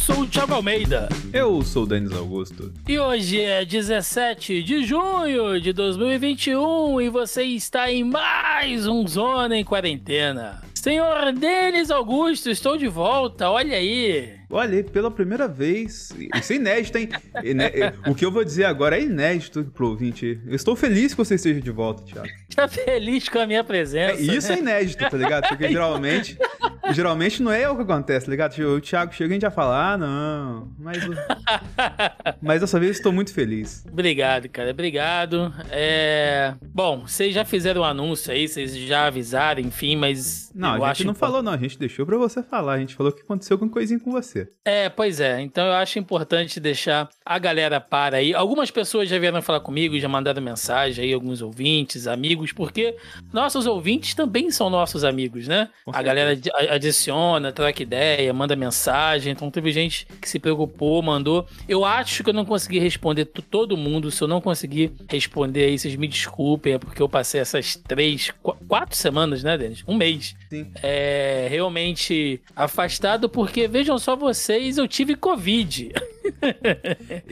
sou o Thiago Almeida. Eu sou o Denis Augusto. E hoje é 17 de junho de 2021 e você está em mais um Zona em Quarentena. Senhor Denis Augusto, estou de volta, olha aí. Olha, pela primeira vez, isso é inédito, hein? O que eu vou dizer agora é inédito pro ouvinte. Eu estou feliz que você esteja de volta, Thiago. Está feliz com a minha presença. É, isso é inédito, tá ligado? Porque geralmente, geralmente não é o que acontece, tá ligado? O Thiago chega e a gente já fala, ah, não, mas... mas dessa vez estou muito feliz. Obrigado, cara, obrigado. É... Bom, vocês já fizeram o um anúncio aí, vocês já avisaram, enfim, mas... Não, a gente não falou não, a gente deixou pra você falar, a gente falou que aconteceu alguma coisinha com você. É, pois é. Então eu acho importante deixar a galera para aí. Algumas pessoas já vieram falar comigo, já mandaram mensagem aí, alguns ouvintes, amigos, porque nossos ouvintes também são nossos amigos, né? a galera adiciona, troca ideia, manda mensagem. Então teve gente que se preocupou, mandou. Eu acho que eu não consegui responder todo mundo. Se eu não conseguir responder aí, vocês me desculpem, é porque eu passei essas três, quatro semanas, né, Denis? Um mês. Sim. É, realmente afastado, porque vejam só vocês, eu tive Covid.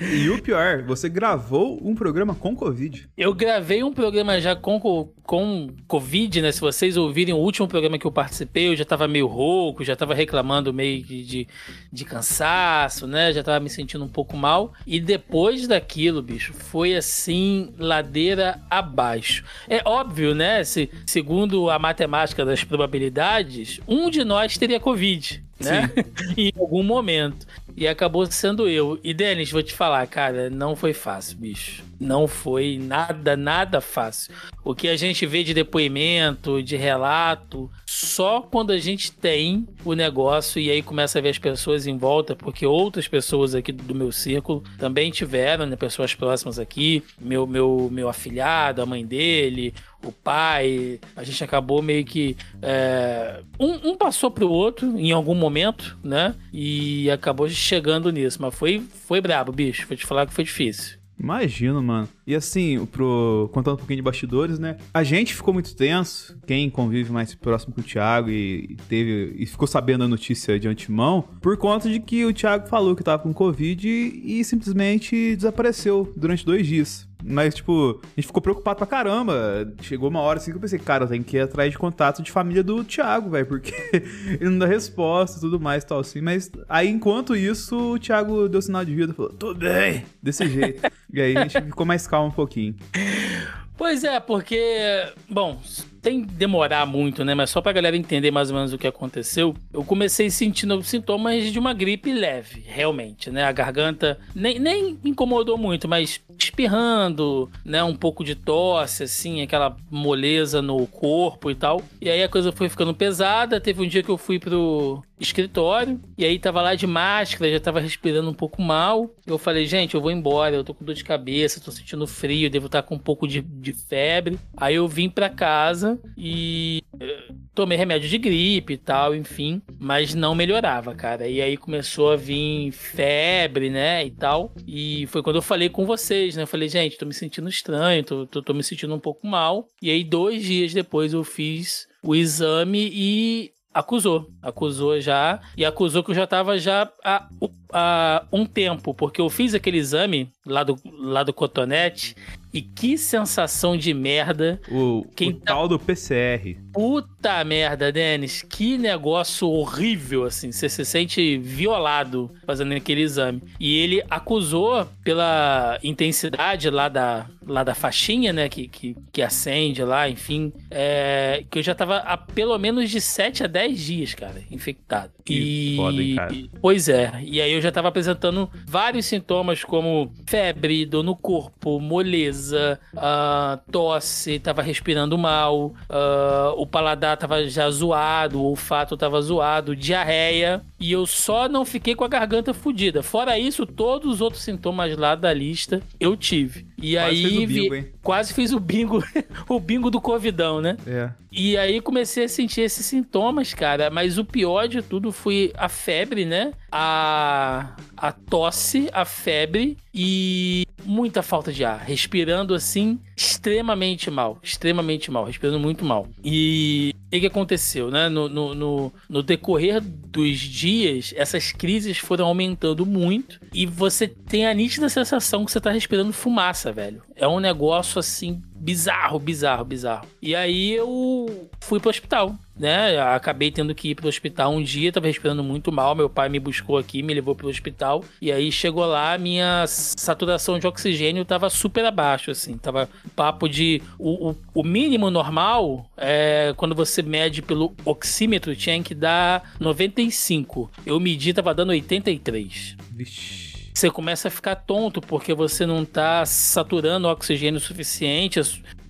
e o pior, você gravou um programa com Covid. Eu gravei um programa já com, com Covid, né? Se vocês ouvirem o último programa que eu participei, eu já tava meio rouco, já tava reclamando meio de, de cansaço, né? Já tava me sentindo um pouco mal. E depois daquilo, bicho, foi assim, ladeira abaixo. É óbvio, né? Se, segundo a matemática das probabilidades, um de nós teria Covid né? em algum momento. E acabou sendo eu. E Denis, vou te falar, cara, não foi fácil, bicho. Não foi nada, nada fácil. O que a gente vê de depoimento, de relato, só quando a gente tem o negócio e aí começa a ver as pessoas em volta, porque outras pessoas aqui do meu círculo também tiveram, né? Pessoas próximas aqui, meu, meu, meu afilhado, a mãe dele, o pai, a gente acabou meio que. É, um, um, passou pro outro em algum momento, né? E acabou chegando nisso. Mas foi, foi brabo, bicho. Vou te falar que foi difícil. Imagino, mano. E assim, pro, contando um pouquinho de bastidores, né? A gente ficou muito tenso, quem convive mais próximo com o Thiago e, teve e ficou sabendo a notícia de antemão, por conta de que o Thiago falou que tava com Covid e, e simplesmente desapareceu durante dois dias. Mas, tipo, a gente ficou preocupado pra caramba. Chegou uma hora assim que eu pensei, cara, tem que ir atrás de contato de família do Thiago, velho, porque ele não dá resposta e tudo mais tal assim. Mas aí, enquanto isso, o Thiago deu sinal de vida, falou, tudo bem, desse jeito. e aí a gente ficou mais calmo um pouquinho. Pois é, porque, bom, sem demorar muito, né? Mas só pra galera entender mais ou menos o que aconteceu, eu comecei sentindo sintomas de uma gripe leve, realmente, né? A garganta nem, nem incomodou muito, mas espirrando, né? Um pouco de tosse, assim, aquela moleza no corpo e tal. E aí a coisa foi ficando pesada. Teve um dia que eu fui pro escritório e aí tava lá de máscara, já tava respirando um pouco mal. Eu falei, gente, eu vou embora, eu tô com dor de cabeça, tô sentindo frio, devo estar tá com um pouco de, de febre. Aí eu vim pra casa e eh, tomei remédio de gripe e tal, enfim, mas não melhorava, cara. E aí começou a vir febre, né, e tal. E foi quando eu falei com vocês, né? Eu falei, gente, tô me sentindo estranho, tô, tô, tô me sentindo um pouco mal. E aí, dois dias depois, eu fiz o exame e acusou. Acusou já. E acusou que eu já tava já há, há um tempo, porque eu fiz aquele exame lá do, lá do cotonete e que sensação de merda. O, Quem o tá... tal do PCR. Puta merda, Denis. Que negócio horrível, assim. Você se sente violado fazendo aquele exame. E ele acusou pela intensidade lá da, lá da faixinha, né? Que, que, que acende lá, enfim. É, que eu já tava há pelo menos de 7 a 10 dias, cara, infectado. Que e... foda, hein, cara. Pois é. E aí eu já tava apresentando vários sintomas como febre, dor no corpo, moleza uh, tosse, tava respirando mal, o paladar tava já zoado, o olfato tava zoado, diarreia. E eu só não fiquei com a garganta fodida. Fora isso, todos os outros sintomas lá da lista eu tive. E quase aí bingo, vi, quase fiz o bingo, o bingo do covidão, né? É. E aí comecei a sentir esses sintomas, cara, mas o pior de tudo foi a febre, né? A a tosse, a febre e muita falta de ar, respirando assim extremamente mal, extremamente mal, respirando muito mal. E o que aconteceu, né? No, no, no, no decorrer dos dias essas crises foram aumentando muito e você tem a nítida sensação que você tá respirando fumaça, velho. É um negócio assim bizarro, bizarro, bizarro. E aí eu fui pro hospital, né? Acabei tendo que ir pro hospital um dia, tava respirando muito mal. Meu pai me buscou aqui, me levou pro hospital. E aí chegou lá, minha saturação de oxigênio tava super abaixo, assim. Tava papo de. O, o, o mínimo normal é quando você mede pelo oxímetro, tinha que dar 95. Eu medi, tava dando 83. Vixe você começa a ficar tonto porque você não tá saturando oxigênio suficiente,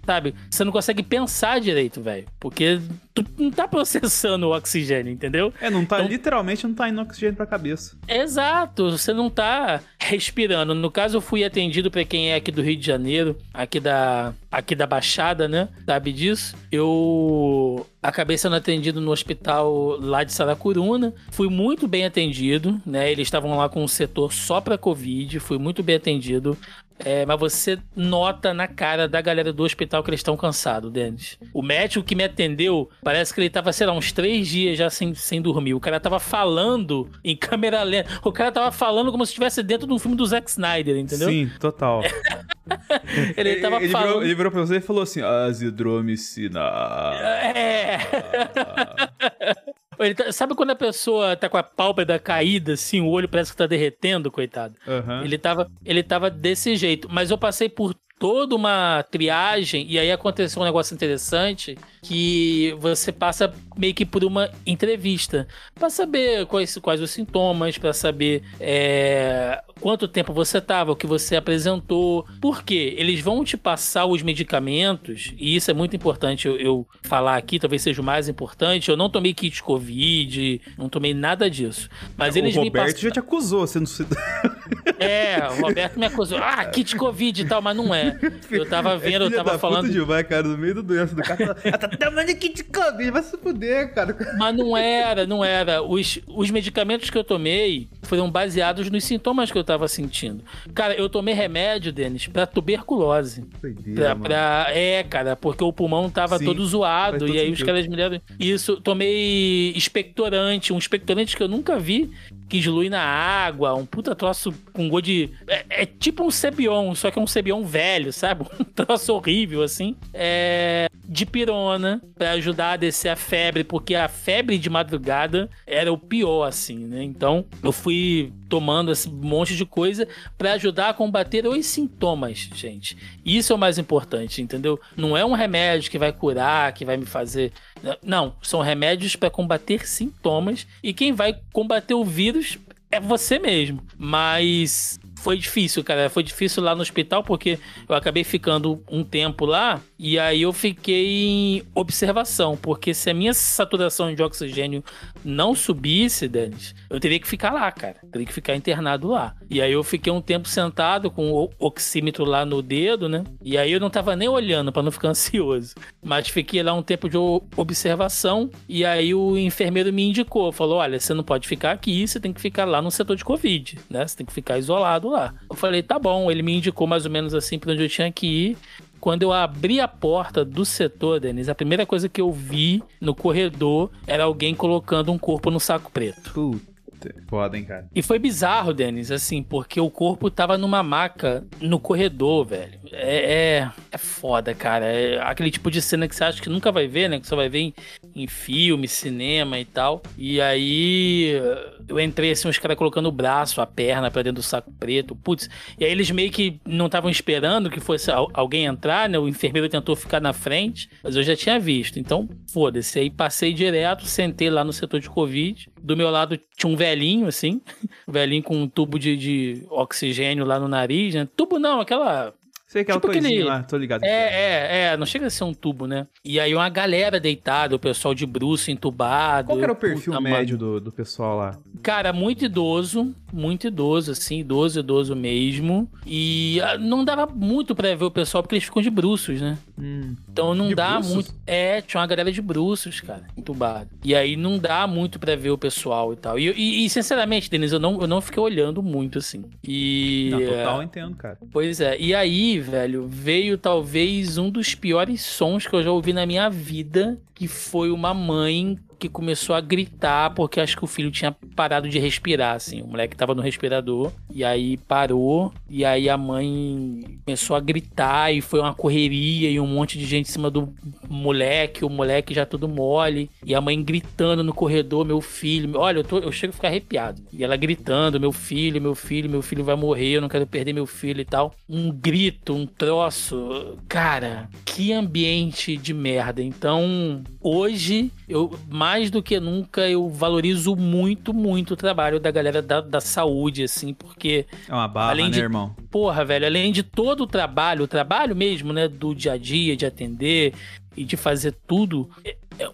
sabe? Você não consegue pensar direito, velho. Porque tu não tá processando o oxigênio, entendeu? É, não tá, então, literalmente não tá indo oxigênio pra cabeça. Exato, você não tá respirando. No caso, eu fui atendido para quem é aqui do Rio de Janeiro, aqui da, aqui da Baixada, né? Sabe disso? Eu acabei sendo atendido no hospital lá de Saracuruna. Fui muito bem atendido, né? Eles estavam lá com um setor só para Covid. Fui muito bem atendido. É, mas você nota na cara da galera do hospital que eles estão cansados, Denis. O médico que me atendeu, parece que ele tava, sei lá, uns três dias já sem, sem dormir. O cara tava falando em câmera lenta. O cara tava falando como se estivesse dentro de um filme do Zack Snyder, entendeu? Sim, total. ele tava ele falando. Virou, ele virou pra você e falou assim: azidromicina. É. Tá, sabe quando a pessoa tá com a pálpebra caída, assim, o olho parece que tá derretendo, coitado? Uhum. Ele, tava, ele tava desse jeito. Mas eu passei por toda uma triagem e aí aconteceu um negócio interessante que você passa meio que por uma entrevista para saber quais, quais os sintomas, para saber é, quanto tempo você estava, o que você apresentou. Por quê? Eles vão te passar os medicamentos, e isso é muito importante eu, eu falar aqui, talvez seja o mais importante. Eu não tomei kit Covid, não tomei nada disso. Mas é, eles o Roberto me passaram... já te acusou, você não se... É, o Roberto me acusou. Ah, kit Covid e tal, mas não é. Eu tava vendo, é eu tava da falando. Puta vai, cara, no meio do doença do cara. Tá, tá tomando kit Covid, vai se fuder, cara. Mas não era, não era. Os, os medicamentos que eu tomei foram baseados nos sintomas que eu tava sentindo. Cara, eu tomei remédio, Denis, pra tuberculose. Doideira, pra, pra, é, cara, porque o pulmão tava Sim, todo zoado. E aí sentido. os caras me deram. Isso, tomei expectorante, um expectorante que eu nunca vi, que dilui na água, um puta troço com gosto de. É, é, tipo um Cebion, só que é um Cebion velho, sabe? Um troço horrível, assim. É. De pirona, para ajudar a descer a febre, porque a febre de madrugada era o pior, assim, né? Então, eu fui tomando esse monte de coisa para ajudar a combater os sintomas, gente. Isso é o mais importante, entendeu? Não é um remédio que vai curar, que vai me fazer. Não, são remédios para combater sintomas e quem vai combater o vírus é você mesmo. Mas foi difícil, cara. Foi difícil lá no hospital porque eu acabei ficando um tempo lá e aí eu fiquei em observação, porque se a minha saturação de oxigênio não subisse, Denis, eu teria que ficar lá, cara. teria que ficar internado lá. E aí eu fiquei um tempo sentado com o oxímetro lá no dedo, né? E aí eu não tava nem olhando para não ficar ansioso. Mas fiquei lá um tempo de observação e aí o enfermeiro me indicou, falou: "Olha, você não pode ficar aqui, você tem que ficar lá no setor de COVID, né? Você tem que ficar isolado lá". Eu falei: "Tá bom". Ele me indicou mais ou menos assim para onde eu tinha que ir. Quando eu abri a porta do setor, Denis, a primeira coisa que eu vi no corredor era alguém colocando um corpo no saco preto. Puta. Foda, hein, cara. E foi bizarro, Denis, assim, porque o corpo tava numa maca no corredor, velho. É, é, é foda, cara. É aquele tipo de cena que você acha que nunca vai ver, né? Que só vai ver em, em filme, cinema e tal. E aí eu entrei assim, os caras colocando o braço, a perna pra dentro do saco preto. Putz. E aí eles meio que não estavam esperando que fosse alguém entrar, né? O enfermeiro tentou ficar na frente, mas eu já tinha visto. Então, foda-se. Aí passei direto, sentei lá no setor de Covid. Do meu lado tinha um velhinho, assim. Um velhinho com um tubo de, de oxigênio lá no nariz, né? Tubo não, aquela Sei que é tipo aquele... lá, tô ligado. É, é, é, não chega a ser um tubo, né? E aí uma galera deitada, o pessoal de bruxo entubado. Qual era o perfil médio do, do pessoal lá? Cara, muito idoso, muito idoso, assim, idoso, idoso mesmo. E ah, não dava muito pra ver o pessoal, porque eles ficam de bruços, né? Hum. Então não de dá bruços? muito. É, tinha uma galera de bruços, cara, entubado. E aí não dá muito pra ver o pessoal e tal. E, e, e sinceramente, Denise, eu não, eu não fiquei olhando muito, assim. E. Não, total entendo, cara. Pois é. E aí, velho, veio talvez um dos piores sons que eu já ouvi na minha vida, que foi uma mãe que começou a gritar porque acho que o filho tinha parado de respirar, assim. O moleque tava no respirador e aí parou e aí a mãe começou a gritar e foi uma correria e um monte de gente em cima do moleque, o moleque já todo mole e a mãe gritando no corredor, meu filho, olha, eu, tô, eu chego a ficar arrepiado. E ela gritando, meu filho, meu filho, meu filho vai morrer, eu não quero perder meu filho e tal. Um grito, um troço, cara, que ambiente de merda. Então, hoje eu mais do que nunca eu valorizo muito, muito o trabalho da galera da, da saúde, assim, porque. É uma barra, além né, de, irmão? Porra, velho, além de todo o trabalho, o trabalho mesmo, né, do dia a dia, de atender e de fazer tudo,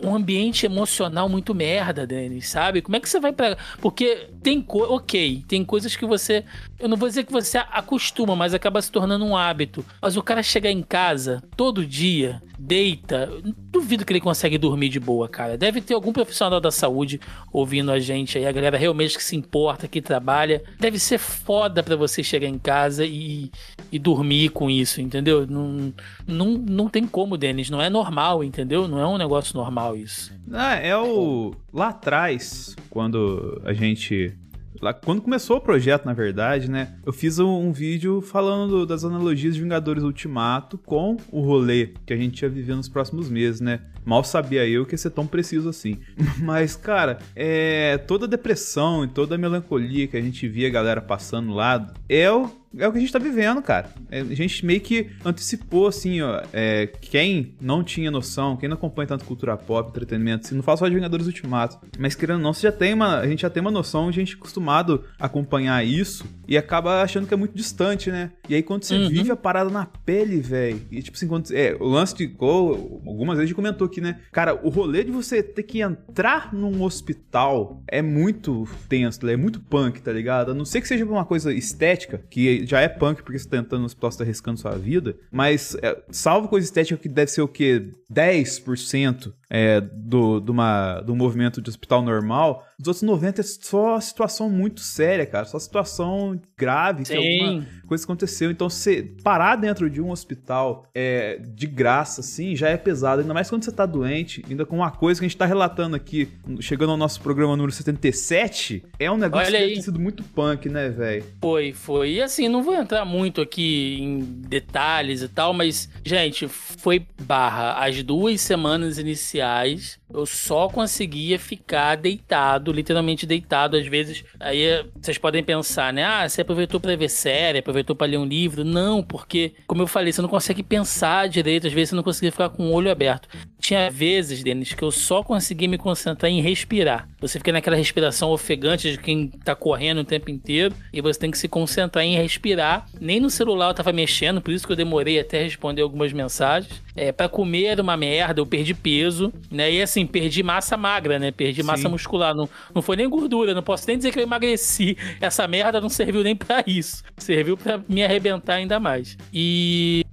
um ambiente emocional muito merda, Denis, sabe? Como é que você vai pra. Porque tem coisa. Ok, tem coisas que você. Eu não vou dizer que você acostuma, mas acaba se tornando um hábito. Mas o cara chegar em casa todo dia, deita. Duvido que ele consegue dormir de boa, cara. Deve ter algum profissional da saúde ouvindo a gente aí, a galera realmente que se importa, que trabalha. Deve ser foda pra você chegar em casa e, e dormir com isso, entendeu? Não, não, não tem como, Denis. Não é normal, entendeu? Não é um negócio normal isso. Ah, é o. Lá atrás, quando a gente Lá, quando começou o projeto, na verdade, né? Eu fiz um, um, vídeo falando das analogias de Vingadores Ultimato com o rolê que a gente ia viver nos próximos meses, né? Mal sabia eu que ia ser tão preciso assim. Mas, cara, é, toda a depressão e toda a melancolia que a gente via a galera passando lá é o é o que a gente tá vivendo, cara. É, a gente meio que antecipou, assim, ó. É, quem não tinha noção, quem não acompanha tanto cultura pop, entretenimento, assim, não fala só de Vingadores Ultimato, mas querendo ou não, você já tem uma, a gente já tem uma noção, a gente é acostumado a acompanhar isso e acaba achando que é muito distante, né? E aí quando você uhum. vive a parada na pele, velho, e tipo assim, quando, é, o lance de, ou, algumas vezes a gente comentou aqui, né? Cara, o rolê de você ter que entrar num hospital é muito tenso, é muito punk, tá ligado? A não ser que seja uma coisa estética, que já é punk porque você tá entrando no hospital, tá arriscando sua vida. Mas, é, salvo coisa estética que deve ser o quê? 10% é, do, do, uma, do movimento de hospital normal, os outros 90 é só situação muito séria, cara. Só situação grave, Sim. que alguma coisa aconteceu. Então, você parar dentro de um hospital é, de graça, assim, já é pesado. Ainda mais quando você tá doente, ainda com uma coisa que a gente tá relatando aqui, chegando ao nosso programa número 77, é um negócio Olha que ter sido muito punk, né, velho? Foi, foi. E assim, não vou entrar muito aqui em detalhes e tal, mas, gente, foi barra. As duas semanas iniciais sociais eu só conseguia ficar deitado, literalmente deitado. Às vezes, aí vocês podem pensar, né? Ah, você aproveitou para ver série, aproveitou para ler um livro. Não, porque, como eu falei, você não consegue pensar direito. Às vezes você não conseguia ficar com o olho aberto. Tinha vezes, Denis, que eu só conseguia me concentrar em respirar. Você fica naquela respiração ofegante de quem tá correndo o tempo inteiro e você tem que se concentrar em respirar. Nem no celular eu tava mexendo, por isso que eu demorei até responder algumas mensagens. É, para comer era uma merda, eu perdi peso, né? E assim, perdi massa magra, né? Perdi Sim. massa muscular. Não, não foi nem gordura, não posso nem dizer que eu emagreci. Essa merda não serviu nem para isso. Serviu para me arrebentar ainda mais. E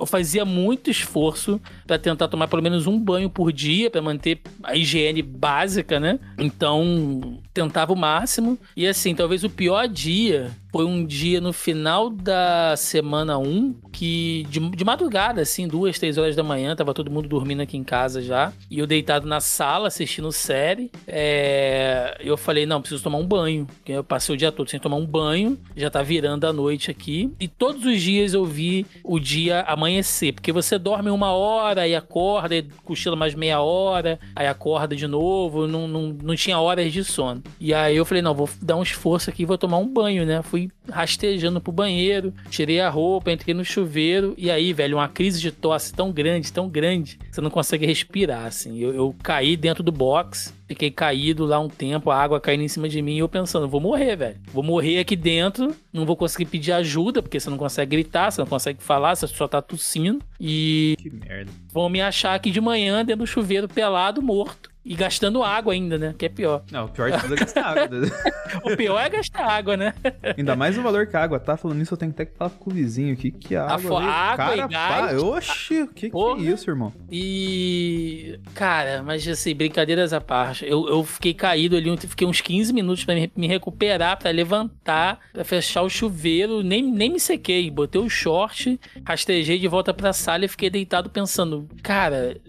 eu fazia muito esforço para tentar tomar pelo menos um banho por dia para manter a higiene básica, né? Então, tentava o máximo. E assim, talvez o pior dia foi um dia no final da semana 1 que de, de madrugada, assim, duas, três horas da manhã, tava todo mundo dormindo aqui em casa já. E eu deitado na sala assistindo série. É, eu falei, não, preciso tomar um banho. Eu passei o dia todo sem tomar um banho. Já tá virando a noite aqui. E todos os dias eu vi o dia amanhecer. Porque você dorme uma hora e acorda, e cochila mais meia hora, aí acorda de novo. Não, não, não tinha horas de sono. E aí eu falei, não, vou dar um esforço aqui vou tomar um banho, né? Fui rastejando pro banheiro, tirei a roupa, entrei no chuveiro. E aí, velho, uma crise de tosse tão grande, tão grande, você não consegue respirar, assim. Eu, eu caí dentro do box Fiquei caído lá um tempo, a água caindo em cima de mim e eu pensando, vou morrer, velho. Vou morrer aqui dentro, não vou conseguir pedir ajuda, porque você não consegue gritar, você não consegue falar, você só tá tossindo. E. Que merda. Vão me achar aqui de manhã dentro do chuveiro pelado, morto. E gastando água ainda, né? Que é pior. Não, o pior de tudo é gastar água. Né? o pior é gastar água, né? Ainda mais o valor que a água tá. Falando nisso, eu tenho até que falar com o vizinho aqui que a água. A água cara, e gás. Pá, oxi, o que, que é isso, irmão? E. Cara, mas assim, brincadeiras à parte. Eu, eu fiquei caído ali, fiquei uns 15 minutos pra me, me recuperar, pra levantar, pra fechar o chuveiro. Nem, nem me sequei. Botei o short, rastejei de volta pra sala e fiquei deitado pensando, cara,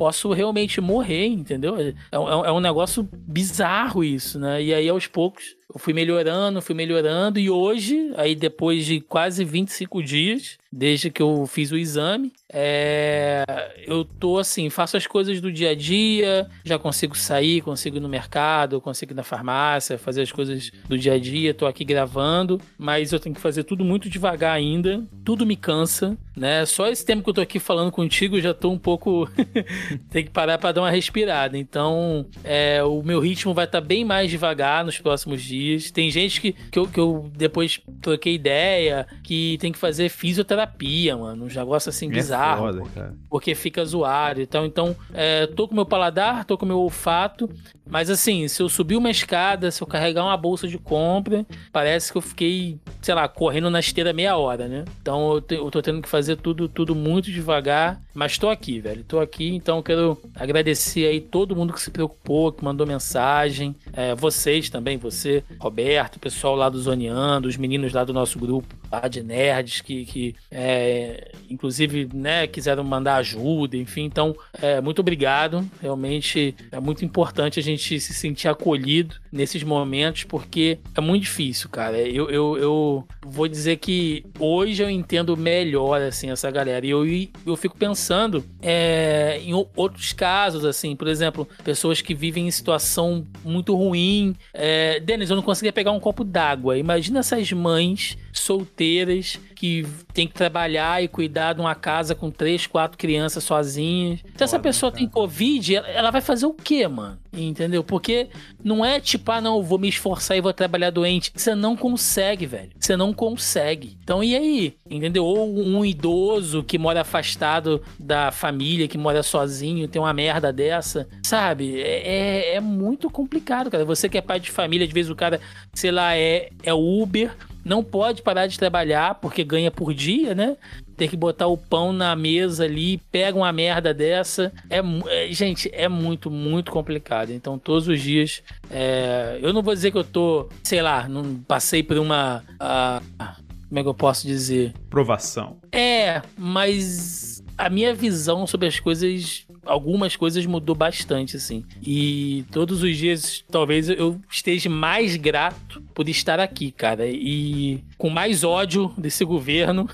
posso realmente morrer, entendeu? É, é, é um negócio bizarro isso, né? E aí, aos poucos, eu fui melhorando, fui melhorando, e hoje, aí depois de quase 25 dias, desde que eu fiz o exame, é... eu tô assim, faço as coisas do dia a dia, já consigo sair, consigo ir no mercado, consigo ir na farmácia, fazer as coisas do dia a dia, tô aqui gravando, mas eu tenho que fazer tudo muito devagar ainda, tudo me cansa, né? Só esse tempo que eu tô aqui falando contigo, eu já tô um pouco. tem que parar para dar uma respirada. Então, é, o meu ritmo vai estar tá bem mais devagar nos próximos dias. Tem gente que, que, eu, que eu depois troquei ideia que tem que fazer fisioterapia, mano. Um negócio assim é bizarro. Foda, porque, porque fica zoado e tal. Então, é, tô com meu paladar, tô com meu olfato. Mas assim, se eu subir uma escada, se eu carregar uma bolsa de compra, parece que eu fiquei, sei lá, correndo na esteira meia hora, né? Então eu, te, eu tô tendo que fazer tudo, tudo muito devagar. Mas tô aqui, velho. Tô aqui, então quero agradecer aí todo mundo que se preocupou, que mandou mensagem. É, vocês também, você, Roberto, o pessoal lá do Zoneando, os meninos lá do nosso grupo lá de nerds que, que é, inclusive, né, quiseram mandar ajuda, enfim. Então, é, muito obrigado. Realmente é muito importante a gente se sentir acolhido nesses momentos, porque é muito difícil, cara. Eu, eu, eu vou dizer que hoje eu entendo melhor, assim, essa galera. E eu, eu fico pensando é, em outros casos, assim, por exemplo, pessoas que vivem em situação muito ruim. É, Denis, eu não conseguia pegar um copo d'água. Imagina essas mães solteiras que tem que trabalhar e cuidar de uma casa com três, quatro crianças sozinhas. Então, essa pessoa tem Covid, ela vai fazer o quê, mano? Entendeu? Porque não é tipo, ah, não, vou me esforçar e vou trabalhar doente. Você não consegue, velho. Você não consegue. Então, e aí? Entendeu? Ou um idoso que mora afastado da família, que mora sozinho, tem uma merda dessa. Sabe? É, é, é muito complicado, cara. Você que é pai de família, às vezes o cara, sei lá, é, é Uber não pode parar de trabalhar porque ganha por dia, né? Ter que botar o pão na mesa ali, pega uma merda dessa. É, é gente, é muito, muito complicado. Então, todos os dias, é, eu não vou dizer que eu tô, sei lá, não passei por uma. Uh, como é que eu posso dizer? Provação. É, mas a minha visão sobre as coisas algumas coisas mudou bastante, assim. E todos os dias, talvez eu esteja mais grato por estar aqui, cara. E com mais ódio desse governo.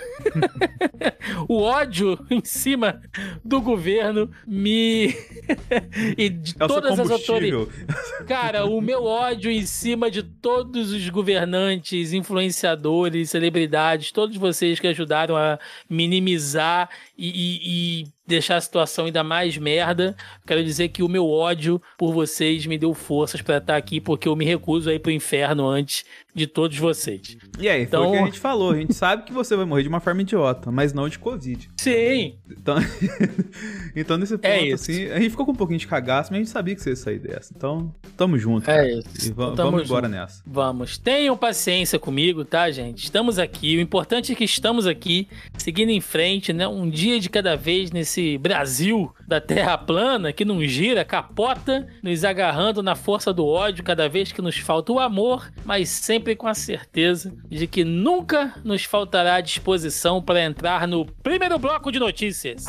o ódio em cima do governo me. e de é todas as autoridades. Cara, o meu ódio em cima de todos os governantes, influenciadores, celebridades, todos vocês que ajudaram a minimizar e, e, e deixar a situação ainda mais merda. Quero dizer que o meu ódio por vocês me deu forças para estar aqui, porque eu me recuso a ir pro inferno antes much de todos vocês. E aí, então... foi o que a gente falou. A gente sabe que você vai morrer de uma forma idiota, mas não de Covid. Sim. Então, então nesse é ponto, é assim, a gente ficou com um pouquinho de cagaço, mas a gente sabia que você ia sair dessa. Então, tamo junto. É isso. E então, vamos embora junto. nessa. Vamos. Tenham paciência comigo, tá, gente? Estamos aqui. O importante é que estamos aqui, seguindo em frente, né? Um dia de cada vez nesse Brasil da Terra plana, que não gira, capota, nos agarrando na força do ódio cada vez que nos falta o amor, mas sempre sempre com a certeza de que nunca nos faltará disposição para entrar no primeiro bloco de notícias.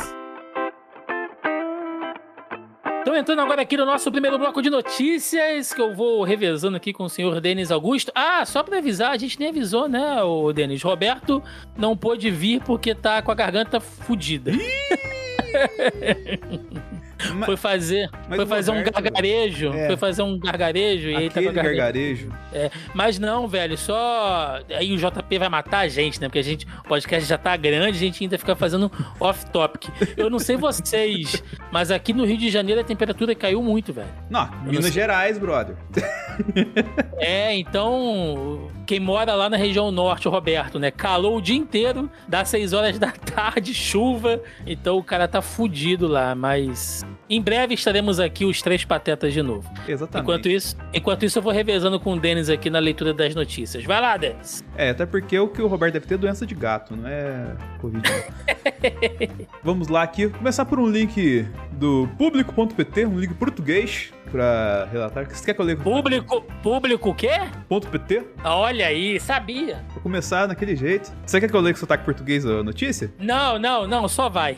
Então, entrando agora aqui no nosso primeiro bloco de notícias, que eu vou revezando aqui com o senhor Denis Augusto. Ah, só para avisar, a gente nem avisou, né, o Denis? Roberto não pôde vir porque tá com a garganta fodida. Mas, foi fazer, foi fazer Roberto, um gargarejo. É. Foi fazer um gargarejo e aí tá com gargarejo. É, mas não, velho, só. Aí o JP vai matar a gente, né? Porque a gente, o podcast já tá grande, a gente ainda fica fazendo off-topic. Eu não sei vocês, mas aqui no Rio de Janeiro a temperatura caiu muito, velho. Não, Minas não Gerais, brother. É, então. Quem mora lá na região norte, o Roberto, né? Calou o dia inteiro, dá 6 horas da tarde, chuva. Então o cara tá fudido lá, mas em breve estaremos aqui os três patetas de novo. Exatamente. Enquanto isso, enquanto isso eu vou revezando com o Denis aqui na leitura das notícias. Vai lá, Denis. É, até porque o que o Roberto deve ter é doença de gato, não é Covid. Vamos lá aqui, começar por um link do público.pt, um link português para relatar. Você quer que eu leia? Público, público o quê? Ponto .pt. Olha aí, sabia. Vou começar naquele jeito. Você quer que eu leia com sotaque português a notícia? Não, não, não, só vai.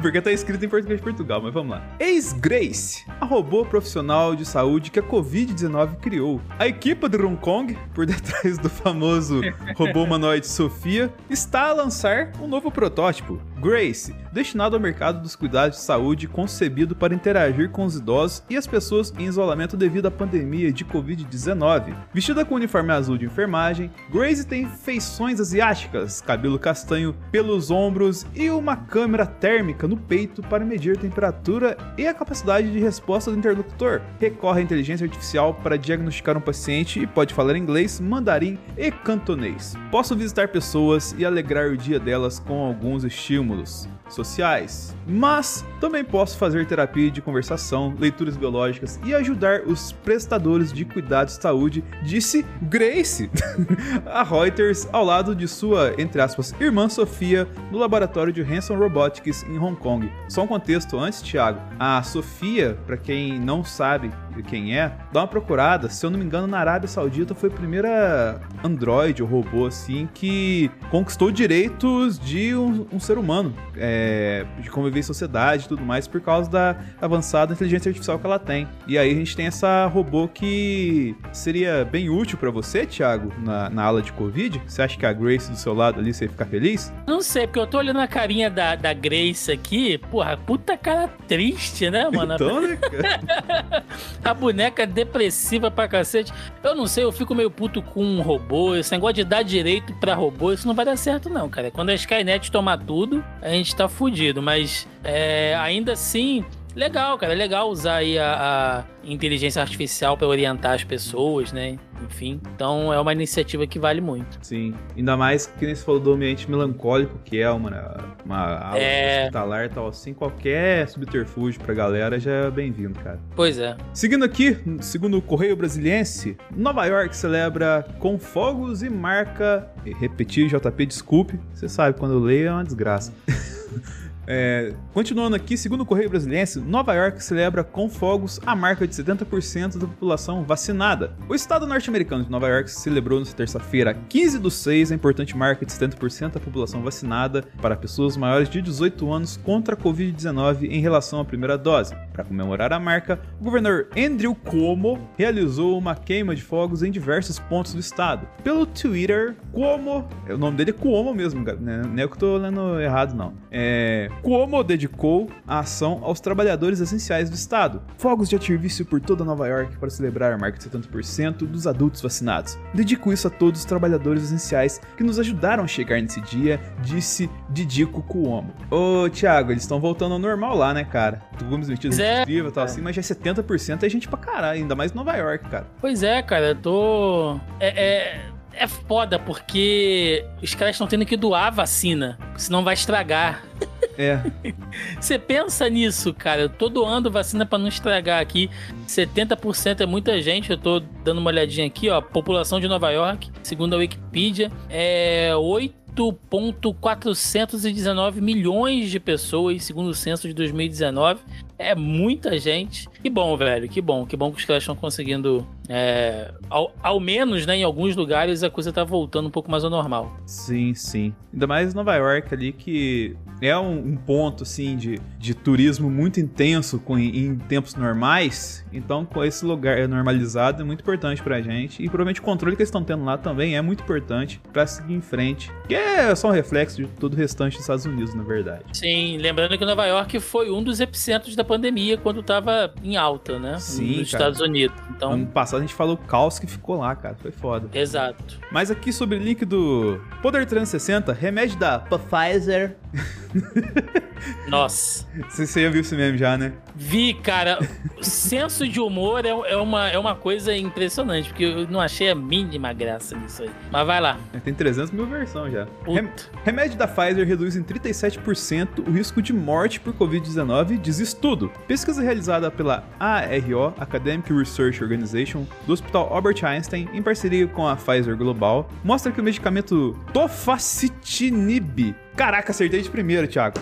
Porque tá escrito em português de Portugal, mas vamos lá. Ex-Grace, a robô profissional de saúde que a Covid-19 criou. A equipe de Hong Kong, por detrás do famoso robô humanoide Sofia, está a lançar um novo protótipo, Grace, destinado ao mercado dos cuidados de saúde concebido para interagir com os idosos e as pessoas em isolamento devido à pandemia de Covid-19. Vestida com uniforme azul de enfermagem, Grace tem feições asiáticas, cabelo castanho pelos ombros e uma câmera térmica no peito para medir a temperatura e a capacidade de resposta do interlocutor. Recorre à inteligência artificial para diagnosticar um paciente e pode falar inglês, mandarim e cantonês. Posso visitar pessoas e alegrar o dia delas com alguns estímulos estímulos sociais, mas também posso fazer terapia de conversação, leituras biológicas e ajudar os prestadores de cuidados de saúde, disse Grace a Reuters ao lado de sua, entre aspas, irmã Sofia no laboratório de Hanson Robotics em Hong Kong. Só um contexto antes, Thiago. A Sofia, para quem não sabe quem é, dá uma procurada. Se eu não me engano, na Arábia Saudita foi a primeira Android ou robô assim que conquistou direitos de um, um ser humano. É, de conviver em sociedade e tudo mais por causa da avançada inteligência artificial que ela tem. E aí a gente tem essa robô que seria bem útil para você, Thiago, na, na aula de Covid. Você acha que a Grace do seu lado ali você ia ficar feliz? Não sei, porque eu tô olhando a carinha da, da Grace aqui, porra, puta cara triste, né, mano? Então, né? a boneca depressiva pra cacete. Eu não sei, eu fico meio puto com um robô. Esse negócio de dar direito pra robô, isso não vai dar certo, não, cara. Quando a Skynet tomar tudo, a gente tá fudido, mas é, ainda assim legal, cara. É legal usar aí a, a inteligência artificial para orientar as pessoas, né? Enfim, então é uma iniciativa que vale muito. Sim, ainda mais que nem você falou do ambiente melancólico, que é uma, uma aula é... hospitalar e tal assim, qualquer subterfúgio pra galera já é bem-vindo, cara. Pois é. Seguindo aqui, segundo o Correio Brasiliense, Nova York celebra com fogos e marca. Repetir, JP, desculpe, você sabe, quando eu leio é uma desgraça. É, continuando aqui, segundo o Correio Brasiliense, Nova York celebra com fogos a marca de 70% da população vacinada. O estado norte-americano de Nova York celebrou nesta terça-feira, 15 do 6, a importante marca de 70% da população vacinada para pessoas maiores de 18 anos contra a Covid-19 em relação à primeira dose. Para comemorar a marca, o governador Andrew Cuomo realizou uma queima de fogos em diversos pontos do estado. Pelo Twitter, Cuomo, o nome dele é Cuomo mesmo, né? não é eu que tô lendo errado não. É, Cuomo dedicou a ação aos trabalhadores essenciais do estado. Fogos de artifício por toda Nova York para celebrar a marca de 70% dos adultos vacinados. Dedico isso a todos os trabalhadores essenciais que nos ajudaram a chegar nesse dia, disse Didico Cuomo. Ô, Thiago, eles estão voltando ao normal lá, né, cara? Algumas medidas é, e tal, assim, mas já é 70% é gente pra caralho, ainda mais Nova York, cara. Pois é, cara, eu tô. É, é, é foda porque os caras estão tendo que doar a vacina, senão vai estragar. É. Você pensa nisso, cara. Eu tô doando vacina para não estragar aqui. 70% é muita gente. Eu tô dando uma olhadinha aqui, ó. População de Nova York, segundo a Wikipedia, é 8.419 milhões de pessoas, segundo o censo de 2019. É muita gente. Que bom, velho. Que bom. Que bom que os caras estão conseguindo. É, ao, ao, menos, né, em alguns lugares, a coisa tá voltando um pouco mais ao normal. Sim, sim. Ainda mais Nova York ali, que é um, um ponto, assim, de, de turismo muito intenso com, em tempos normais. Então, com esse lugar normalizado é muito importante pra gente. E provavelmente o controle que eles estão tendo lá também é muito importante para seguir em frente. Que é só um reflexo de todo o restante dos Estados Unidos, na verdade. Sim, lembrando que Nova York foi um dos epicentros da pandemia quando estava em alta, né? Sim, nos cara. Estados Unidos. Então... Ano passado a gente falou o caos que ficou lá, cara. Foi foda. Exato. Mas aqui sobre o link do Poder 360, remédio da Pfizer. Nossa. Você, você já viu esse meme já, né? Vi, cara. senso de humor é, é, uma, é uma coisa impressionante, porque eu não achei a mínima graça nisso aí. Mas vai lá. Tem 300 mil versões já. Rem, remédio da Pfizer reduz em 37% o risco de morte por Covid-19, diz estudo. Pesquisa realizada pela ARO, Academic Research Organization, do Hospital Albert Einstein, em parceria com a Pfizer Global, mostra que o medicamento tofacitinib Caraca, acertei de primeiro, Thiago.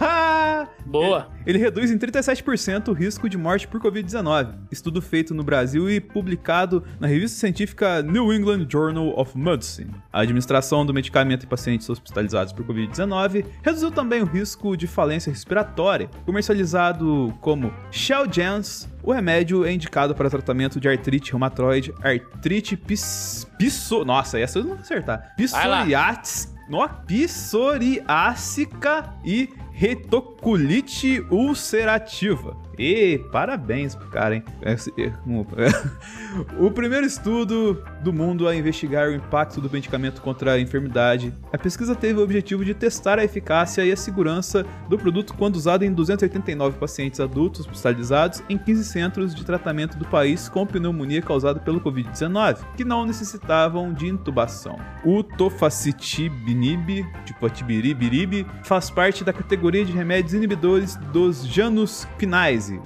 Boa. Ele reduz em 37% o risco de morte por Covid-19. Estudo feito no Brasil e publicado na revista científica New England Journal of Medicine. A administração do medicamento em pacientes hospitalizados por Covid-19 reduziu também o risco de falência respiratória. Comercializado como Xeljanz, o remédio é indicado para tratamento de artrite reumatoide, artrite pis, piso, nossa, essa eu não vou acertar. Psoriasis, no, psoriásica e retocolite ulcerativa. E parabéns pro cara, hein? É, o primeiro estudo do mundo a investigar o impacto do medicamento contra a enfermidade. A pesquisa teve o objetivo de testar a eficácia e a segurança do produto quando usado em 289 pacientes adultos hospitalizados em 15 centros de tratamento do país com pneumonia causada pelo Covid-19, que não necessitavam de intubação. O tofacitinib, tipo atibiribiribe, faz parte da categoria de remédios inibidores dos Janus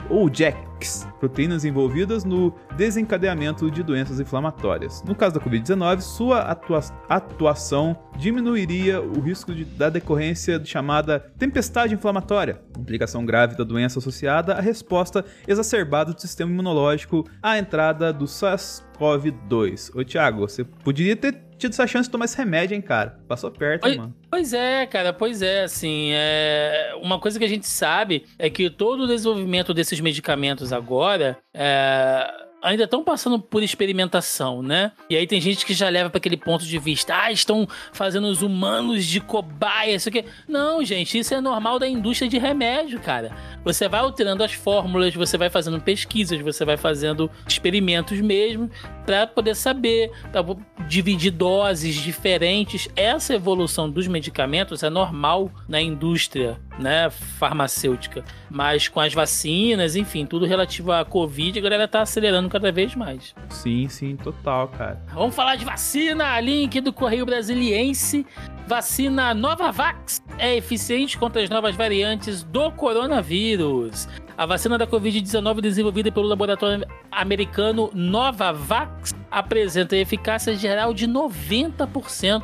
ou JAKs, proteínas envolvidas no desencadeamento de doenças inflamatórias. No caso da Covid-19, sua atua atuação diminuiria o risco de, da decorrência de chamada tempestade inflamatória, implicação grave da doença associada à resposta exacerbada do sistema imunológico à entrada do SARS-CoV-2. Ô Thiago, você poderia ter tido essa chance de tomar esse remédio, hein, cara? Passou perto, pois, mano. Pois é, cara, pois é, assim, é... uma coisa que a gente sabe é que todo o desenvolvimento desses medicamentos agora é ainda estão passando por experimentação, né? E aí tem gente que já leva para aquele ponto de vista, ah, estão fazendo os humanos de cobaia, isso aqui. Não, gente, isso é normal da indústria de remédio, cara. Você vai alterando as fórmulas, você vai fazendo pesquisas, você vai fazendo experimentos mesmo para poder saber, pra dividir doses diferentes. Essa evolução dos medicamentos é normal na indústria, né, farmacêutica. Mas com as vacinas, enfim, tudo relativo à Covid, a galera tá acelerando cada vez mais. Sim, sim, total, cara. Vamos falar de vacina, link do Correio Brasiliense. Vacina Novavax é eficiente contra as novas variantes do coronavírus. A vacina da Covid-19 desenvolvida pelo laboratório americano Novavax apresenta eficácia geral de 90%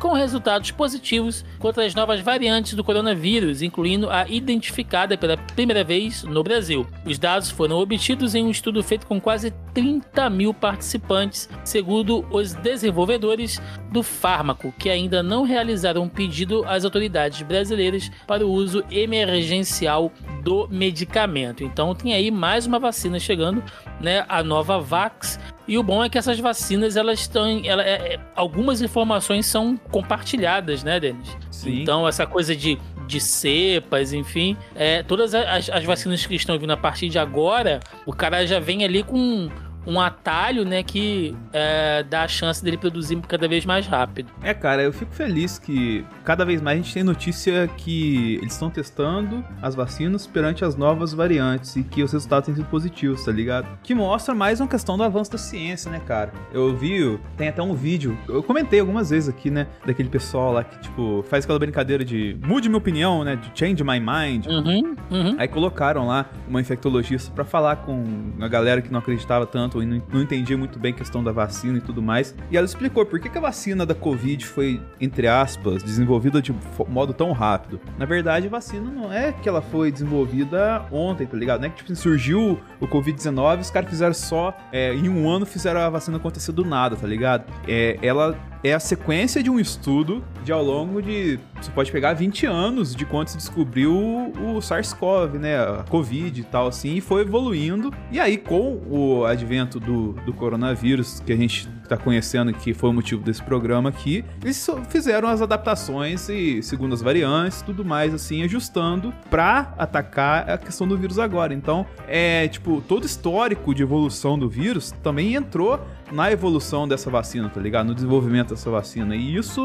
com resultados positivos contra as novas variantes do coronavírus, incluindo a identificada pela primeira vez no Brasil. Os dados foram obtidos em um estudo feito com quase 30 mil participantes, segundo os desenvolvedores do fármaco, que ainda não realizaram um pedido às autoridades brasileiras para o uso emergencial do medicamento. Então tem aí mais uma vacina chegando, né, a nova Vax, e o bom é que essas vacinas, elas estão. Ela, é, é, algumas informações são compartilhadas, né, Denis? Sim. Então, essa coisa de, de cepas, enfim. É, todas as, as vacinas que estão vindo a partir de agora, o cara já vem ali com um atalho, né, que é, dá a chance dele produzir cada vez mais rápido. É, cara, eu fico feliz que cada vez mais a gente tem notícia que eles estão testando as vacinas perante as novas variantes e que os resultados têm sido positivos, tá ligado? Que mostra mais uma questão do avanço da ciência, né, cara? Eu vi, tem até um vídeo, eu comentei algumas vezes aqui, né, daquele pessoal lá que, tipo, faz aquela brincadeira de mude minha opinião, né, de change my mind. Uhum, uhum. Aí colocaram lá uma infectologista para falar com a galera que não acreditava tanto tanto e não, entendia muito bem a questão da vacina e tudo mais. E ela explicou por que, a vacina da Covid foi, entre aspas, desenvolvida de modo tão rápido. Na verdade, a vacina não é que ela foi desenvolvida ontem, tá ligado? Não é que tipo, surgiu o Covid-19 os caras fizeram só, é, em um ano fizeram a vacina acontecer do nada, tá ligado? É, ela é a sequência de um estudo de ao longo de. Você pode pegar 20 anos de quando se descobriu o SARS-CoV, né? A Covid e tal, assim, e foi evoluindo. E aí, com o advento do, do coronavírus, que a gente tá conhecendo, que foi o motivo desse programa aqui, eles fizeram as adaptações e segundo as variantes tudo mais, assim, ajustando pra atacar a questão do vírus agora. Então, é tipo, todo histórico de evolução do vírus também entrou na evolução dessa vacina, tá ligado? No desenvolvimento dessa vacina. E isso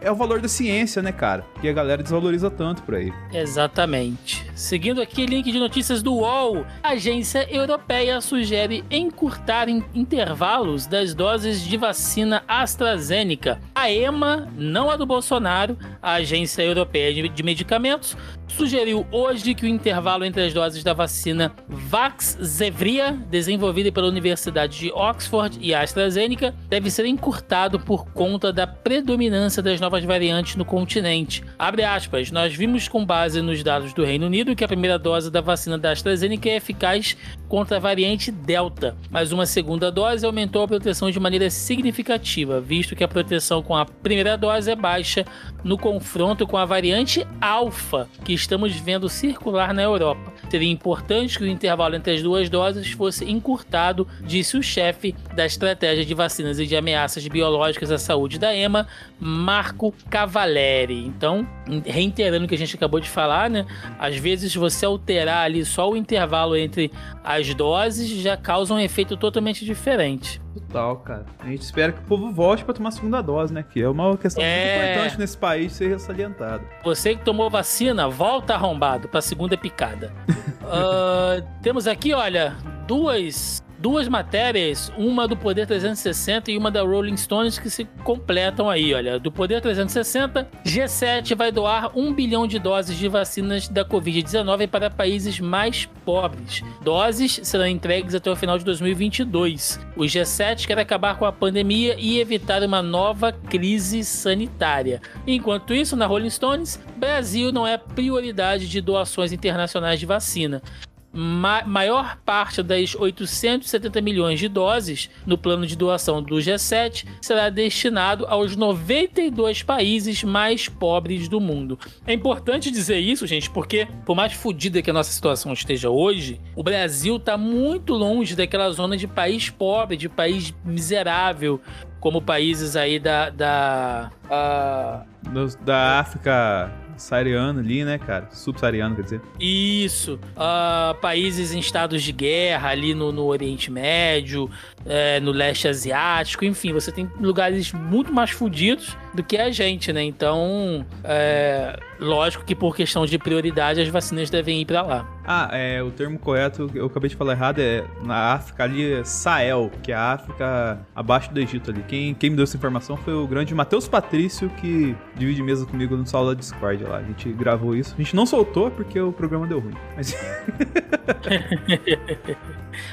é o valor da ciência, né, cara? Que a galera desvaloriza tanto por aí. Exatamente. Seguindo aqui, link de notícias do UOL. A agência europeia sugere encurtar intervalos das doses de vacina AstraZeneca A EMA, não a do Bolsonaro, a Agência Europeia de Medicamentos, sugeriu hoje que o intervalo entre as doses da vacina Vaxzevria, desenvolvida pela Universidade de Oxford e AstraZeneca, deve ser encurtado por conta da predominância das novas variantes no continente. Abre aspas, nós vimos com base nos dados do Reino Unido que a primeira dose da vacina da AstraZeneca é eficaz contra a variante Delta, mas uma segunda dose aumentou a proteção de maneira significativa, visto que a proteção com a primeira dose é baixa no confronto com a variante Alpha, que estamos vendo circular na Europa. Seria importante que o intervalo entre as duas doses fosse encurtado, disse o chefe da estratégia de vacinas e de ameaças biológicas à saúde da EMA, Marco Cavaleri. Então, reiterando o que a gente acabou de falar, né? Às vezes você alterar ali só o intervalo entre as doses já causa um efeito totalmente diferente. Total, cara. A gente espera que o povo volte para tomar a segunda dose, né? Que é uma questão é... muito importante nesse país ser salientada. Você que tomou vacina, volta arrombado para a segunda picada. uh, temos aqui, olha, duas duas matérias, uma do Poder 360 e uma da Rolling Stones que se completam aí, olha. Do Poder 360, G7 vai doar um bilhão de doses de vacinas da Covid-19 para países mais pobres. Doses serão entregues até o final de 2022. O G7 quer acabar com a pandemia e evitar uma nova crise sanitária. Enquanto isso, na Rolling Stones, Brasil não é prioridade de doações internacionais de vacina ma maior parte das 870 milhões de doses no plano de doação do G7 será destinado aos 92 países mais pobres do mundo. É importante dizer isso, gente, porque por mais fodida que a nossa situação esteja hoje, o Brasil está muito longe daquela zona de país pobre, de país miserável, como países aí da. da, uh... da África saariano ali, né, cara? Subsaariano, quer dizer. Isso. Uh, países em estados de guerra ali no, no Oriente Médio, é, no leste asiático, enfim, você tem lugares muito mais fodidos do que a gente, né? Então, é, lógico que por questão de prioridade as vacinas devem ir para lá. Ah, é, o termo correto, eu acabei de falar errado, é na África ali, é Sahel, que é a África abaixo do Egito ali. Quem, quem me deu essa informação foi o grande Matheus Patrício, que divide mesa comigo no sala da Discord lá. A gente gravou isso. A gente não soltou porque o programa deu ruim. Mas.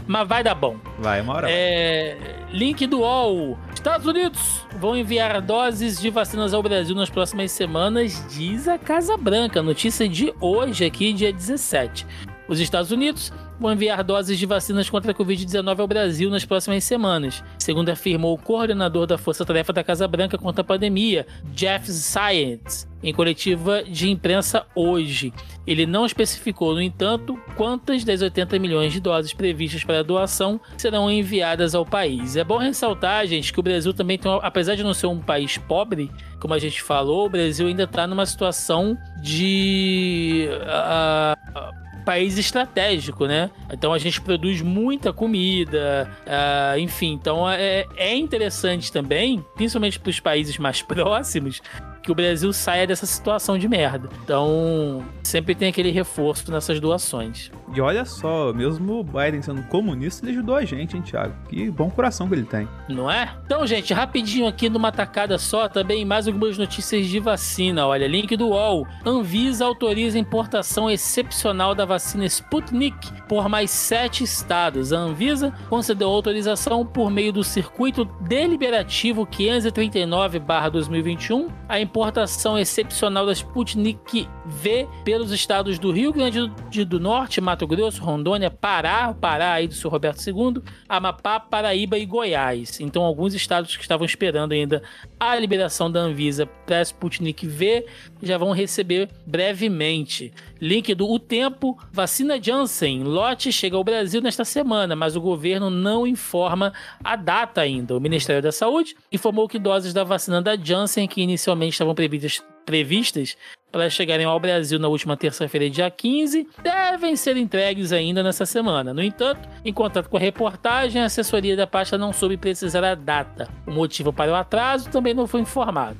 Mas vai dar bom. Vai, uma hora. É... Link do UOL. Estados Unidos vão enviar doses de vacinas ao Brasil nas próximas semanas, diz a Casa Branca. Notícia de hoje aqui, dia 17. Os Estados Unidos vão enviar doses de vacinas contra a Covid-19 ao Brasil nas próximas semanas, segundo afirmou o coordenador da Força Tarefa da Casa Branca contra a pandemia, Jeff Science, em coletiva de imprensa hoje. Ele não especificou, no entanto, quantas das 80 milhões de doses previstas para doação serão enviadas ao país. É bom ressaltar, gente, que o Brasil também tem, apesar de não ser um país pobre, como a gente falou, o Brasil ainda está numa situação de. Uh, país estratégico, né? Então a gente produz muita comida, uh, enfim. Então é, é interessante também, principalmente para os países mais próximos, que o Brasil saia dessa situação de merda. Então, sempre tem aquele reforço nessas doações. E olha só, mesmo o Biden sendo comunista, ele ajudou a gente, hein, Thiago? Que bom coração que ele tem. Não é? Então, gente, rapidinho aqui numa tacada só, também mais algumas notícias de vacina. Olha, link do UOL. Anvisa autoriza importação excepcional da vacina Sputnik por mais sete estados. A Anvisa concedeu autorização por meio do circuito deliberativo 539-2021 a importação excepcional da Sputnik V pelos estados do Rio Grande do Norte, Mato Grosso, Rondônia, Pará, Pará aí do seu Roberto II, Amapá, Paraíba e Goiás. Então, alguns estados que estavam esperando ainda a liberação da Anvisa para Sputnik V já vão receber brevemente. Link do O Tempo, vacina Janssen, lote chega ao Brasil nesta semana, mas o governo não informa a data ainda. O Ministério da Saúde informou que doses da vacina da Janssen, que inicialmente estavam previstas, previstas para chegarem ao Brasil na última terça-feira, dia 15, devem ser entregues ainda nessa semana. No entanto, em contato com a reportagem, a assessoria da pasta não soube precisar a data. O motivo para o atraso também não foi informado.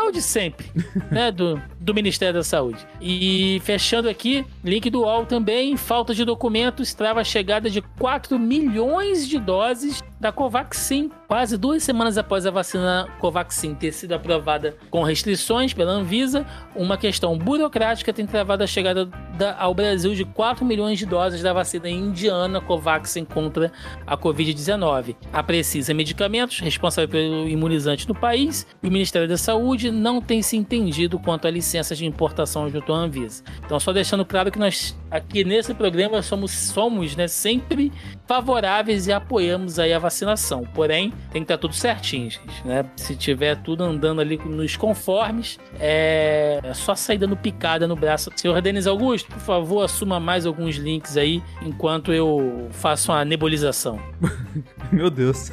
É o de sempre, né, do, do Ministério da Saúde. E fechando aqui, link do UOL também, falta de documentos trava a chegada de 4 milhões de doses da Covaxin, quase duas semanas após a vacina Covaxin ter sido aprovada com restrições pela Anvisa, uma questão burocrática tem travado a chegada da, ao Brasil de 4 milhões de doses da vacina indiana Covaxin contra a Covid-19. A Precisa Medicamentos, responsável pelo imunizante no país, e o Ministério da Saúde não tem se entendido quanto a licenças de importação junto à Anvisa. Então, só deixando claro que nós aqui nesse programa somos, somos né, sempre favoráveis e apoiamos aí a vacinação. Porém, tem que estar tudo certinho, gente. Né? Se tiver tudo andando ali nos conformes, é, é só sair dando picada no braço. Senhor Denis Augusto, por favor, assuma mais alguns links aí enquanto eu faço uma nebulização. Meu Deus.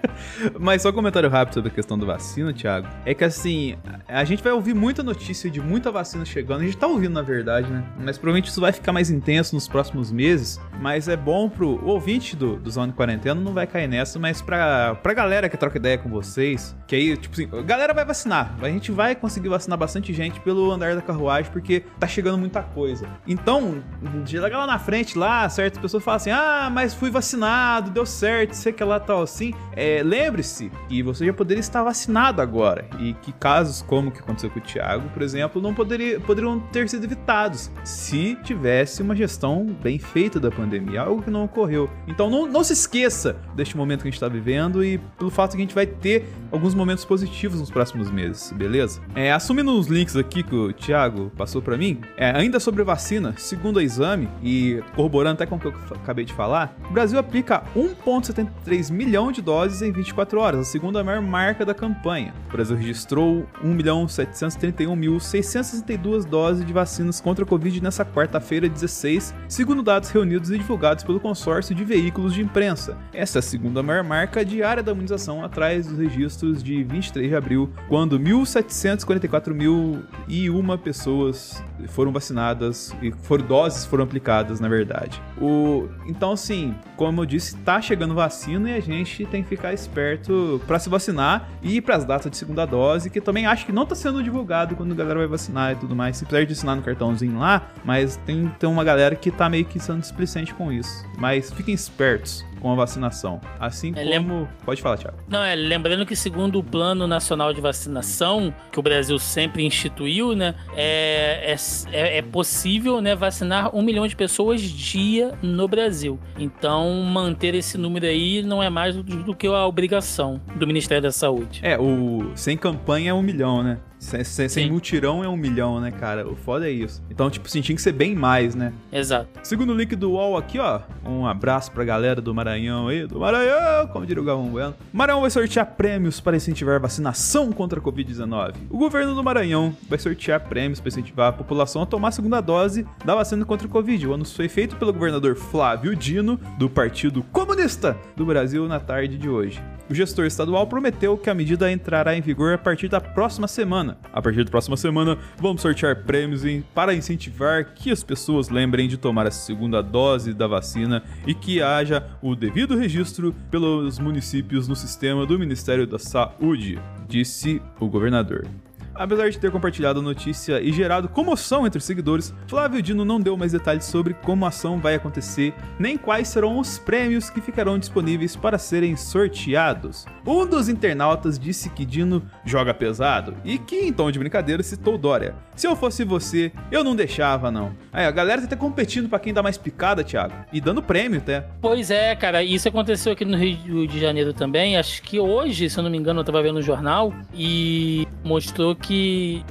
Mas só um comentário rápido sobre a questão da vacina, Thiago. É que assim, a gente vai ouvir muita notícia de muita vacina chegando. A gente tá ouvindo, na verdade, né? Mas provavelmente isso vai ficar mais intenso nos próximos meses. Mas é bom pro o ouvinte do, do de Quarentena não vai cair nessa, mas pra, pra galera que troca ideia com vocês, que aí, tipo assim, a galera vai vacinar. A gente vai conseguir vacinar bastante gente pelo andar da carruagem, porque tá chegando muita coisa. Então, chega lá na frente, lá, certas pessoas falam assim: ah, mas fui vacinado, deu certo, sei que lá tal assim. É, Lembre-se que você já poderia estar vacinado agora. E que casos como que aconteceu com o Thiago, por exemplo, não poderia, poderiam ter sido evitados se tivesse uma gestão bem feita da pandemia, algo que não ocorreu. Então não, não se esqueça deste momento que a gente está vivendo e pelo fato que a gente vai ter alguns momentos positivos nos próximos meses, beleza? É, assumindo os links aqui que o Thiago passou para mim, é, ainda sobre vacina, segundo o exame e corroborando até com o que eu acabei de falar, o Brasil aplica 1,73 milhão de doses em 24 horas, a segunda maior marca da campanha. O Brasil registrou 1.731.662 doses de vacinas contra a Covid nessa quarta-feira 16, segundo dados reunidos e divulgados pelo consórcio de veículos de imprensa. Essa é a segunda maior marca diária da imunização atrás dos registros de 23 de abril, quando 1.744.001 pessoas foram vacinadas e foram doses foram aplicadas, na verdade. O então assim, como eu disse, tá chegando vacina e a gente tem que ficar esperto para se vacinar e para as datas de segunda dose, que também acho que não tá sendo divulgado quando a galera vai vacinar e tudo mais. Se precisar de assinar no cartãozinho lá, mas tem, tem uma galera que tá meio que sendo displicente com isso. Mas fiquem espertos com a vacinação. Assim é, como. Pode falar, Thiago. Não, é lembrando que segundo o Plano Nacional de Vacinação, que o Brasil sempre instituiu, né? É, é, é possível né, vacinar um milhão de pessoas dia no Brasil. Então, manter esse número aí não é mais do, do que a obrigação do Ministério da Saúde. É, o sem campanha é um milhão, né? Sem, sem, sem mutirão é um milhão, né, cara? O foda é isso. Então, tipo, assim, tinha que ser bem mais, né? Exato. Segundo o link do UOL aqui, ó. Um abraço pra galera do Maranhão aí. Do Maranhão, como diria o Galvão Bueno. Maranhão vai sortear prêmios para incentivar vacinação contra a Covid-19. O governo do Maranhão vai sortear prêmios para incentivar a população a tomar a segunda dose da vacina contra a Covid. O anúncio foi feito pelo governador Flávio Dino, do Partido Comunista do Brasil, na tarde de hoje. O gestor estadual prometeu que a medida entrará em vigor a partir da próxima semana. A partir da próxima semana, vamos sortear prêmios para incentivar que as pessoas lembrem de tomar a segunda dose da vacina e que haja o devido registro pelos municípios no sistema do Ministério da Saúde, disse o governador. Apesar de ter compartilhado a notícia e gerado comoção entre os seguidores, Flávio Dino não deu mais detalhes sobre como a ação vai acontecer, nem quais serão os prêmios que ficarão disponíveis para serem sorteados. Um dos internautas disse que Dino joga pesado e que, em tom de brincadeira, citou Dória. Se eu fosse você, eu não deixava, não. Aí, a galera tá até competindo para quem dá mais picada, Thiago, e dando prêmio até. Pois é, cara, isso aconteceu aqui no Rio de Janeiro também. Acho que hoje, se eu não me engano, eu tava vendo no jornal e mostrou que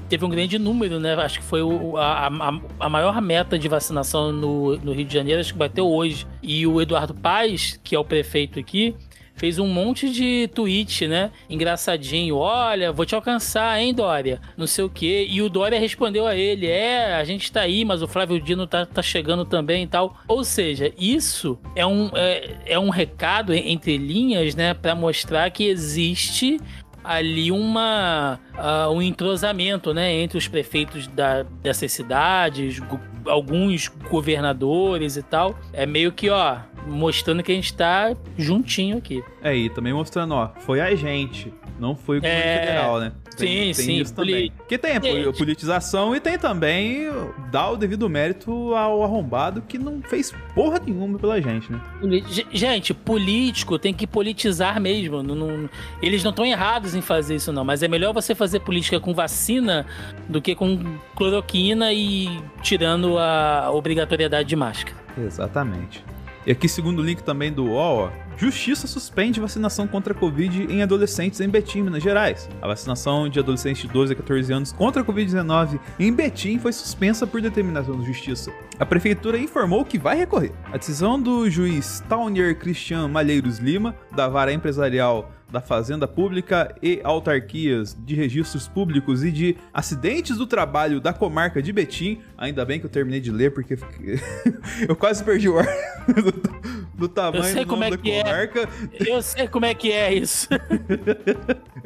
teve um grande número, né? Acho que foi o, a, a, a, maior meta de vacinação no, no Rio de Janeiro, acho que bateu hoje. E o Eduardo Paz, que é o prefeito aqui, fez um monte de tweet, né? Engraçadinho. Olha, vou te alcançar, hein, Dória? Não sei o quê. E o Dória respondeu a ele: É, a gente tá aí, mas o Flávio Dino tá, tá chegando também e tal. Ou seja, isso é um, é, é um recado entre linhas, né? Para mostrar que existe ali uma uh, um entrosamento né, entre os prefeitos da, dessas cidades, alguns governadores e tal. É meio que, ó, mostrando que a gente tá juntinho aqui. É, e também mostrando, ó, foi a gente Não foi o governo É, federal, né? sim, sim, Isso também. Porque tem a Gente. politização e tem também dar o devido mérito ao arrombado que não fez porra nenhuma pela gente, né? Gente, político tem que politizar mesmo. Não- não- eles não estão errados em fazer isso, não. Mas é melhor você fazer política com vacina do que com cloroquina e tirando a obrigatoriedade de máscara. Exatamente. E aqui, segundo o link também do UOL, Justiça suspende vacinação contra a Covid em adolescentes em Betim, Minas Gerais. A vacinação de adolescentes de 12 a 14 anos contra a Covid-19 em Betim foi suspensa por determinação da Justiça. A prefeitura informou que vai recorrer. A decisão do juiz Towner Cristian Malheiros Lima, da vara empresarial da Fazenda Pública e autarquias de registros públicos e de acidentes do trabalho da comarca de Betim. Ainda bem que eu terminei de ler, porque eu quase perdi o ar do, tamanho sei do como é da que é. comarca. Eu sei como é que é isso.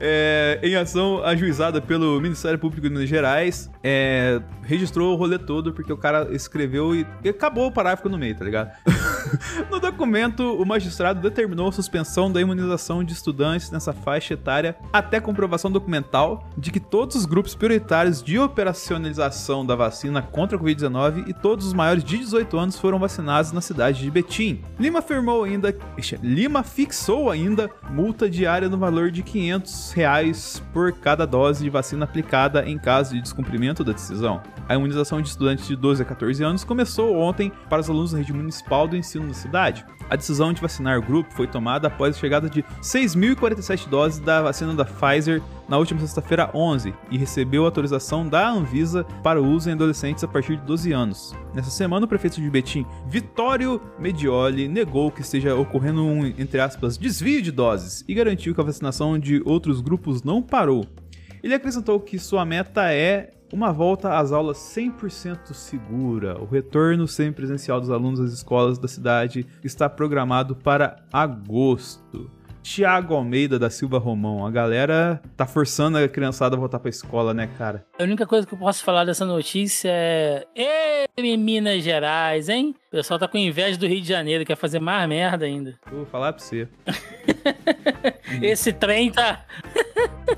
É, em ação ajuizada pelo Ministério Público de Minas Gerais, é, registrou o rolê todo porque o cara escreveu e, e acabou o parágrafo no meio, tá ligado? no documento, o magistrado determinou a suspensão da imunização de estudantes nessa faixa etária até comprovação documental de que todos os grupos prioritários de operacionalização da vacina contra a Covid-19 e todos os maiores de 18 anos foram vacinados na cidade de Betim. Lima afirmou ainda, Lima fixou ainda multa diária no valor de 500 reais por cada dose de vacina aplicada em caso de descumprimento da decisão. A imunização de estudantes de 12 a 14 anos começou ontem para os alunos da rede municipal do ensino da cidade. A decisão de vacinar o grupo foi tomada após a chegada de 6.047 doses da vacina da Pfizer na última sexta-feira 11 e recebeu autorização da Anvisa para o uso em adolescentes a partir de 12 anos. Nessa semana, o prefeito de Betim, Vittorio Medioli, negou que esteja ocorrendo um, entre aspas, desvio de doses e garantiu que a vacinação de outros grupos não parou. Ele acrescentou que sua meta é uma volta às aulas 100% segura. O retorno semipresencial dos alunos às escolas da cidade está programado para agosto. Tiago Almeida da Silva Romão. A galera tá forçando a criançada a voltar pra escola, né, cara? A única coisa que eu posso falar dessa notícia é. Ê, Minas Gerais, hein? O pessoal tá com inveja do Rio de Janeiro, quer fazer mais merda ainda. Vou falar pra você. Esse trem tá.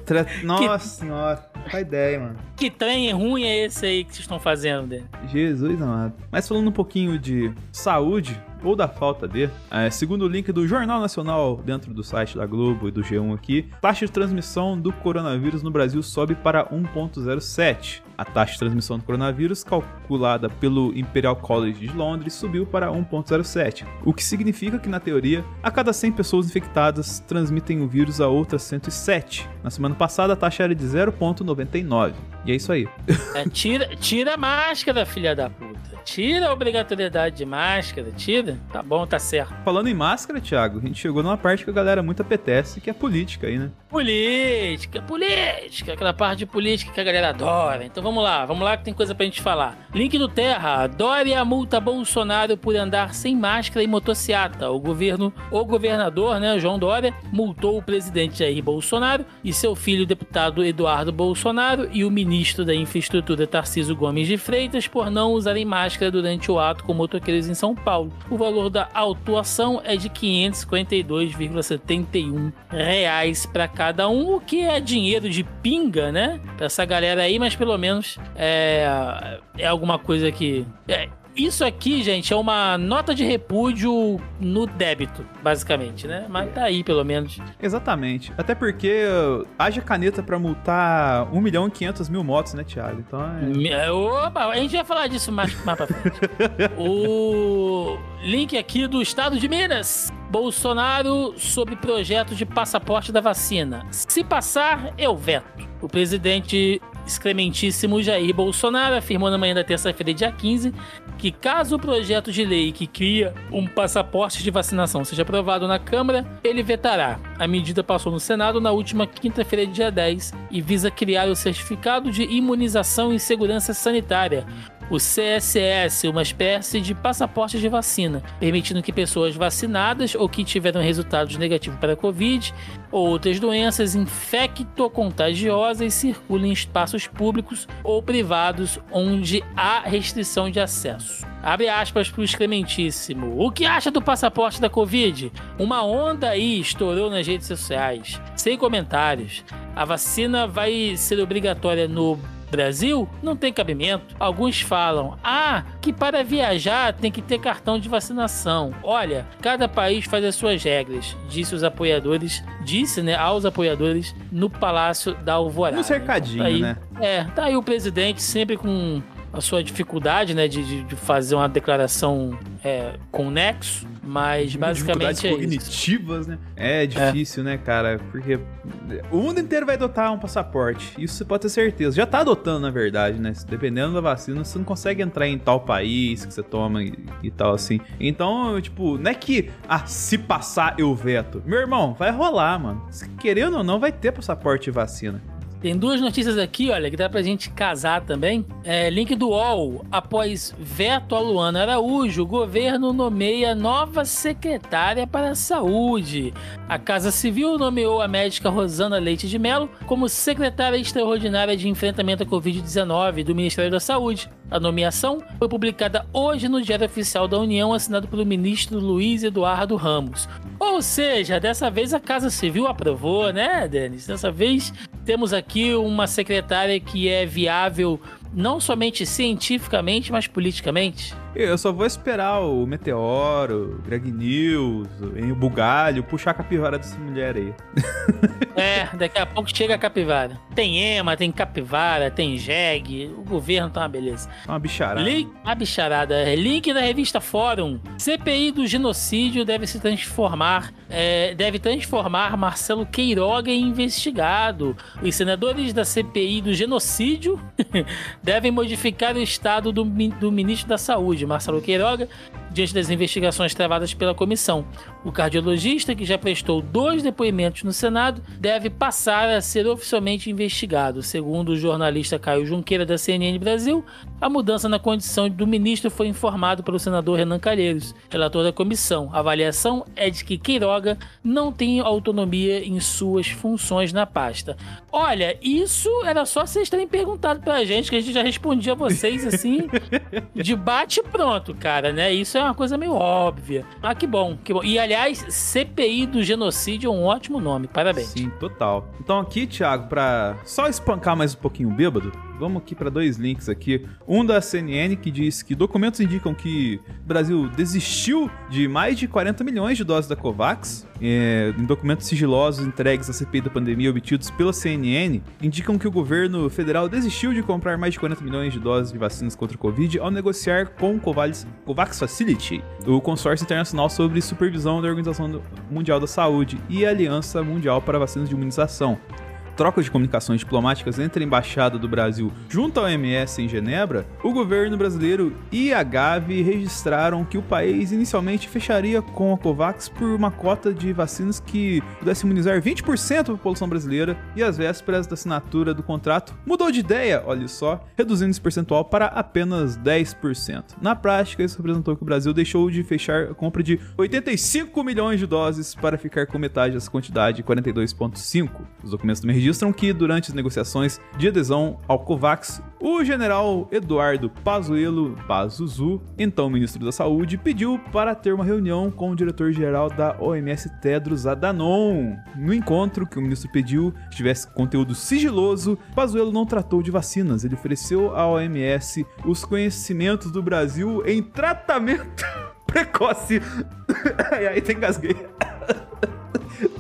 Tra- Nossa senhora, não faz ideia, mano. Que trem ruim é esse aí que vocês estão fazendo dele? Jesus amado. Mas falando um pouquinho de saúde, ou da falta de, é, segundo o link do Jornal Nacional dentro do site da Globo e do G1 aqui, taxa de transmissão do coronavírus no Brasil sobe para 1.07. A taxa de transmissão do coronavírus, calculada pelo Imperial College de Londres, subiu para 1.07, o que significa que, na teoria, a cada 100 pessoas infectadas transmitem o vírus a outras 107. Na semana passada, a taxa era de 0.99. E é isso aí. É, tira, tira a máscara, filha da puta. Tira a obrigatoriedade de máscara, tira. Tá bom, tá certo. Falando em máscara, Thiago, a gente chegou numa parte que a galera muito apetece, que é política aí, né? Política, política, aquela parte de política que a galera adora. Então vamos lá, vamos lá que tem coisa pra gente falar. Link do Terra, Dória multa Bolsonaro por andar sem máscara e motociata. O governo, o governador, né, João Dória, multou o presidente Jair Bolsonaro e seu filho, o deputado Eduardo Bolsonaro, e o ministro da Infraestrutura Tarcísio Gomes de Freitas por não usarem máscara durante o ato com motoqueiros em São Paulo. O valor da autuação é de 552,71 reais para cada um, o que é dinheiro de pinga, né? Pra essa galera aí, mas pelo menos é, é alguma coisa que. é, isso aqui, gente, é uma nota de repúdio no débito, basicamente, né? Mas tá aí, pelo menos. Exatamente. Até porque uh, haja caneta pra multar 1 milhão e 500 mil motos, né, Thiago? Então é... Me- Opa, a gente vai falar disso mais, mais pra frente. o link aqui do estado de Minas. Bolsonaro sobre projeto de passaporte da vacina. Se passar, eu veto. O presidente excrementíssimo Jair Bolsonaro afirmou na manhã da terça-feira, dia 15, que caso o projeto de lei que cria um passaporte de vacinação seja aprovado na Câmara, ele vetará. A medida passou no Senado na última quinta-feira, dia 10, e visa criar o certificado de imunização e segurança sanitária, o CSS, uma espécie de passaporte de vacina, permitindo que pessoas vacinadas ou que tiveram resultados negativos para a Covid ou outras doenças infectocontagiosas circulem em espaços públicos ou privados onde há restrição de acesso. Abre aspas para o excrementíssimo. O que acha do passaporte da Covid? Uma onda aí estourou nas redes sociais. Sem comentários. A vacina vai ser obrigatória no Brasil não tem cabimento. Alguns falam: ah, que para viajar tem que ter cartão de vacinação. Olha, cada país faz as suas regras, disse os apoiadores, disse, né, aos apoiadores no Palácio da Alvorada. No cercadinho, tá aí, né? É, tá aí o presidente sempre com a sua dificuldade, né, de, de fazer uma declaração é, com nexo, mas basicamente é isso. cognitivas, né? É difícil, é. né, cara? Porque o mundo inteiro vai adotar um passaporte. Isso você pode ter certeza. Já tá adotando, na verdade, né? Dependendo da vacina, você não consegue entrar em tal país que você toma e, e tal, assim. Então, tipo, não é que, ah, se passar eu veto. Meu irmão, vai rolar, mano. Se querendo ou não, vai ter passaporte e vacina. Tem duas notícias aqui, olha, que dá pra gente casar também. É, link do UOL. Após veto a Luana Araújo, o governo nomeia nova secretária para a saúde. A Casa Civil nomeou a médica Rosana Leite de Mello como secretária extraordinária de enfrentamento à Covid-19 do Ministério da Saúde. A nomeação foi publicada hoje no Diário Oficial da União, assinado pelo ministro Luiz Eduardo Ramos. Ou seja, dessa vez a Casa Civil aprovou, né, Denis? Dessa vez temos aqui uma secretária que é viável não somente cientificamente, mas politicamente. Eu só vou esperar o Meteoro, o Greg News, o Bugalho puxar a capivara dessa mulher aí. É, daqui a pouco chega a capivara. Tem Ema, tem capivara, tem Jeg, o governo tá uma beleza. Tá uma bicharada. Link, uma bicharada. Link da revista Fórum. CPI do genocídio deve se transformar, é, deve transformar Marcelo Queiroga em investigado. Os senadores da CPI do genocídio devem modificar o estado do, do ministro da Saúde, Marcelo Queiroga, diante das investigações travadas pela comissão. O cardiologista, que já prestou dois depoimentos no Senado, deve passar a ser oficialmente investigado. Segundo o jornalista Caio Junqueira, da CNN Brasil, a mudança na condição do ministro foi informado pelo senador Renan Calheiros, relator da comissão. A avaliação é de que Queiroga não tem autonomia em suas funções na pasta. Olha, isso era só vocês terem perguntado pra gente, que a gente já respondia a vocês assim, de bate pronto, cara, né? Isso é uma coisa meio óbvia. Ah, que bom, que bom. E aliás, CPI do genocídio é um ótimo nome, parabéns. Sim, total. Então aqui, Thiago, pra só espancar mais um pouquinho o bêbado, vamos aqui para dois links aqui. Um da CNN que diz que documentos indicam que o Brasil desistiu de mais de 40 milhões de doses da Covax. É, em documentos sigilosos entregues à CPI da pandemia obtidos pela CNN, indicam que o governo federal desistiu de comprar mais de 40 milhões de doses de vacinas contra a Covid ao negociar com o Covax, Covax Facility, o consórcio internacional sobre supervisão da Organização Mundial da Saúde e a Aliança Mundial para Vacinas de Imunização troca de comunicações diplomáticas entre a Embaixada do Brasil junto ao OMS em Genebra, o governo brasileiro e a Gavi registraram que o país inicialmente fecharia com a Covax por uma cota de vacinas que pudesse imunizar 20% da população brasileira e às vésperas da assinatura do contrato mudou de ideia, olha só, reduzindo esse percentual para apenas 10%. Na prática, isso representou que o Brasil deixou de fechar a compra de 85 milhões de doses para ficar com metade dessa quantidade, 42,5. Os documentos também registram que, durante as negociações de adesão ao COVAX, o general Eduardo Pazuello Pazuzu, então ministro da Saúde, pediu para ter uma reunião com o diretor-geral da OMS Tedros Adhanom. No encontro que o ministro pediu tivesse conteúdo sigiloso, Pazuello não tratou de vacinas, ele ofereceu à OMS os conhecimentos do Brasil em tratamento precoce. e aí tem gasguei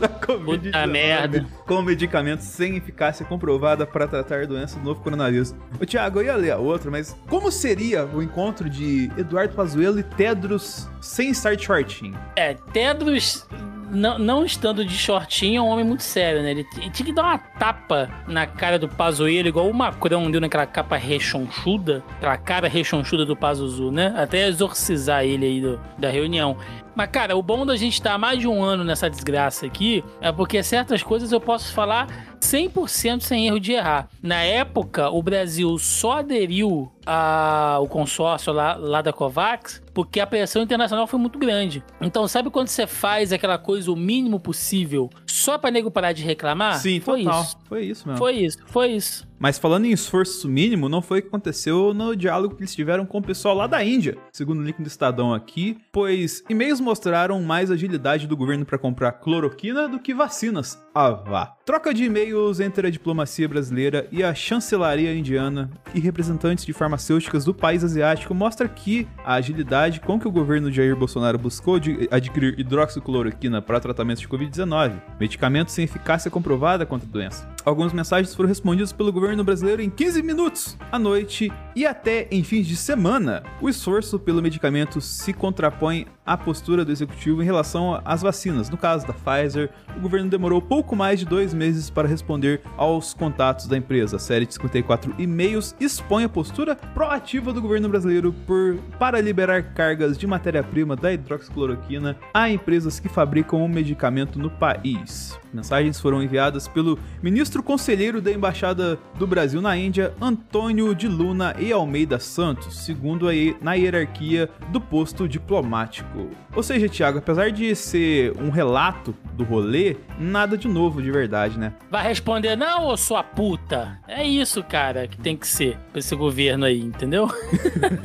da Covid Puta merda. Com medicamentos sem eficácia comprovada para tratar doença do novo coronavírus. O Thiago, eu ia ler a outra, mas como seria o encontro de Eduardo Pazuello e Tedros sem estar de shortinho? É, Tedros não, não, estando de shortinho, é um homem muito sério, né? Ele, tinha que dar uma tapa na cara do Pazuello, igual o Macron deu naquela capa rechonchuda, aquela cara rechonchuda do Pazuzu, né? Até exorcizar ele aí do, da reunião. Mas, cara, o bom da gente estar tá mais de um ano nessa desgraça aqui é porque certas coisas eu posso falar 100% sem erro de errar. Na época, o Brasil só aderiu ao consórcio lá, lá da COVAX porque a pressão internacional foi muito grande. Então, sabe quando você faz aquela coisa o mínimo possível só pra nego parar de reclamar? Sim, foi total. isso. Foi isso mesmo. Foi isso, foi isso. Mas falando em esforço mínimo, não foi o que aconteceu no diálogo que eles tiveram com o pessoal lá da Índia, segundo o link do Estadão aqui, pois e-mails mostraram mais agilidade do governo para comprar cloroquina do que vacinas. Ah, vá. Troca de e-mails entre a diplomacia brasileira e a chancelaria indiana e representantes de farmacêuticas do país asiático mostra que a agilidade com que o governo de Jair Bolsonaro buscou de adquirir hidroxicloroquina para tratamento de Covid-19, medicamento sem eficácia comprovada contra a doença. Algumas mensagens foram respondidas pelo governo brasileiro em 15 minutos à noite e até em fins de semana. O esforço pelo medicamento se contrapõe à postura do executivo em relação às vacinas. No caso da Pfizer, o governo demorou pouco mais de dois meses para responder aos contatos da empresa. A série de 54 e-mails expõe a postura proativa do governo brasileiro por, para liberar cargas de matéria-prima da hidroxicloroquina a empresas que fabricam o medicamento no país. Mensagens foram enviadas pelo ministro conselheiro da Embaixada do Brasil na Índia, Antônio de Luna e Almeida Santos, segundo a na hierarquia do posto diplomático. Ou seja, Thiago, apesar de ser um relato do rolê, nada de novo de verdade, né? Vai responder, não, ô sua puta. É isso, cara, que tem que ser pra esse governo aí, entendeu?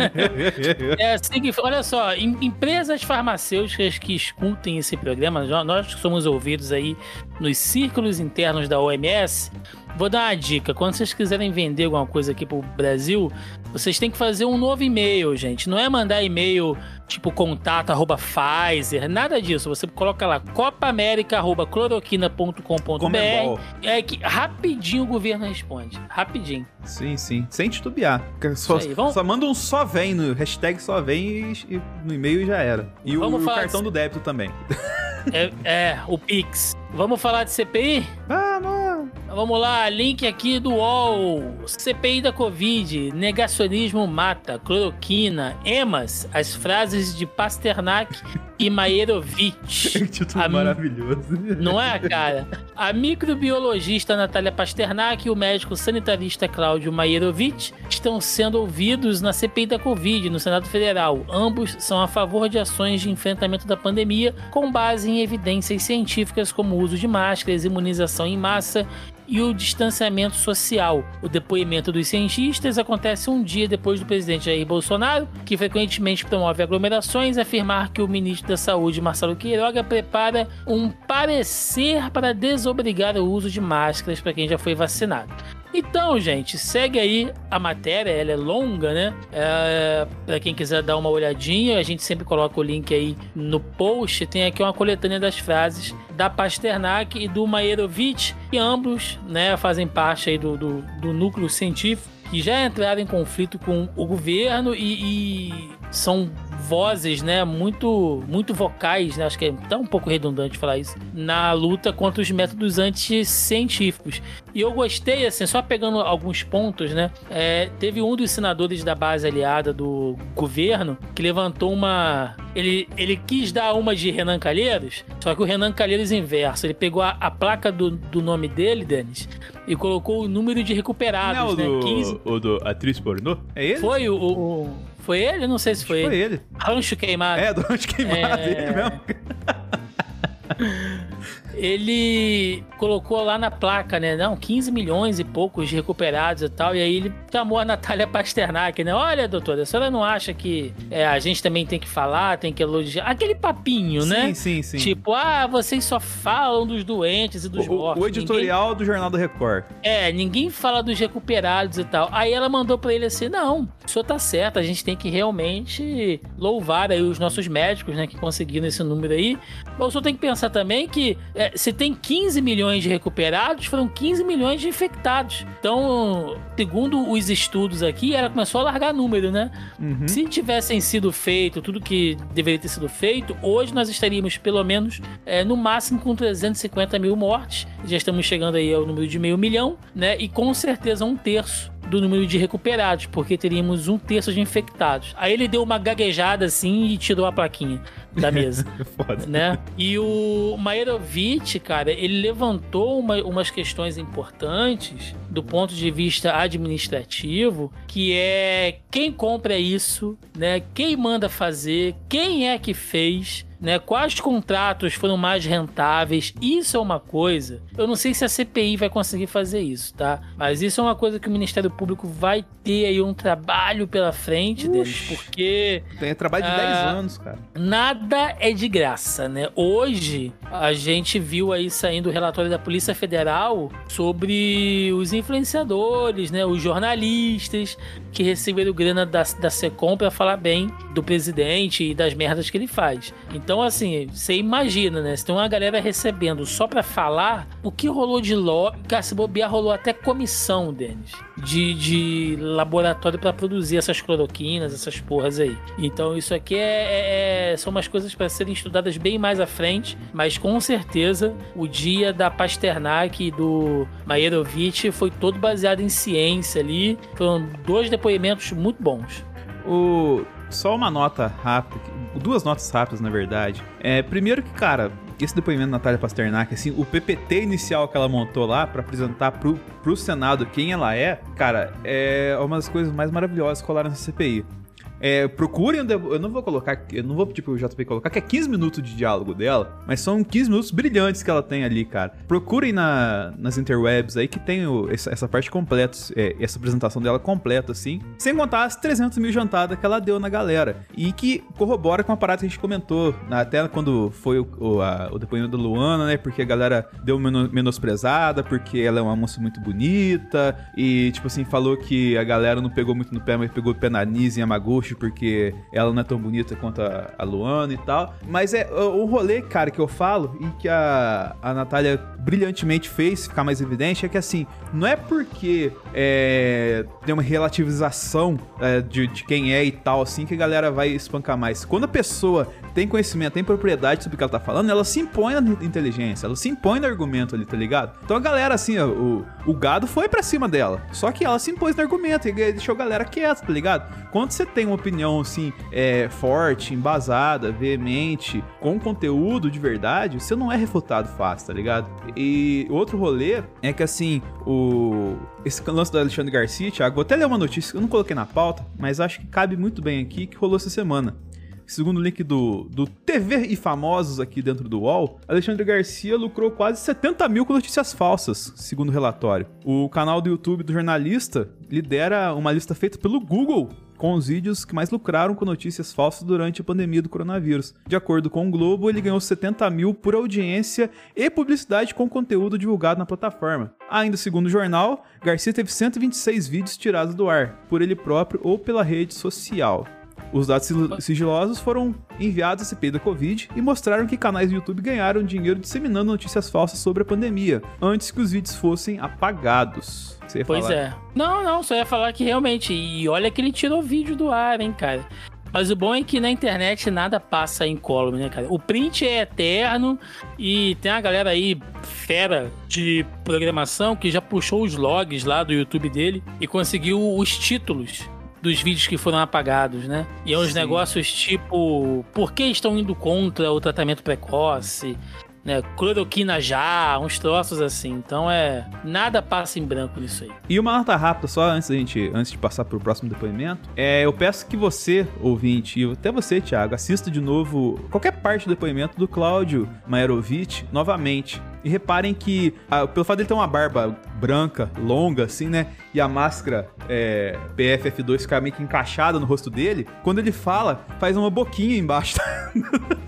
é assim que, olha só, em, empresas farmacêuticas que escutem esse programa, nós que somos ouvidos aí nos círculos internos da OMS, Vou dar uma dica. Quando vocês quiserem vender alguma coisa aqui pro Brasil, vocês têm que fazer um novo e-mail, gente. Não é mandar e-mail tipo contato arroba Pfizer, nada disso. Você coloca lá copaamerica.cloroquina.com.br. É que rapidinho o governo responde. Rapidinho. Sim, sim. Sem titubear. Só, aí, vamos... só manda um só vem no hashtag só vem e, e no e-mail já era. E o, o cartão de... do débito também. É, é, o Pix. Vamos falar de CPI? Vamos! Vamos lá, link aqui do UOL. CPI da Covid, negacionismo mata, cloroquina, emas, as frases de Pasternak Maierovitch. título a... maravilhoso. Não é, cara? A microbiologista Natália Pasternak e o médico sanitarista Cláudio Maierovitch estão sendo ouvidos na CPI da Covid, no Senado Federal. Ambos são a favor de ações de enfrentamento da pandemia com base em evidências científicas como o uso de máscaras, imunização em massa e o distanciamento social. O depoimento dos cientistas acontece um dia depois do presidente Jair Bolsonaro, que frequentemente promove aglomerações, afirmar que o ministro da Saúde, Marcelo Queiroga, prepara um parecer para desobrigar o uso de máscaras para quem já foi vacinado. Então, gente, segue aí a matéria, ela é longa, né? É, para quem quiser dar uma olhadinha, a gente sempre coloca o link aí no post. Tem aqui uma coletânea das frases da Pasternak e do Maierovitch, que ambos né, fazem parte aí do, do, do núcleo científico que já entraram em conflito com o governo e, e são vozes, né, muito, muito vocais, né, acho que é até um pouco redundante falar isso, na luta contra os métodos anticientíficos. E eu gostei, assim, só pegando alguns pontos, né, é, teve um dos senadores da base aliada do governo que levantou uma... Ele, ele quis dar uma de Renan Calheiros, só que o Renan Calheiros inverso, ele pegou a, a placa do, do nome dele, Denis, e colocou o número de recuperados, Não, né, do, 15... o do atriz pornô? É ele? Foi o, o foi ele? Não sei se foi, foi ele. ele. Rancho queimado. É, do rancho queimado, é... ele mesmo. ele colocou lá na placa, né? Não, 15 milhões e poucos recuperados e tal. E aí ele chamou a Natália Pasternak, né? Olha, doutora, a senhora não acha que é, a gente também tem que falar, tem que elogiar? Aquele papinho, sim, né? Sim, sim, sim. Tipo, ah, vocês só falam dos doentes e dos o, mortos. O editorial ninguém... do Jornal do Record. É, ninguém fala dos recuperados e tal. Aí ela mandou pra ele assim: não, o senhor tá certo, a gente tem que realmente louvar aí os nossos médicos, né, que conseguiram esse número aí. Mas o senhor tem que pensar também que é, se tem 15 milhões de recuperados, foram 15 milhões de infectados. Então, segundo os estudos aqui, ela começou a largar número, né? Uhum. Se tivessem sido feito tudo que deveria ter sido feito, hoje nós estaríamos pelo menos é, no máximo com 350 mil mortes. Já estamos chegando aí ao número de meio milhão, né? E com certeza um terço do número de recuperados, porque teríamos um terço de infectados. Aí ele deu uma gaguejada assim e tirou a plaquinha da mesa. Foda. Né? E o Maerovic, cara, ele levantou uma, umas questões importantes do ponto de vista administrativo, que é quem compra isso, né? Quem manda fazer, quem é que fez, né? Quais contratos foram mais rentáveis? Isso é uma coisa. Eu não sei se a CPI vai conseguir fazer isso, tá? Mas isso é uma coisa que o Ministério Público vai ter aí um trabalho pela frente Ux, deles, porque tem trabalho de ah, 10 anos, cara. Nada é de graça, né? Hoje a gente viu aí saindo o relatório da Polícia Federal sobre os influenciadores, né? Os jornalistas que receberam grana da, da Secom para falar bem do presidente e das merdas que ele faz. Então então, assim, você imagina, né? Se tem uma galera recebendo só pra falar, o que rolou de lobby, cara, se bobear, rolou até comissão, Denis, de, de laboratório para produzir essas cloroquinas, essas porras aí. Então, isso aqui é, é, é são umas coisas para serem estudadas bem mais à frente, mas com certeza o dia da Pasternak e do Maierovitch foi todo baseado em ciência ali. Foram dois depoimentos muito bons. O só uma nota rápida, duas notas rápidas, na verdade. É, primeiro que, cara, esse depoimento da Natália Pasternak, assim, o PPT inicial que ela montou lá para apresentar pro, pro Senado quem ela é, cara, é uma das coisas mais maravilhosas que rolaram nessa CPI. É, procurem, eu não vou colocar, eu não vou tipo o JP colocar que é 15 minutos de diálogo dela, mas são 15 minutos brilhantes que ela tem ali, cara. Procurem na, nas interwebs aí que tem o, essa, essa, parte completa, é, essa apresentação dela completa, assim, sem contar as 300 mil jantadas que ela deu na galera e que corrobora com a parada que a gente comentou, até quando foi o, o, a, o depoimento da Luana, né, porque a galera deu menosprezada, porque ela é uma moça muito bonita e, tipo assim, falou que a galera não pegou muito no pé, mas pegou o pé na Nise e Yamaguchi porque ela não é tão bonita quanto a, a Luana e tal. Mas é o, o rolê, cara, que eu falo e que a, a Natália brilhantemente fez ficar mais evidente é que assim, não é porque é, tem uma relativização é, de, de quem é e tal, assim, que a galera vai espancar mais. Quando a pessoa tem conhecimento, tem propriedade sobre o que ela tá falando, ela se impõe na inteligência, ela se impõe no argumento ali, tá ligado? Então a galera, assim, o, o gado foi para cima dela. Só que ela se impôs no argumento e deixou a galera quieta, tá ligado? Quando você tem uma opinião, assim, é, forte, embasada, veemente, com conteúdo de verdade, você não é refutado fácil, tá ligado? E outro rolê é que, assim, o. Esse lance do Alexandre Garcia, Thiago, vou até ler uma notícia que eu não coloquei na pauta, mas acho que cabe muito bem aqui que rolou essa semana. Segundo o link do, do TV e Famosos aqui dentro do UOL, Alexandre Garcia lucrou quase 70 mil com notícias falsas, segundo o relatório. O canal do YouTube do jornalista lidera uma lista feita pelo Google com os vídeos que mais lucraram com notícias falsas durante a pandemia do coronavírus. De acordo com o Globo, ele ganhou 70 mil por audiência e publicidade com conteúdo divulgado na plataforma. Ainda segundo o jornal, Garcia teve 126 vídeos tirados do ar, por ele próprio ou pela rede social. Os dados sigilosos foram enviados à CPI da Covid e mostraram que canais do YouTube ganharam dinheiro disseminando notícias falsas sobre a pandemia, antes que os vídeos fossem apagados. pois falar? é. Não, não, só ia falar que realmente. E olha que ele tirou vídeo do ar, hein, cara. Mas o bom é que na internet nada passa incólume, né, cara? O print é eterno e tem a galera aí, fera de programação, que já puxou os logs lá do YouTube dele e conseguiu os títulos dos vídeos que foram apagados, né? E é uns Sim. negócios tipo, por que estão indo contra o tratamento precoce? né? Cloroquina já, uns troços assim. Então é. Nada passa em branco nisso aí. E uma nota rápida, só antes da gente, antes de passar pro próximo depoimento. É, eu peço que você, ouvinte, e até você, Thiago, assista de novo qualquer parte do depoimento do Cláudio Maerovic novamente. E reparem que, ah, pelo fato de ele ter uma barba branca, longa, assim, né? E a máscara é, PFF2 ficar meio que encaixada no rosto dele, quando ele fala, faz uma boquinha embaixo.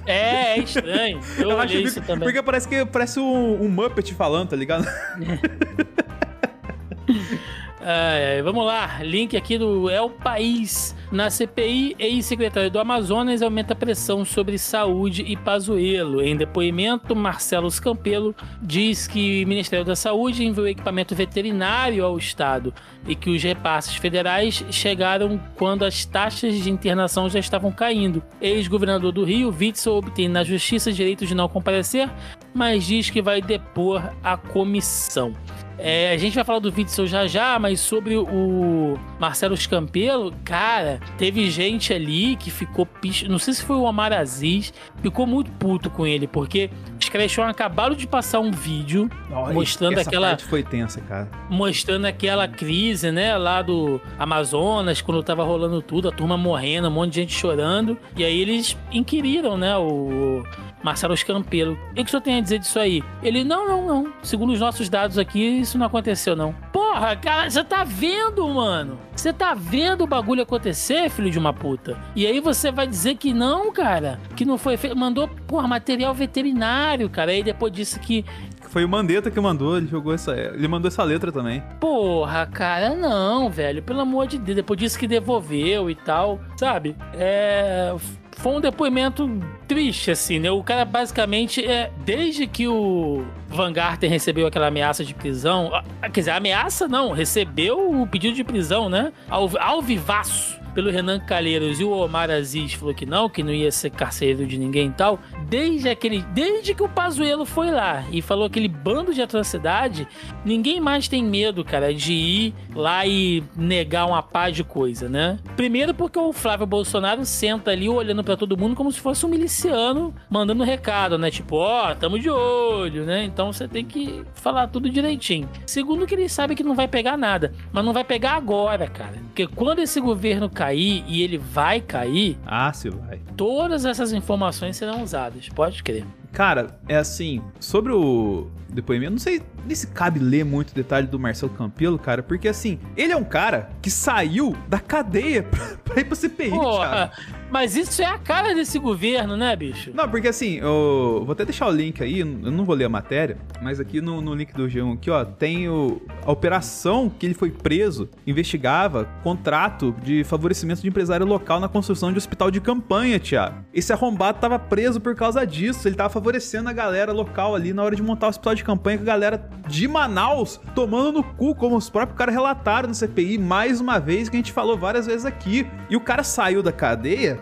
É, é estranho. Eu, eu acho isso também. Porque parece que parece um, um Muppet falando, tá ligado? É, vamos lá, link aqui do El País. Na CPI, ex-secretário do Amazonas aumenta a pressão sobre saúde e Pazuello. Em depoimento, Marcelo Campelo diz que o Ministério da Saúde enviou equipamento veterinário ao Estado e que os repasses federais chegaram quando as taxas de internação já estavam caindo. Ex-governador do Rio, Witzel, obtém na justiça direito de não comparecer, mas diz que vai depor a comissão. É, a gente vai falar do Witzel já já, mas sobre o Marcelo Scampelo, cara, teve gente ali que ficou picho. Não sei se foi o Omar Aziz, ficou muito puto com ele, porque os Crashon acabaram de passar um vídeo Olha, mostrando essa aquela. parte foi tensa, cara. Mostrando aquela crise, né, lá do Amazonas, quando tava rolando tudo, a turma morrendo, um monte de gente chorando. E aí eles inquiriram, né, o Marcelo Scampelo. O que o senhor tem a dizer disso aí? Ele, não, não, não. Segundo os nossos dados aqui, isso não aconteceu, não. Porra, cara, você tá vendo, mano? Você tá vendo o bagulho acontecer, filho de uma puta? E aí você vai dizer que não, cara? Que não foi feito. Mandou, porra, material veterinário, cara. Aí depois disse que Foi o Mandetta que mandou, ele jogou essa. Ele mandou essa letra também. Porra, cara, não, velho. Pelo amor de Deus. Depois disse que devolveu e tal, sabe? É. Foi um depoimento triste, assim, né? O cara basicamente é. Desde que o Van Garten recebeu aquela ameaça de prisão. Quer dizer, ameaça não, recebeu o pedido de prisão, né? Ao, ao vivaço pelo Renan Calheiros e o Omar Aziz falou que não, que não ia ser carcereiro de ninguém e tal. Desde aquele. Desde que o Pazuello foi lá e falou aquele bando de atrocidade, ninguém mais tem medo, cara, de ir lá e negar uma pá de coisa, né? Primeiro porque o Flávio Bolsonaro senta ali olhando pra todo mundo como se fosse um miliciano mandando recado, né? Tipo, ó, tamo de olho, né? Então você tem que falar tudo direitinho. Segundo que ele sabe que não vai pegar nada, mas não vai pegar agora, cara. Porque quando esse governo cair e ele vai cair, Ah, se vai. todas essas informações serão usadas, pode crer. Cara, é assim, sobre o depoimento, não sei nem se cabe ler muito detalhe do Marcelo Campelo, cara, porque assim, ele é um cara que saiu da cadeia pra, pra ir pra CPI, Thiago. Mas isso é a cara desse governo, né, bicho? Não, porque assim, eu vou até deixar o link aí, eu não vou ler a matéria, mas aqui no, no link do G1 aqui, ó, tem o, a operação que ele foi preso, investigava contrato de favorecimento de empresário local na construção de hospital de campanha, Thiago. Esse arrombado tava preso por causa disso, ele tava favorecendo a galera local ali na hora de montar o hospital de campanha com a galera de Manaus tomando no cu, como os próprios caras relataram no CPI, mais uma vez, que a gente falou várias vezes aqui. E o cara saiu da cadeia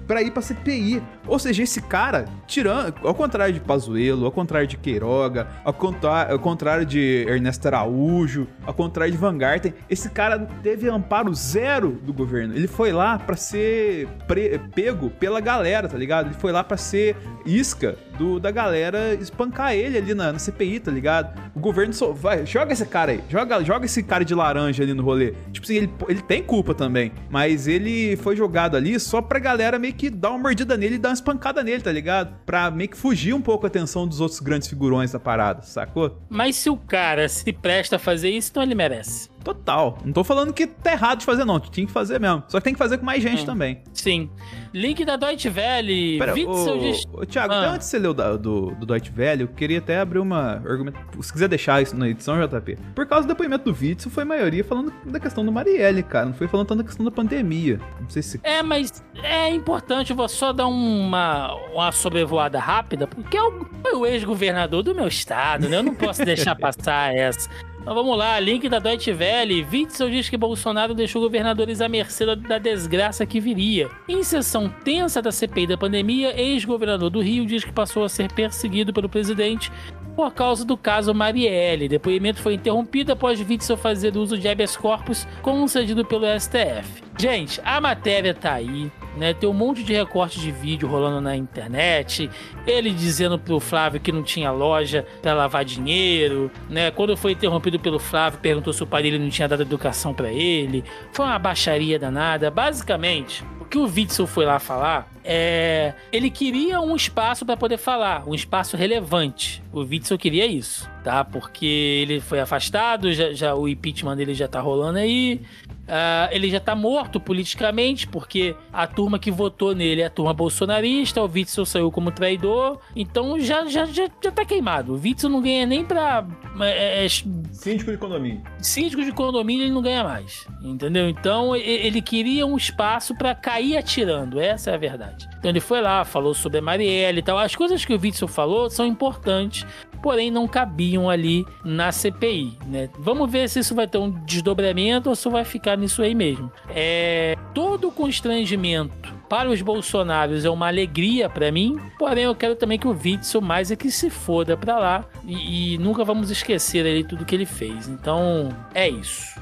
pra ir pra CPI. Ou seja, esse cara, tirando, ao contrário de Pazuello, ao contrário de Queiroga, ao, contra- ao contrário de Ernesto Araújo, ao contrário de Van Garten, esse cara teve amparo zero do governo. Ele foi lá pra ser pre- pego pela galera, tá ligado? Ele foi lá pra ser isca do, da galera espancar ele ali na, na CPI, tá ligado? O governo só vai, joga esse cara aí, joga, joga esse cara de laranja ali no rolê. Tipo assim, ele, ele tem culpa também, mas ele foi jogado ali só pra galera meio que dar uma mordida nele e dar uma espancada nele, tá ligado? Pra meio que fugir um pouco a atenção dos outros grandes figurões da parada, sacou? Mas se o cara se presta a fazer isso, então ele merece. Total. Não tô falando que tá errado de fazer, não. Tinha que fazer mesmo. Só que tem que fazer com mais gente É. também. Sim. Link da Deutsche Welle. Pera, Witzel ô, Thiago, Ah. até antes de você ler o da- do, do Deutsche Welle, eu queria até abrir uma argumento. Se quiser deixar isso na edição, JP. Por causa do depoimento do Witzel, foi a maioria falando da questão do Marielle, cara. Não foi falando tanto da questão da pandemia. Não sei se. É, mas é importante, eu vou só dar uma, uma sobrevoada rápida, porque é o, foi o ex-governador do meu estado, né? Eu não posso deixar passar essa. Então vamos lá, link da Deutsche Welle. Witzel diz que Bolsonaro deixou governadores à mercê da- desgraça que viria. Em sessão tensa da CPI da pandemia, ex-governador do Rio diz que passou a ser perseguido pelo presidente por causa do caso Marielle. Depoimento foi interrompido após Witzel fazer uso de habeas corpus concedido pelo STF. Gente, a matéria tá aí, né? Tem um monte de recorte de vídeo rolando na internet. Ele dizendo pro Flávio que não tinha loja pra lavar dinheiro, né? Quando foi interrompido pelo Flávio, perguntou se o pai dele não tinha dado educação pra ele. Foi uma baixaria danada. Basicamente, que o Witzel foi lá falar é. Ele queria um espaço pra poder falar, um espaço relevante. O Witzel queria isso, tá? Porque ele foi afastado, já, já o impeachment dele já tá rolando aí. Ah, ele já tá morto politicamente, porque a turma que votou nele é a turma bolsonarista, o Witzel saiu como traidor, então já, já, já, já tá queimado. O Witzel não ganha nem pra. é, é, Síndico de condomínio. síndico de condomínio ele não ganha mais, entendeu? Então ele queria um espaço pra cair atirando, essa é a verdade. Então ele foi lá, falou sobre a Marielle e tal. As coisas que o Witzel falou são importantes, porém não cabiam ali na CPI, né? Vamos ver se isso vai ter um desdobramento ou se vai ficar nisso aí mesmo. É todo o constrangimento para os bolsonaros é uma alegria para mim, porém eu quero também que o Witzel mais é que se foda pra lá e, e nunca vamos esquecer ali tudo que ele fez. Então, é isso.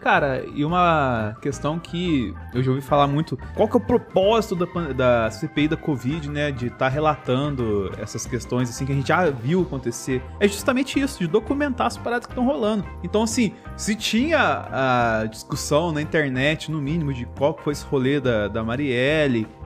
Cara, e uma questão que eu já ouvi falar muito, qual que é o propósito da, da CPI da Covid, né, de estar tá relatando essas questões, assim, que a gente já viu acontecer? É justamente isso, de documentar as paradas que estão rolando. Então, assim, se tinha a discussão na internet, no mínimo, de qual foi esse rolê da, da Marielle,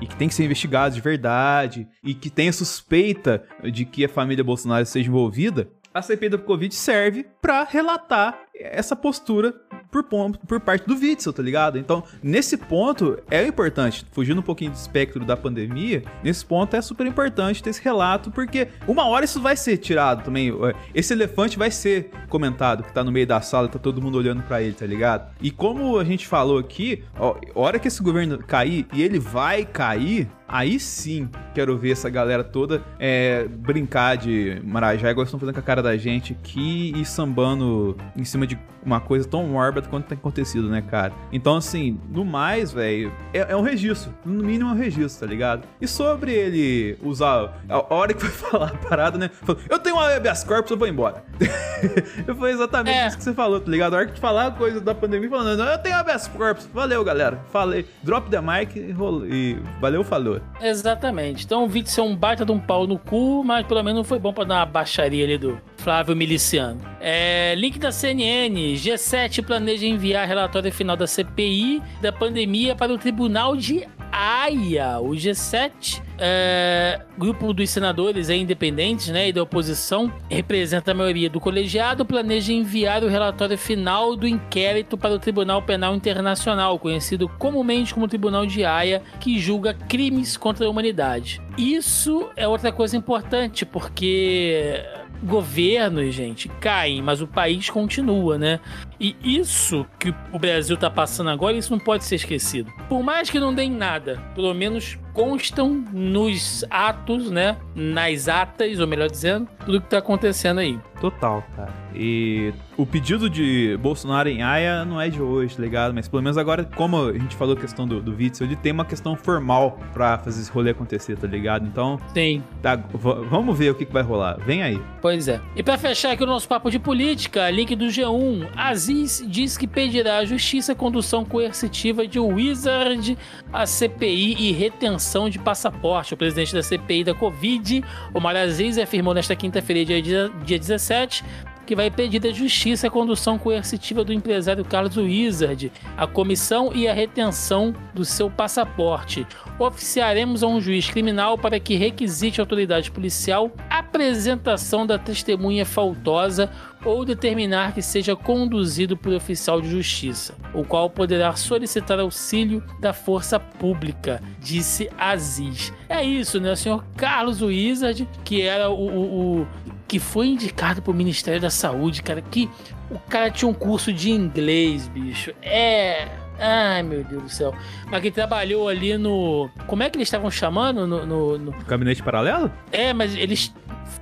e que tem que ser investigado de verdade, e que tem a suspeita de que a família Bolsonaro seja envolvida, a CPI da Covid serve para relatar essa postura por, por parte do Witzel, tá ligado? Então, nesse ponto, é importante, fugindo um pouquinho do espectro da pandemia, nesse ponto é super importante ter esse relato, porque uma hora isso vai ser tirado também. Esse elefante vai ser comentado, que tá no meio da sala, tá todo mundo olhando para ele, tá ligado? E como a gente falou aqui, ó, hora que esse governo cair, e ele vai cair, aí sim quero ver essa galera toda é, brincar de Marajá, igual estão fazendo com a cara da gente aqui e sambando em cima de uma coisa tão mórbida quanto tem acontecido, né, cara? Então, assim, no mais, velho, é, é, um registro. No mínimo é um registro, tá ligado? E sobre ele usar. A hora que foi falar a parada, né? Falou, eu tenho uma habeas corpus, eu vou embora. foi exatamente é. isso que você falou, tá ligado? A hora que falar a coisa da pandemia, falando, eu tenho habeas corpus. Valeu, galera. Falei. Drop the mic e, e valeu, falou. Exatamente. Então o vídeo ser um baita de um pau no cu, mas pelo menos foi bom pra dar uma baixaria ali do Flávio Miliciano. É, link da CNN. G7 planeja enviar relatório final da CPI da pandemia para o Tribunal de Haia. O G7, é, grupo dos senadores é, independentes né, e da oposição, representa a maioria do colegiado, planeja enviar o relatório final do inquérito para o Tribunal Penal Internacional, conhecido comumente como Tribunal de Haia, que julga crimes contra a humanidade. Isso é outra coisa importante, porque governos, gente, caem, mas o país continua, né? E isso que o Brasil tá passando agora, isso não pode ser esquecido. Por mais que não deem nada, pelo menos constam nos atos, né? Nas atas, ou melhor dizendo, tudo que tá acontecendo aí. Total, cara. E o pedido de Bolsonaro em Haia não é de hoje, tá ligado? Mas pelo menos agora, como a gente falou a questão do, do Witzel, ele tem uma questão formal pra fazer esse rolê acontecer, tá ligado? Então, Sim. Tá, vamos ver o que, que vai rolar. Vem aí. Pois é. E pra fechar aqui o nosso papo de política, link do G1, Aziz diz que pedirá à justiça condução coercitiva de Wizard, a CPI e retenção de passaporte. O presidente da CPI da Covid, Omar Aziz, afirmou nesta quinta-feira, dia 17, que vai pedir da justiça a condução coercitiva do empresário Carlos Wizard, a comissão e a retenção do seu passaporte. Oficiaremos a um juiz criminal para que requisite a autoridade policial apresentação da testemunha faltosa ou determinar que seja conduzido por oficial de justiça, o qual poderá solicitar auxílio da força pública, disse Aziz. É isso, né? O senhor Carlos Wizard, que era o, o, o que foi indicado pro Ministério da Saúde, cara, que o cara tinha um curso de inglês, bicho. É. Ai, meu Deus do céu. Mas que trabalhou ali no. Como é que eles estavam chamando? No, no, no... Gabinete paralelo? É, mas eles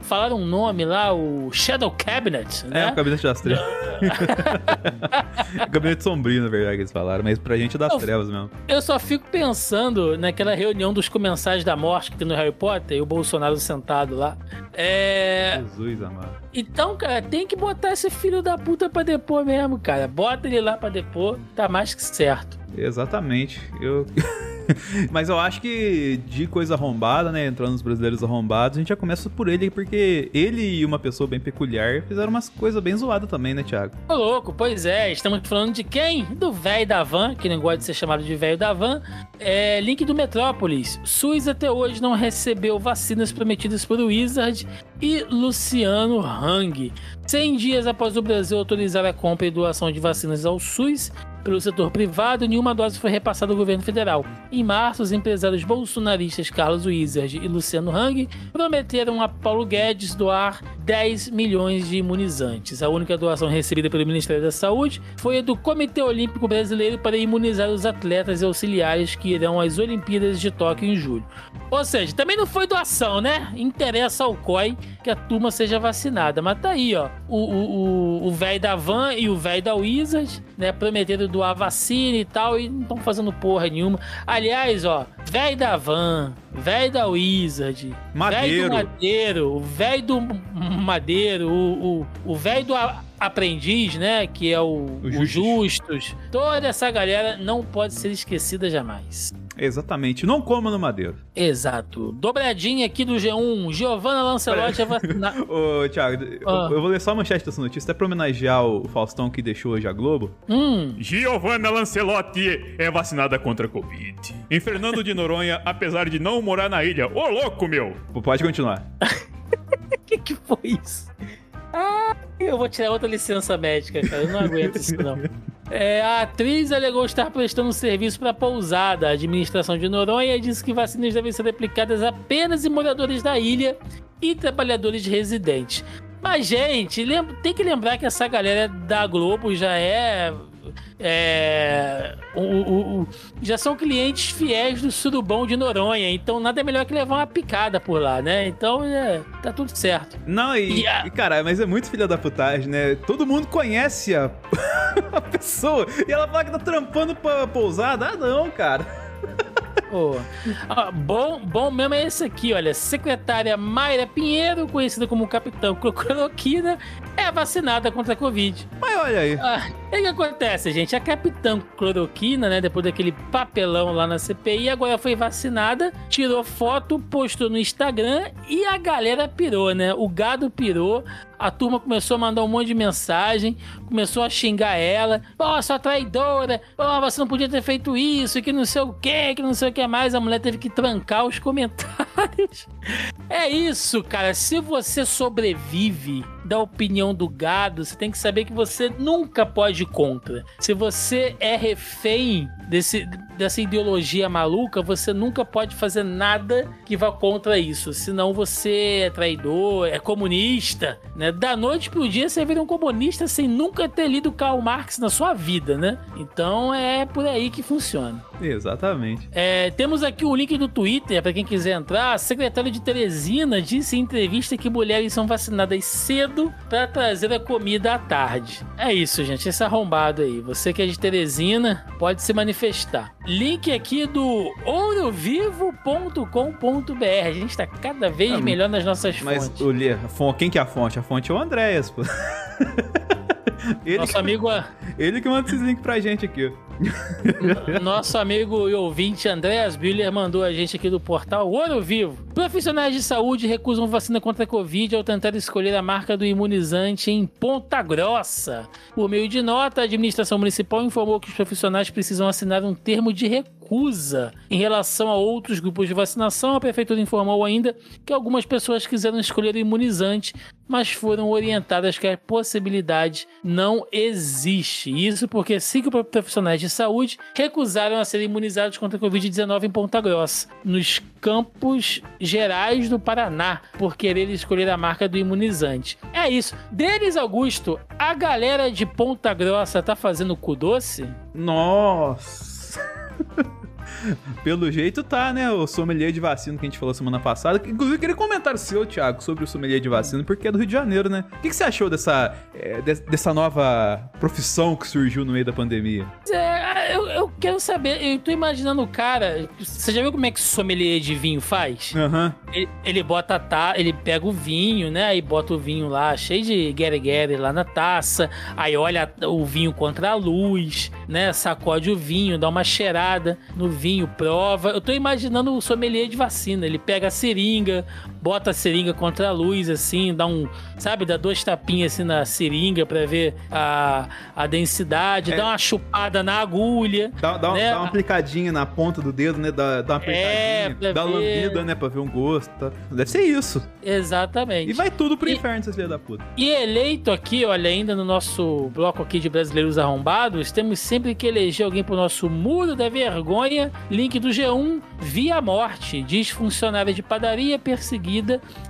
falaram um nome lá, o Shadow Cabinet, né? É, o Gabinete das Trevas. Gabinete sombrio, na verdade, que eles falaram, mas pra gente é das eu, trevas mesmo. Eu só fico pensando naquela reunião dos comensais da morte que tem no Harry Potter e o Bolsonaro sentado lá. É. Jesus amado. Então, cara, tem que botar esse filho da puta pra depor mesmo, cara. Bota ele lá pra depor, tá mais que certo. Exatamente. Eu. Mas eu acho que de coisa arrombada, né? Entrando nos brasileiros arrombados, a gente já começa por ele, porque ele e uma pessoa bem peculiar fizeram umas coisas bem zoadas também, né, Thiago? Ô, louco, pois é. Estamos falando de quem? Do velho da van, que não gosta de ser chamado de velho da van. É, link do Metrópolis. SUS até hoje não recebeu vacinas prometidas por Wizard e Luciano Hang. 100 dias após o Brasil autorizar a compra e doação de vacinas ao SUS, pelo setor privado, nenhuma dose foi repassada ao governo federal. Em março, os empresários bolsonaristas Carlos Wizard e Luciano Hang prometeram a Paulo Guedes doar 10 milhões de imunizantes. A única doação recebida pelo Ministério da Saúde foi a do Comitê Olímpico Brasileiro para imunizar os atletas e auxiliares que irão às Olimpíadas de Tóquio em julho. Ou seja, também não foi doação, né? Interessa ao COI que a turma seja vacinada. Mas tá aí, ó. O velho da Van e o velho da Wizard, né? Prometendo doar vacina e tal, e não estão fazendo porra nenhuma. Aliás, ó, velho da Van, velho da Wizard, velho do Madeiro, o velho do Madeiro, o velho do aprendiz, né? Que é o, o, o Justus. Toda essa galera não pode ser esquecida jamais. Exatamente. Não coma no madeiro. Exato. Dobradinha aqui do G1. Giovanna Lancelotti é vacinada. Ô, Thiago, ah. eu vou ler só a manchete dessa notícia, até pra homenagear o Faustão que deixou hoje a Globo. Hum. Giovanna Lancelotti é vacinada contra a Covid. Em Fernando de Noronha, apesar de não morar na ilha. Ô, louco, meu! Pode continuar. que que foi isso? Ah, eu vou tirar outra licença médica, cara. Eu não aguento isso, não. É, a atriz alegou estar prestando serviço para a pousada. A administração de Noronha disse que vacinas devem ser aplicadas apenas em moradores da ilha e trabalhadores residentes. Mas, gente, tem que lembrar que essa galera da Globo já é é, o, o, o, já são clientes fiéis do surubão de Noronha, então nada é melhor que levar uma picada por lá, né? Então é, tá tudo certo. Não, e, e, a... e cara, mas é muito filha da putagem, né? Todo mundo conhece a, a pessoa e ela fala que tá trampando pra pousada. Ah, não, cara. Oh. Ah, bom, bom mesmo é esse aqui, olha. Secretária Mayra Pinheiro, conhecida como Capitão Cloroquina, é vacinada contra a Covid. Mas olha aí. Ah, o que acontece, gente? A Capitã Cloroquina, né, depois daquele papelão lá na CPI, agora foi vacinada, tirou foto, postou no Instagram e a galera pirou, né? O gado pirou, a turma começou a mandar um monte de mensagem, começou a xingar ela. Pô, sua traidora, pô, você não podia ter feito isso, que não sei o que, que não sei o que mais. A mulher teve que trancar os comentários. É isso, cara. Se você sobrevive da opinião do gado, você tem que saber que você nunca pode ir contra. Se você é refém desse, dessa ideologia maluca, você nunca pode fazer nada que vá contra isso. Senão você é traidor, é comunista, né? Da noite pro dia você vira um comunista sem nunca ter lido Karl Marx na sua vida, né? Então é por aí que funciona. Exatamente. É, temos aqui o link do Twitter para quem quiser entrar. A secretária de Teresina disse em entrevista que mulheres são vacinadas cedo para trazer a comida à tarde. É isso, gente. Esse arrombado aí. Você que é de Teresina, pode se manifestar. Link aqui do ourovivo.com.br. A gente está cada vez ah, melhor nas nossas mas, fontes. Mas, quem que é a fonte? A fonte é o Andréas, pô. Ele Nosso que, amigo. Ele que manda esses links pra gente aqui. Nosso amigo e ouvinte Andréas Biller mandou a gente aqui do portal Ouro Vivo. Profissionais de saúde recusam vacina contra a Covid ao tentar escolher a marca do imunizante em Ponta Grossa. Por meio de nota, a administração municipal informou que os profissionais precisam assinar um termo de recusa. Em relação a outros grupos de vacinação, a prefeitura informou ainda que algumas pessoas quiseram escolher o imunizante, mas foram orientadas que a possibilidade não existe. Isso porque cinco profissionais de saúde recusaram a serem imunizados contra a Covid-19 em Ponta Grossa, nos campos gerais do Paraná, por querer escolher a marca do imunizante. É isso. Denis Augusto, a galera de Ponta Grossa tá fazendo cu doce? Nossa! Pelo jeito tá, né? O sommelier de vacina que a gente falou semana passada. Inclusive, queria comentar seu, Thiago, sobre o sommelier de vacina, porque é do Rio de Janeiro, né? O que, que você achou dessa, é, dessa nova profissão que surgiu no meio da pandemia? É, eu, eu quero saber, eu tô imaginando o cara. Você já viu como é que o sommelier de vinho faz? Uhum. Ele, ele bota tá, ele pega o vinho, né? Aí bota o vinho lá, cheio de guere lá na taça. Aí olha o vinho contra a luz, né? Sacode o vinho, dá uma cheirada no vinho prova. Eu tô imaginando o sommelier de vacina. Ele pega a seringa, bota a seringa contra a luz, assim, dá um, sabe, dá duas tapinhas assim na seringa para ver a, a densidade, é. dá uma chupada na agulha. Dá, dá, né? dá uma aplicadinha na ponta do dedo, né? Dá, dá uma é, apertadinha, é, dá uma lambida, né? Pra ver um gosto. Tá? Deve ser isso. Exatamente. E vai tudo pro e, inferno, vocês da puta. E eleito aqui, olha, ainda no nosso bloco aqui de brasileiros arrombados, temos sempre sempre que eleger alguém pro nosso muro da vergonha. Link do G1, via morte, diz funcionária de padaria perseguida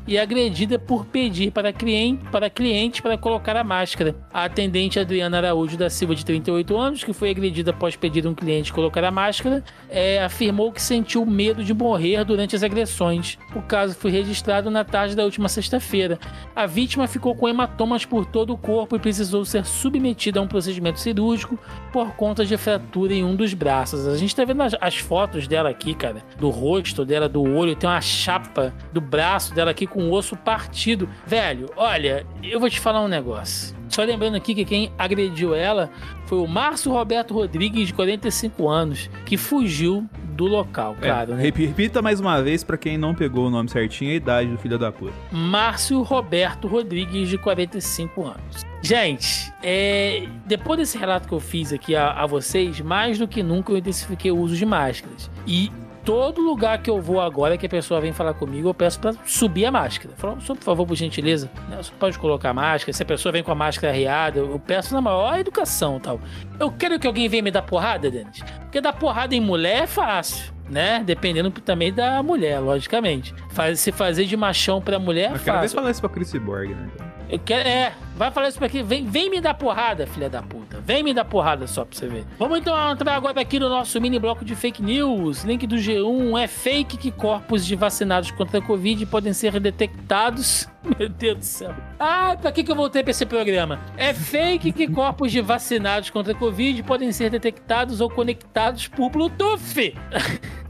e agredida por pedir para cliente para, cliente para colocar a máscara. A atendente Adriana Araújo da Silva, de 38 anos, que foi agredida após pedir um cliente colocar a máscara, é, afirmou que sentiu medo de morrer durante as agressões. O caso foi registrado na tarde da última sexta-feira. A vítima ficou com hematomas por todo o corpo e precisou ser submetida a um procedimento cirúrgico por conta de fratura em um dos braços. A gente tá vendo as, as fotos dela aqui, cara, do rosto dela, do olho, tem uma chapa do braço dela aqui com o osso partido. Velho, olha, eu vou te falar um negócio. Só lembrando aqui que quem agrediu ela foi o Márcio Roberto Rodrigues, de 45 anos, que fugiu do local, É, claro. né? Repita mais uma vez pra quem não pegou o nome certinho a idade do filho da puta. Márcio Roberto Rodrigues, de 45 anos. Gente, é, depois desse relato que eu fiz aqui a, a vocês, mais do que nunca eu intensifiquei o uso de máscaras. E todo lugar que eu vou agora que a pessoa vem falar comigo, eu peço pra subir a máscara. Falo, "Senhor, por favor, por gentileza, né, você pode colocar a máscara. Se a pessoa vem com a máscara arriada, eu peço na maior educação tal. Eu quero que alguém venha me dar porrada, Denis. Porque dar porrada em mulher é fácil. Né? Dependendo também da mulher, logicamente. Faz, se fazer de machão pra mulher Eu quero ver falar isso pra Chris Borg, né? Eu quero, é, vai falar isso pra aqui. Vem, vem me dar porrada, filha da puta. Vem me dar porrada só pra você ver. Vamos então entrar agora aqui no nosso mini bloco de fake news. Link do G1 é fake que corpos de vacinados contra a Covid podem ser detectados. Meu Deus do céu. Ah, pra que, que eu voltei pra esse programa? É fake que corpos de vacinados contra a Covid podem ser detectados ou conectados por Bluetooth.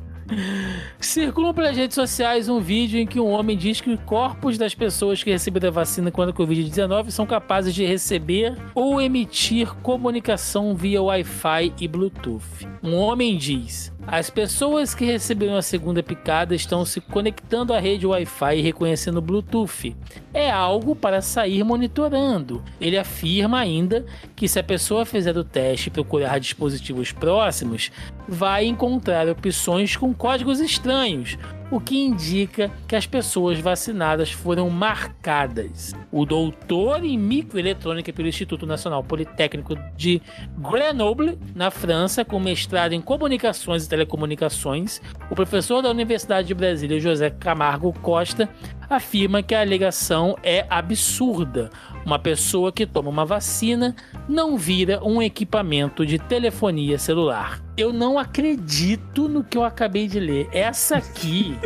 Circulam pelas redes sociais um vídeo em que um homem diz que os corpos das pessoas que receberam a vacina contra a Covid-19 são capazes de receber ou emitir comunicação via Wi-Fi e Bluetooth. Um homem diz: as pessoas que receberam a segunda picada estão se conectando à rede Wi-Fi e reconhecendo Bluetooth. É algo para sair monitorando. Ele afirma ainda que se a pessoa fizer o teste e procurar dispositivos próximos, vai encontrar opções com códigos estranhos, o que indica que as pessoas vacinadas foram marcadas. O doutor em microeletrônica pelo Instituto Nacional Politécnico de Grenoble, na França, com mestrado em comunicações e telecomunicações, o professor da Universidade de Brasília, José Camargo Costa, afirma que a alegação é absurda. Uma pessoa que toma uma vacina não vira um equipamento de telefonia celular. Eu não acredito no que eu acabei de ler. Essa aqui.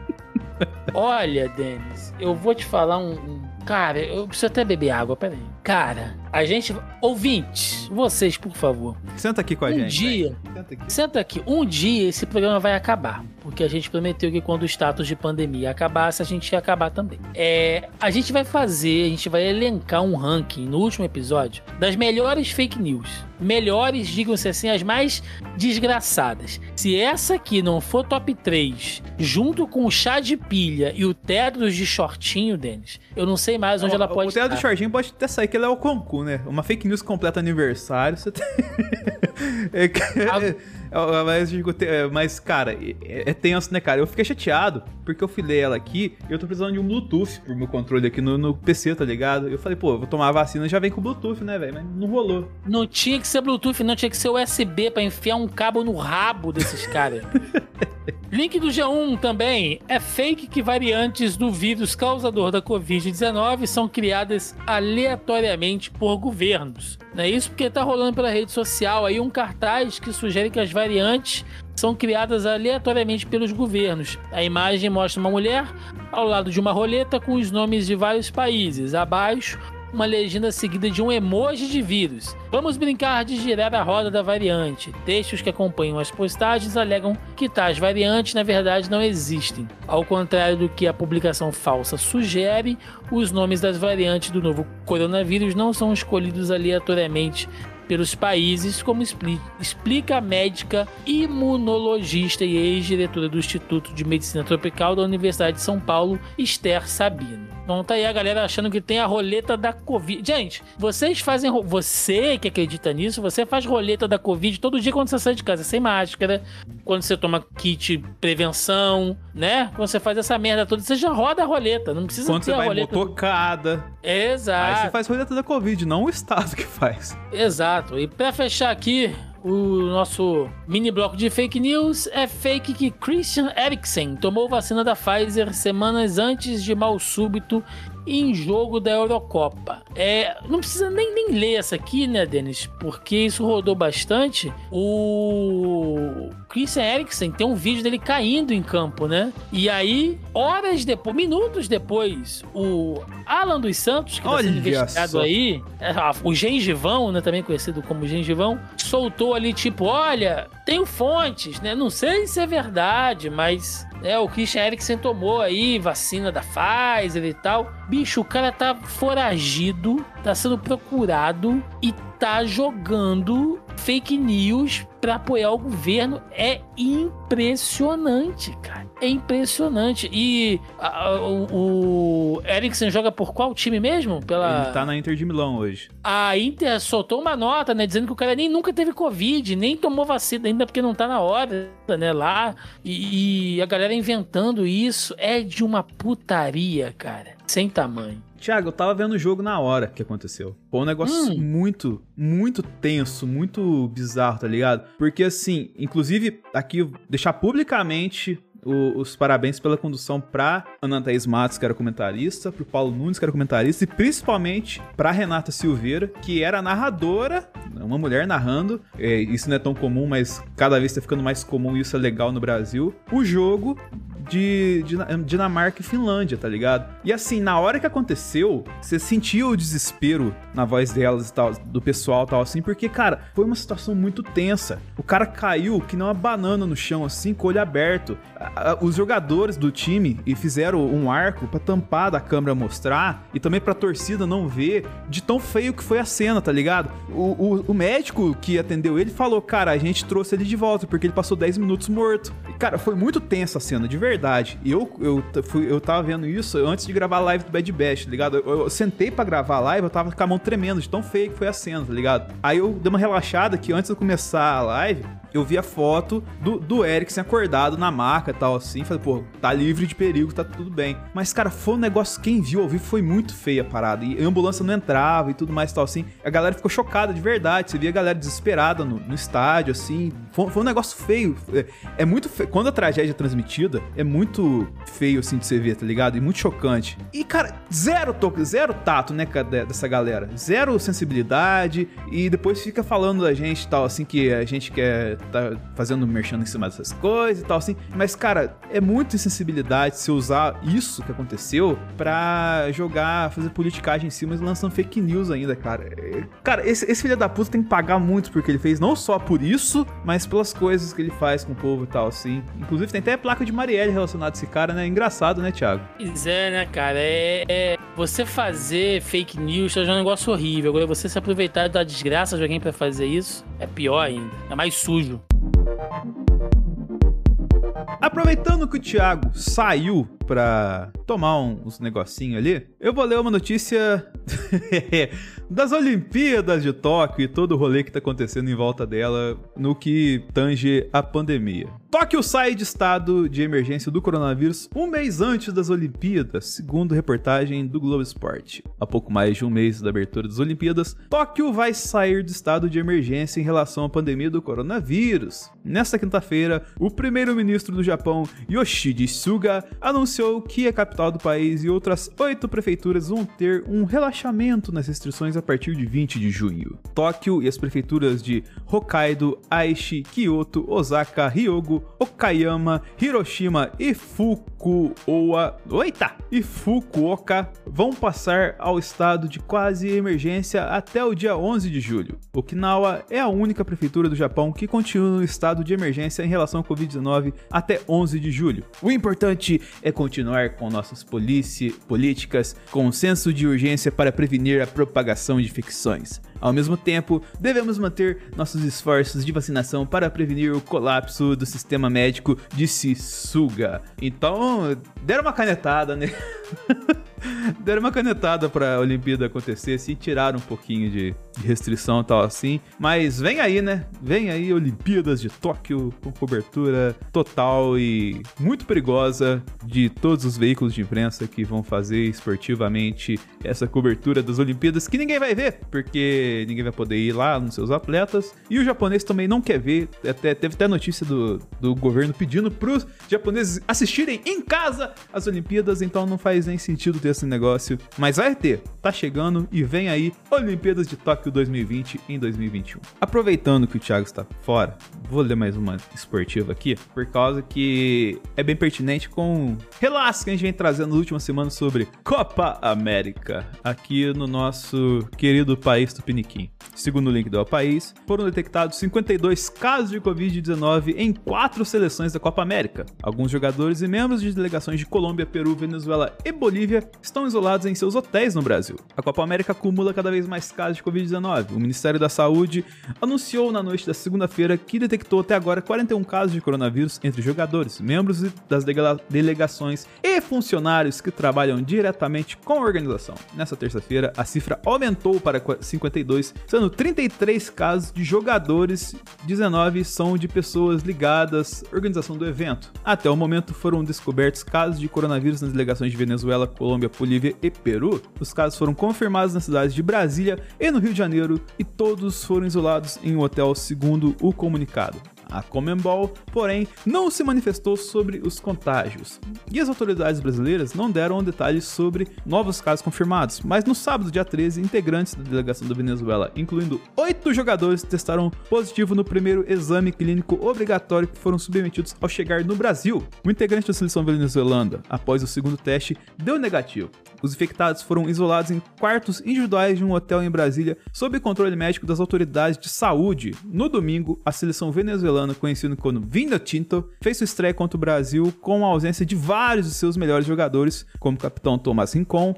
Olha, Denis, eu vou te falar um. um- Cara, eu preciso até beber água, peraí. Cara, a gente. Ouvintes, vocês, por favor. Senta aqui com a um gente. dia. Senta aqui. Senta aqui, um dia esse programa vai acabar. Porque a gente prometeu que quando o status de pandemia acabasse, a gente ia acabar também. É, a gente vai fazer, a gente vai elencar um ranking no último episódio das melhores fake news. Melhores, digam-se assim, as mais desgraçadas. Se essa aqui não for top 3, junto com o chá de pilha e o Tedros de shortinho, Denis, eu não sei mais onde O- ela pode O do estar. Shortinho pode até sair que ele é o Concu, né? Uma fake news completa aniversário. Você tem... é, que- A- é, é, mas, digo, é, mas, cara, é, é tenso, né, cara? Eu fiquei chateado porque eu filei ela aqui e eu tô precisando de um Bluetooth pro meu controle aqui no, no PC, tá ligado? Eu falei, pô, eu vou tomar a vacina já vem com Bluetooth, né, velho? Mas não rolou. Não tinha que ser Bluetooth, não tinha que ser USB pra enfiar um cabo no rabo desses caras. Link do G1 também. É fake que variantes do vírus causador da Covid-19 são criadas aleatoriamente por governos. Não é isso porque tá rolando pela rede social aí um cartaz que sugere que as variantes são criadas aleatoriamente pelos governos. A imagem mostra uma mulher ao lado de uma roleta com os nomes de vários países. Abaixo, uma legenda seguida de um emoji de vírus. Vamos brincar de girar a roda da variante. Textos que acompanham as postagens alegam que tais variantes na verdade não existem. Ao contrário do que a publicação falsa sugere, os nomes das variantes do novo coronavírus não são escolhidos aleatoriamente pelos países, como expli- explica a médica imunologista e ex-diretora do Instituto de Medicina Tropical da Universidade de São Paulo, Esther Sabino. Então tá aí a galera achando que tem a roleta da Covid. Gente, vocês fazem. Você que acredita nisso, você faz roleta da Covid todo dia quando você sai de casa sem máscara, quando você toma kit prevenção, né? Quando você faz essa merda toda, você já roda a roleta. Não precisa Quando ter você a vai roleta. motocada. Aí Exato. você faz roleta da Covid, não o Estado que faz. Exato. Exato. E para fechar aqui, o nosso mini bloco de fake news é fake que Christian Eriksen tomou vacina da Pfizer semanas antes de mal súbito em jogo da Eurocopa. É, não precisa nem, nem ler essa aqui, né, Denis? Porque isso rodou bastante. O Christian Eriksen tem um vídeo dele caindo em campo, né? E aí, horas depois, minutos depois, o Alan dos Santos, que está sendo investigado só. aí, é, o Gengivão, né, também conhecido como Gengivão, soltou ali tipo, olha, tenho fontes, né? Não sei se é verdade, mas é, o Christian Eriksen tomou aí vacina da Pfizer e tal. Bicho, o cara tá foragido, tá sendo procurado e tá jogando fake news para apoiar o governo. É impressionante, cara. É impressionante. E a, o, o Eriksen joga por qual time mesmo? Pela... Ele tá na Inter de Milão hoje. A Inter soltou uma nota, né? Dizendo que o cara nem nunca teve Covid, nem tomou vacina ainda porque não tá na hora, né? Lá. E, e a galera inventando isso é de uma putaria, cara. Sem tamanho. Tiago, eu tava vendo o jogo na hora que aconteceu. Foi um negócio hum. muito, muito tenso, muito bizarro, tá ligado? Porque assim, inclusive, aqui deixar publicamente o, os parabéns pela condução pra Ana Thaís Matos, que era comentarista, pro Paulo Nunes, que era comentarista, e principalmente pra Renata Silveira, que era narradora, uma mulher narrando. É, isso não é tão comum, mas cada vez tá ficando mais comum e isso é legal no Brasil. O jogo de, de Dinamarca e Finlândia, tá ligado? E assim, na hora que aconteceu, você sentia o desespero na voz delas e tal, do pessoal e tal, assim, porque, cara, foi uma situação muito tensa. O cara caiu que nem uma banana no chão, assim, com o olho aberto. Os jogadores do time e fizeram um arco para tampar da câmera mostrar e também pra torcida não ver de tão feio que foi a cena, tá ligado? O, o, o médico que atendeu ele falou, cara, a gente trouxe ele de volta porque ele passou 10 minutos morto. E, cara, foi muito tensa a cena, de verdade verdade. Eu, eu, fui, eu tava vendo isso antes de gravar a live do Bad Bash, tá ligado? Eu, eu sentei para gravar a live, eu tava com a mão tremendo, de tão feio que foi a cena, tá ligado? Aí eu dei uma relaxada que antes de começar a live, eu vi a foto do, do Eriksen acordado na maca e tal, assim. Falei, pô, tá livre de perigo, tá tudo bem. Mas, cara, foi um negócio, quem viu ao vivo foi muito feia a parada. E a ambulância não entrava e tudo mais e tal, assim. A galera ficou chocada de verdade. Você via a galera desesperada no, no estádio, assim. Foi, foi, um negócio feio. É, é muito feio. Quando a tragédia é transmitida, é muito feio, assim, de você ver, tá ligado? E muito chocante. E, cara, zero toque, zero tato, né, dessa galera. Zero sensibilidade. E depois fica falando da gente tal, assim, que a gente quer tá fazendo merchan em cima dessas coisas e tal, assim. Mas, cara, é muita insensibilidade se usar isso que aconteceu pra jogar, fazer politicagem em cima e lançando fake news ainda, cara. É, cara, esse, esse filho da puta tem que pagar muito porque ele fez, não só por isso, mas pelas coisas que ele faz com o povo e tal, assim. Inclusive, tem até placa de Marielle relacionada a esse cara, né? Engraçado, né, Thiago? Pois é, né, cara? É, é... Você fazer fake news é um negócio horrível. Agora, você se aproveitar da desgraça de alguém pra fazer isso é pior ainda. É mais sujo. Aproveitando que o Thiago saiu pra tomar uns negocinho ali, eu vou ler uma notícia das Olimpíadas de Tóquio e todo o rolê que tá acontecendo em volta dela no que tange a pandemia. Tóquio sai de estado de emergência do coronavírus um mês antes das Olimpíadas, segundo reportagem do Globo Esporte. Há pouco mais de um mês da abertura das Olimpíadas, Tóquio vai sair do estado de emergência em relação à pandemia do coronavírus. Nesta quinta-feira, o primeiro-ministro do Japão, Yoshide Suga, anunciou que a capital do país e outras oito prefeituras vão ter um relaxamento nas restrições a partir de 20 de junho. Tóquio e as prefeituras de Hokkaido, Aichi, Kyoto, Osaka, Hyogo, Okayama, Hiroshima e Fukuoka, oita, e Fukuoka vão passar ao estado de quase emergência até o dia 11 de julho. Okinawa é a única prefeitura do Japão que continua no estado de emergência em relação ao Covid-19 até 11 de julho. O importante é continuar com nossas políticas com senso de urgência para prevenir a propagação de infecções. Ao mesmo tempo, devemos manter nossos esforços de vacinação para prevenir o colapso do sistema médico, disse Suga. Então, deram uma canetada, né? deram uma canetada para a Olimpíada acontecer, se tiraram um pouquinho de, de restrição e tal assim. Mas vem aí, né? Vem aí Olimpíadas de Tóquio com cobertura total e muito perigosa de todos os veículos de imprensa que vão fazer esportivamente essa cobertura das Olimpíadas que ninguém vai ver, porque ninguém vai poder ir lá nos seus atletas. E o japonês também não quer ver. Até, teve até notícia do, do governo pedindo pros japoneses assistirem em casa as Olimpíadas, então não faz nem sentido ter esse negócio. Mas vai ter, tá chegando e vem aí Olimpíadas de Tóquio 2020 em 2021. Aproveitando que o Thiago está fora, vou ler mais uma esportiva aqui, por causa que é bem pertinente com relatos que a gente vem trazendo nas últimas semanas sobre Copa América, aqui no nosso querido país Segundo o link do País, foram detectados 52 casos de Covid-19 em quatro seleções da Copa América. Alguns jogadores e membros de delegações de Colômbia, Peru, Venezuela e Bolívia estão isolados em seus hotéis no Brasil. A Copa América acumula cada vez mais casos de Covid-19. O Ministério da Saúde anunciou na noite da segunda-feira que detectou até agora 41 casos de coronavírus entre jogadores, membros das delegações e funcionários que trabalham diretamente com a organização. Nessa terça-feira, a cifra aumentou para 52, sendo 33 casos de jogadores, 19 são de pessoas ligadas à organização do evento. Até o momento foram descobertos casos de coronavírus nas delegações de Venezuela, Colômbia, Bolívia e Peru. Os casos foram confirmados nas cidades de Brasília e no Rio de Janeiro e todos foram isolados em um hotel segundo o comunicado. A Comembol, porém, não se manifestou sobre os contágios. E as autoridades brasileiras não deram detalhes sobre novos casos confirmados, mas no sábado, dia 13, integrantes da delegação da Venezuela, incluindo oito jogadores, testaram positivo no primeiro exame clínico obrigatório que foram submetidos ao chegar no Brasil. O integrante da seleção venezuelana, após o segundo teste, deu negativo. Os infectados foram isolados em quartos individuais de um hotel em Brasília, sob controle médico das autoridades de saúde. No domingo, a seleção venezuelana conhecido como Vinda Tinto, fez sua estreia contra o Brasil com a ausência de vários de seus melhores jogadores, como o capitão Tomás Rincon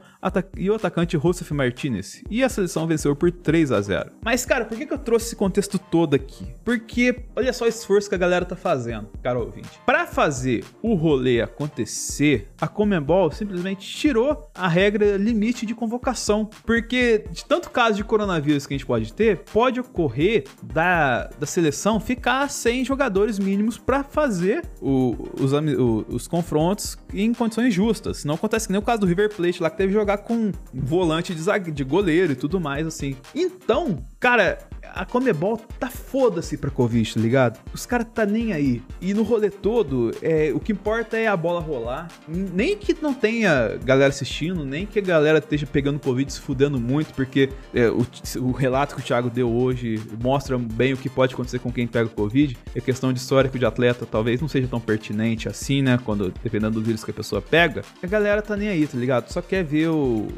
e o atacante Josef Martinez, e a seleção venceu por 3 a 0. Mas, cara, por que, eu trouxe esse contexto todo aqui? Porque olha só o esforço que a galera tá fazendo, cara ouvinte. Para fazer o rolê acontecer, a Comembol simplesmente tirou a regra limite de convocação, porque de tanto caso de coronavírus que a gente pode ter, pode ocorrer da, da seleção ficar sem 100 jogadores mínimos para fazer o, os, o, os confrontos em condições justas. Não acontece que nem o caso do River Plate lá que teve que jogar com volante de, zague, de goleiro e tudo mais assim. Então, cara, a Comebol tá foda-se pra Covid, tá ligado? Os caras tá nem aí. E no rolê todo, é, o que importa é a bola rolar. Nem que não tenha galera assistindo, nem que a galera esteja pegando Covid se fudendo muito, porque é, o, o, relato que o Thiago deu hoje mostra bem o que pode acontecer com quem pega Covid. É questão de histórico de atleta talvez não seja tão pertinente assim, né? Quando, dependendo do vírus que a pessoa pega. A galera tá nem aí, tá ligado? Só quer ver o,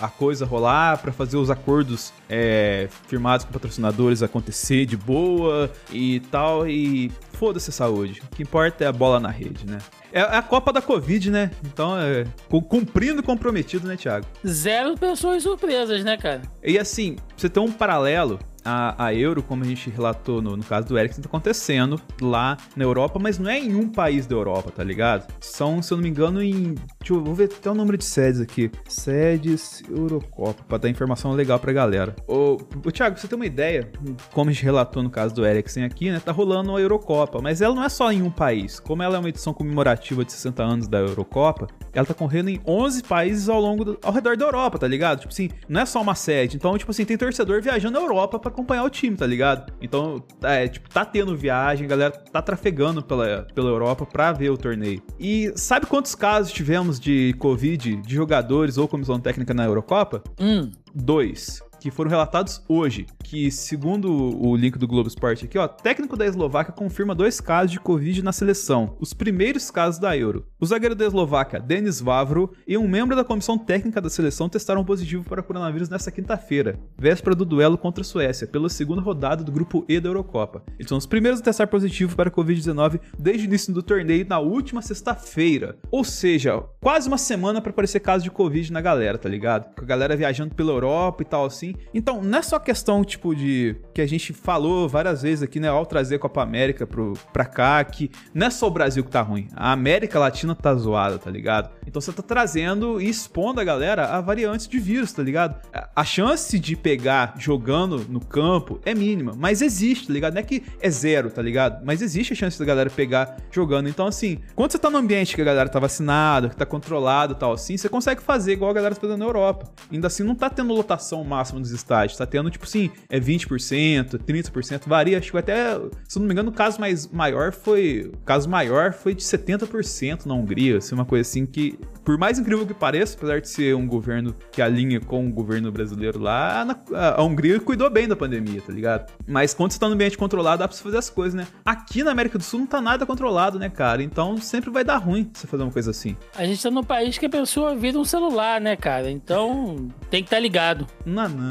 a coisa rolar para fazer os acordos é, firmados com patrocinadores acontecer de boa e tal. E foda-se a saúde. O que importa é a bola na rede, né? É a Copa da Covid, né? Então, é, cumprindo comprometido, né, Thiago? Zero pessoas surpresas, né, cara? E assim, você tem um paralelo a, a Euro, como a gente relatou no, no caso do Ericsson, tá acontecendo lá na Europa, mas não é em um país da Europa, tá ligado? São, se eu não me engano, em. Deixa eu vou ver até o número de sedes aqui. Sedes Eurocopa, pra dar informação legal pra galera. Ô, ô Thiago, você tem uma ideia? Como a gente relatou no caso do Ericsson aqui, né? Tá rolando a Eurocopa, mas ela não é só em um país. Como ela é uma edição comemorativa de 60 anos da Eurocopa, ela tá correndo em 11 países ao longo do, ao redor da Europa, tá ligado? Tipo assim, não é só uma sede. Então, tipo assim, tem torcedor viajando na Europa pra acompanhar o time, tá ligado? Então, é, tipo, tá tendo viagem, a galera tá trafegando pela, pela Europa pra ver o torneio. E sabe quantos casos tivemos de Covid de jogadores ou comissão técnica na Eurocopa? Hum. Dois que foram relatados hoje, que segundo o link do Globo Esporte aqui, ó, técnico da Eslováquia confirma dois casos de Covid na seleção, os primeiros casos da Euro. O zagueiro da Eslováquia, Denis Vavro, e um membro da comissão técnica da seleção testaram positivo para coronavírus nesta quinta-feira, véspera do duelo contra a Suécia, pela segunda rodada do grupo E da Eurocopa. Eles são os primeiros a testar positivo para Covid-19 desde o início do torneio na última sexta-feira. Ou seja, quase uma semana para aparecer caso de Covid na galera, tá ligado? Com a galera viajando pela Europa e tal assim. Então, não é só questão, tipo, de. que a gente falou várias vezes aqui, né, ao trazer a Copa América pro, pra cá, que não é só o Brasil que tá ruim. A América Latina tá zoada, tá ligado? Então você tá trazendo e expondo a galera a variantes de vírus, tá ligado? A chance de pegar jogando no campo é mínima, mas existe, tá ligado? Não é que é zero, tá ligado? Mas existe a chance da galera pegar jogando. Então, assim, quando você tá no ambiente que a galera tá vacinada, que tá controlado e tal, assim, você consegue fazer igual a galera tá fazendo na Europa. Ainda assim, não tá tendo lotação máxima nos estádios, tá tendo, tipo assim, é 20%, 30%, varia. Acho que até, se não me engano, o caso mais maior foi. O caso maior foi de 70% na Hungria, assim, uma coisa assim que, por mais incrível que pareça, apesar de ser um governo que alinha com o governo brasileiro lá, a Hungria cuidou bem da pandemia, tá ligado? Mas quando você tá no ambiente controlado, dá pra você fazer as coisas, né? Aqui na América do Sul não tá nada controlado, né, cara? Então sempre vai dar ruim você fazer uma coisa assim. A gente tá num país que a pessoa vira um celular, né, cara? Então tem que estar tá ligado. Não, não.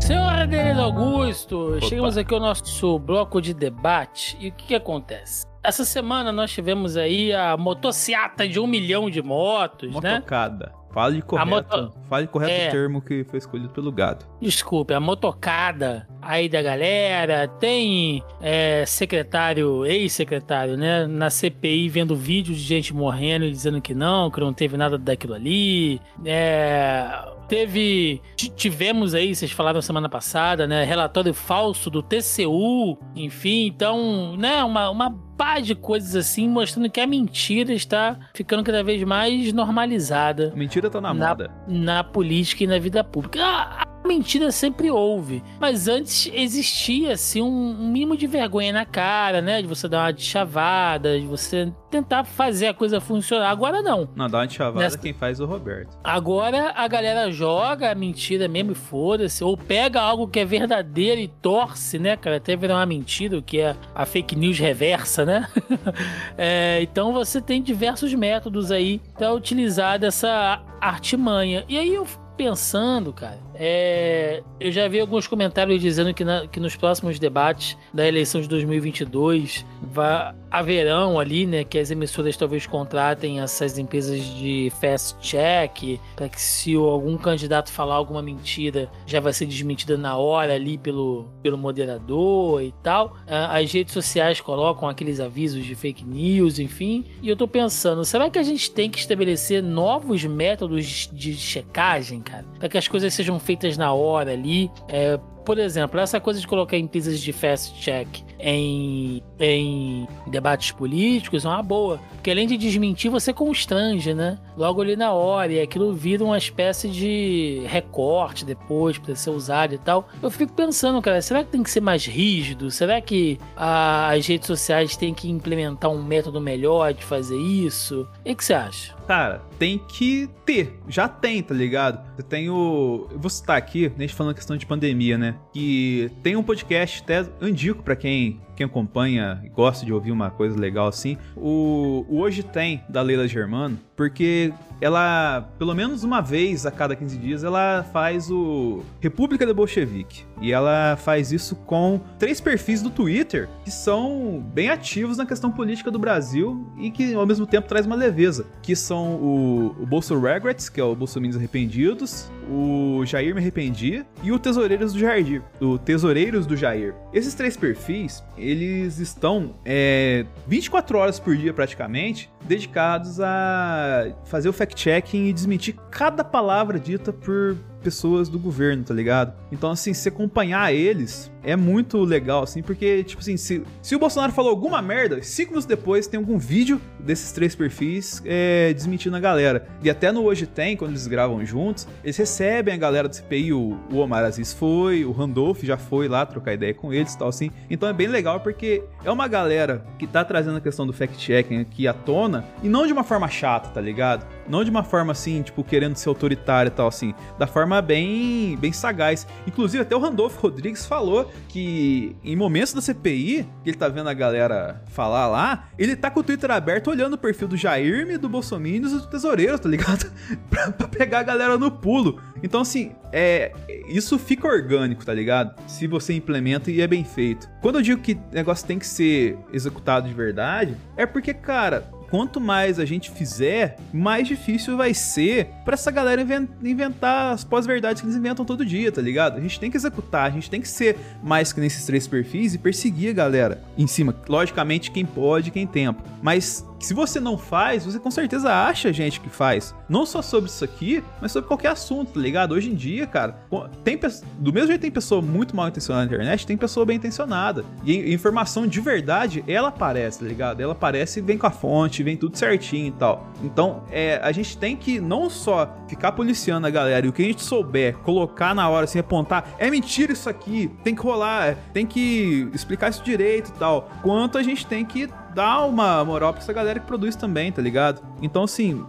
Senhor Adelino Augusto, Opa. chegamos aqui ao nosso bloco de debate e o que, que acontece? Essa semana nós tivemos aí a motociata de um milhão de motos, Motocada. né? Motocada. Fale correto. Moto... Fale correto é... o termo que foi escolhido pelo gado. Desculpe, a motocada aí da galera. Tem é, secretário, ex-secretário, né? Na CPI vendo vídeos de gente morrendo e dizendo que não, que não teve nada daquilo ali. É teve. Tivemos aí, vocês falaram semana passada, né? Relatório falso do TCU, enfim, então, né? Uma, uma pá de coisas assim, mostrando que a mentira está ficando cada vez mais normalizada. A mentira tá na, na moda. Na política e na vida pública. A, a mentira sempre houve, mas antes existia assim um, um mínimo de vergonha na cara, né? De você dar uma chavada, de você tentar fazer a coisa funcionar. Agora não. Não, dá uma chavada Nessa... quem faz é o Roberto. Agora a galera joga a mentira mesmo e foda-se, ou pega algo que é verdadeiro e torce, né, cara? Até virar uma mentira, o que é a fake news reversa, né? é, então você tem diversos métodos aí para utilizar dessa artimanha. E aí eu pensando, cara, é, eu já vi alguns comentários dizendo que, na, que nos próximos debates da eleição de 2022 vai, haverão ali, né, que as emissoras talvez contratem essas empresas de fast check para que se algum candidato falar alguma mentira já vai ser desmentida na hora ali pelo, pelo moderador e tal. As redes sociais colocam aqueles avisos de fake news, enfim. E eu tô pensando, será que a gente tem que estabelecer novos métodos de checagem, cara, para que as coisas sejam feitas na hora ali. É, por exemplo, essa coisa de colocar empresas de fast check em, em debates políticos é uma boa. Porque além de desmentir, você constrange, né? Logo ali na hora, e aquilo vira uma espécie de recorte depois para ser usado e tal. Eu fico pensando, cara, será que tem que ser mais rígido? Será que a, as redes sociais têm que implementar um método melhor de fazer isso? O que você acha? Cara, tem que ter. Já tem, tá ligado? Eu tenho. Eu vou citar aqui, gente falando questão de pandemia, né? Que tem um podcast, até indico para quem me. Quem acompanha e gosta de ouvir uma coisa legal assim, o, o Hoje Tem, da Leila Germano, porque ela, pelo menos uma vez a cada 15 dias, ela faz o República da Bolchevique. E ela faz isso com três perfis do Twitter que são bem ativos na questão política do Brasil e que ao mesmo tempo traz uma leveza. Que são o, o Bolso Regrets, que é o Bolsominions Arrependidos, o Jair Me Arrependi e o Tesoureiros do Jair. O Tesoureiros do Jair. Esses três perfis, eles estão é, 24 horas por dia praticamente dedicados a fazer o fact-checking e desmentir cada palavra dita por pessoas do governo, tá ligado? Então, assim, se acompanhar eles é muito legal, assim, porque, tipo assim, se, se o Bolsonaro falou alguma merda, cinco minutos depois tem algum vídeo desses três perfis é, desmentindo a galera. E até no Hoje Tem, quando eles gravam juntos, eles recebem a galera do CPI, o, o Omar Aziz foi, o Randolph já foi lá trocar ideia com eles e tal, assim. Então é bem legal porque é uma galera que tá trazendo a questão do fact-checking aqui à tona, e não de uma forma chata, tá ligado? Não de uma forma assim, tipo, querendo ser autoritário e tal, assim. Da forma bem, bem sagaz. Inclusive, até o Randolph Rodrigues falou que em momentos da CPI, que ele tá vendo a galera falar lá, ele tá com o Twitter aberto olhando o perfil do Jairme, do Bolsonaro e do Tesoureiro, tá ligado? pra, pra, pegar a galera no pulo. Então, assim, é, isso fica orgânico, tá ligado? Se você implementa e é bem feito. Quando eu digo que negócio tem que ser executado de verdade, é porque, cara, quanto mais a gente fizer, mais difícil vai ser para essa galera inventar as pós-verdades que eles inventam todo dia, tá ligado? A gente tem que executar, a gente tem que ser mais que nesses três perfis e perseguir a galera em cima. Logicamente, quem pode, quem tempo. Mas se você não faz, você com certeza acha gente que faz. Não só sobre isso aqui, mas sobre qualquer assunto, tá ligado? Hoje em dia, cara, tem do mesmo jeito tem pessoa muito mal intencionada na internet, tem pessoa bem intencionada. E informação de verdade, ela aparece, tá ligado? Ela aparece e vem com a fonte, vem tudo certinho e tal. Então, é, a gente tem que não só ficar policiando a galera e o que a gente souber, colocar na hora, assim, apontar, é mentira isso aqui, tem que rolar, tem que explicar isso direito e tal. Quanto a gente tem que dar uma moral pra essa galera que produz também, tá ligado? Então, assim,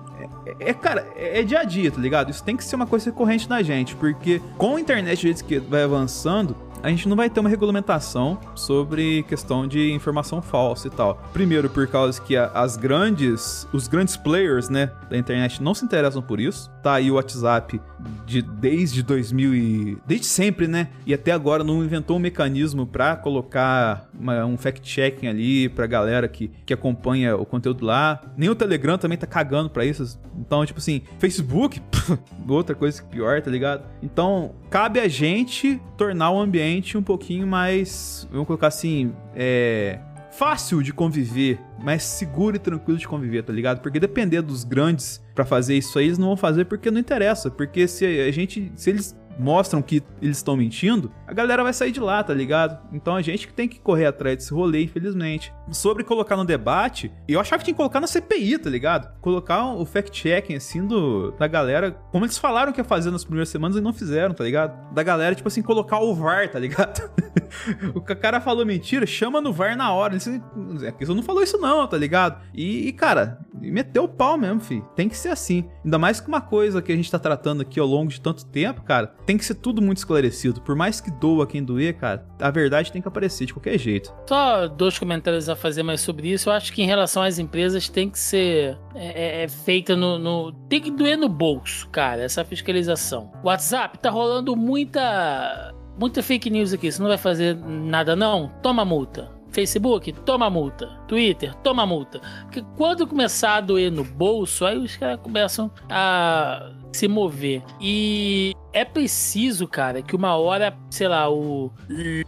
é, é, cara, é, é dia a dia, tá ligado? Isso tem que ser uma coisa recorrente na gente, porque com a internet do jeito que vai avançando, a gente não vai ter uma regulamentação sobre questão de informação falsa e tal. Primeiro, por causa que as grandes, os grandes players, né, da internet não se interessam por isso. Tá aí o WhatsApp de desde 2000 e desde sempre, né? E até agora não inventou um mecanismo para colocar uma, um fact-checking ali pra galera que, que acompanha o conteúdo lá. Nem o Telegram também tá cagando para isso. Então, tipo assim, Facebook, outra coisa pior, tá ligado? Então, cabe a gente tornar o ambiente um pouquinho mais, vamos colocar assim, é, fácil de conviver, mais seguro e tranquilo de conviver, tá ligado? Porque depender dos grandes para fazer isso aí, eles não vão fazer porque não interessa, porque se a gente, se eles mostram que eles estão mentindo, a galera vai sair de lá, tá ligado? Então a gente que tem que correr atrás desse rolê, infelizmente. Sobre colocar no debate, eu achava que tinha que colocar na CPI, tá ligado? Colocar o fact-checking, assim, do, da galera, como eles falaram que ia fazer nas primeiras semanas e não fizeram, tá ligado? Da galera, tipo assim, colocar o VAR, tá ligado? o cara falou mentira, chama no VAR na hora. Ele disse, não falou isso não, tá ligado? E, e, cara, meteu o pau mesmo, filho. Tem que ser assim. Ainda mais que uma coisa que a gente tá tratando aqui ao longo de tanto tempo, cara, tem que ser tudo muito esclarecido. Por mais que doa quem doer, cara, a verdade tem que aparecer de qualquer jeito. Só dois comentários a fazer mais sobre isso. Eu acho que em relação às empresas tem que ser é, é, é feita no, no, Tem que doer no bolso, cara, essa fiscalização. WhatsApp tá rolando muita. Muita fake news aqui. Você não vai fazer nada, não? Toma multa. Facebook, toma multa. Twitter, toma multa. Porque quando começar a doer no bolso, aí os caras começam a se mover. E é preciso, cara, que uma hora, sei lá, o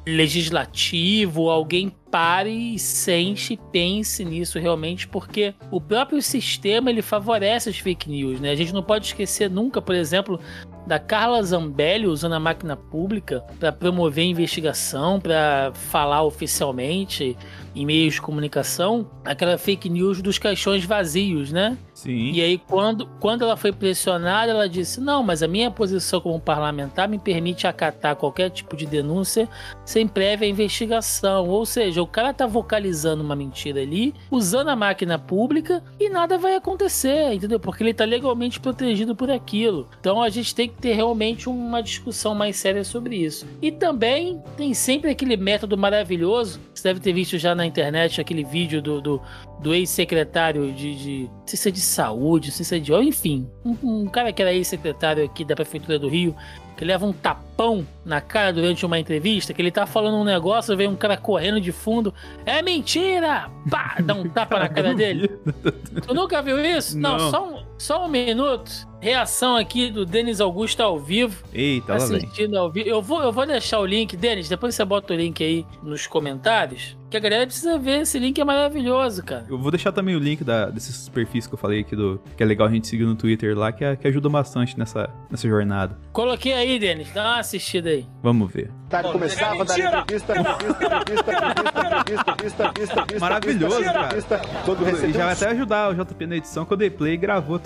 legislativo, alguém pare, sente, pense nisso realmente, porque o próprio sistema ele favorece as fake news, né? A gente não pode esquecer nunca, por exemplo, da Carla Zambelli usando a máquina pública para promover investigação, para falar oficialmente em meios de comunicação, aquela fake news dos caixões vazios, né? Sim. E aí, quando, quando ela foi pressionada, ela disse: Não, mas a minha posição como parlamentar me permite acatar qualquer tipo de denúncia sem prévia investigação. Ou seja, o cara tá vocalizando uma mentira ali, usando a máquina pública e nada vai acontecer, entendeu? Porque ele tá legalmente protegido por aquilo. Então a gente tem que ter realmente uma discussão mais séria sobre isso. E também tem sempre aquele método maravilhoso, você deve ter visto já na internet aquele vídeo do, do, do ex-secretário de, de. Não sei se é de saúde, não sei se é de. Enfim, um, um cara que era ex-secretário aqui da Prefeitura do Rio, que leva um tapão na cara durante uma entrevista, que ele tá falando um negócio, vem um cara correndo de fundo. É mentira! Pá! Dá um tapa na cara dele. Tu nunca viu isso? Não, Não só, um, só um minuto. Reação aqui do Denis Augusto ao vivo. Eita, assistindo ao vivo. Eu vou, eu vou deixar o link, Denis, depois você bota o link aí nos comentários. Que a galera precisa ver, esse link é maravilhoso, cara. Eu vou deixar também o link da, desses perfis que eu falei aqui, do, que é legal a gente seguir no Twitter lá, que, é, que ajuda bastante nessa, nessa jornada. Coloquei aí, Denis, dá uma assistida aí. Vamos ver. Tá, começava a dar entrevista, entrevista, entrevista, entrevista, entrevista, entrevista, Maravilhoso, cara. Todo e já vai até ajudar o JP na edição que eu dei play e gravou.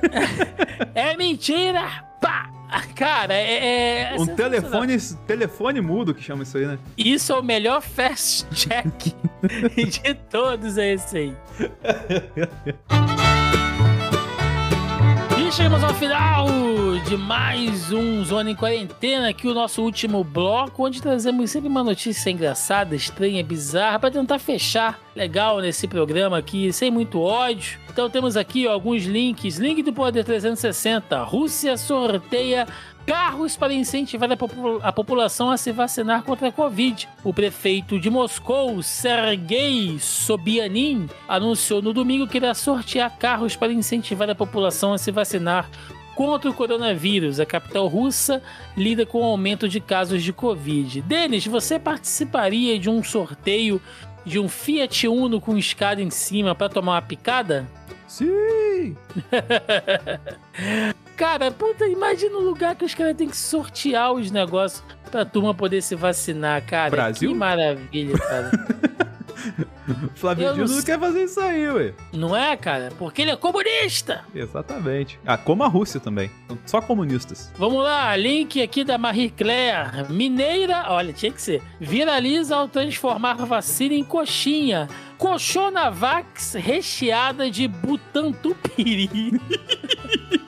é mentira! Pá! Cara, é. é um telefone, telefone mudo que chama isso aí, né? Isso é o melhor fast check de todos, é esse aí. E chegamos ao final de mais um Zona em Quarentena, aqui o nosso último bloco, onde trazemos sempre uma notícia engraçada, estranha, bizarra, para tentar fechar legal nesse programa aqui, sem muito ódio. Então temos aqui ó, alguns links. Link do Poder 360. Rússia sorteia carros para incentivar a, popula a, população a se vacinar contra a Covid. O prefeito de Moscou, Sergei Sobyanin, anunciou no domingo que irá sortear carros para incentivar a população a se vacinar contra o coronavírus. A capital russa lida com o aumento de casos de Covid. Denis, você participaria de um sorteio de um Fiat Uno com escada em cima pra tomar uma picada? Sim! Cara, puta, imagina um lugar que os caras têm que sortear os negócios pra turma poder se vacinar, cara. Brasil? Que maravilha, cara. Flávio Eu Dino não quer fazer isso aí, ué. Não é, cara? Porque ele é comunista. Exatamente. Ah, como a Rússia também. Só comunistas. Vamos lá, link aqui da Marie Claire. Mineira, olha, tinha que ser. Viraliza ao transformar vacina em coxinha. Cochonavax recheada de butantupiri.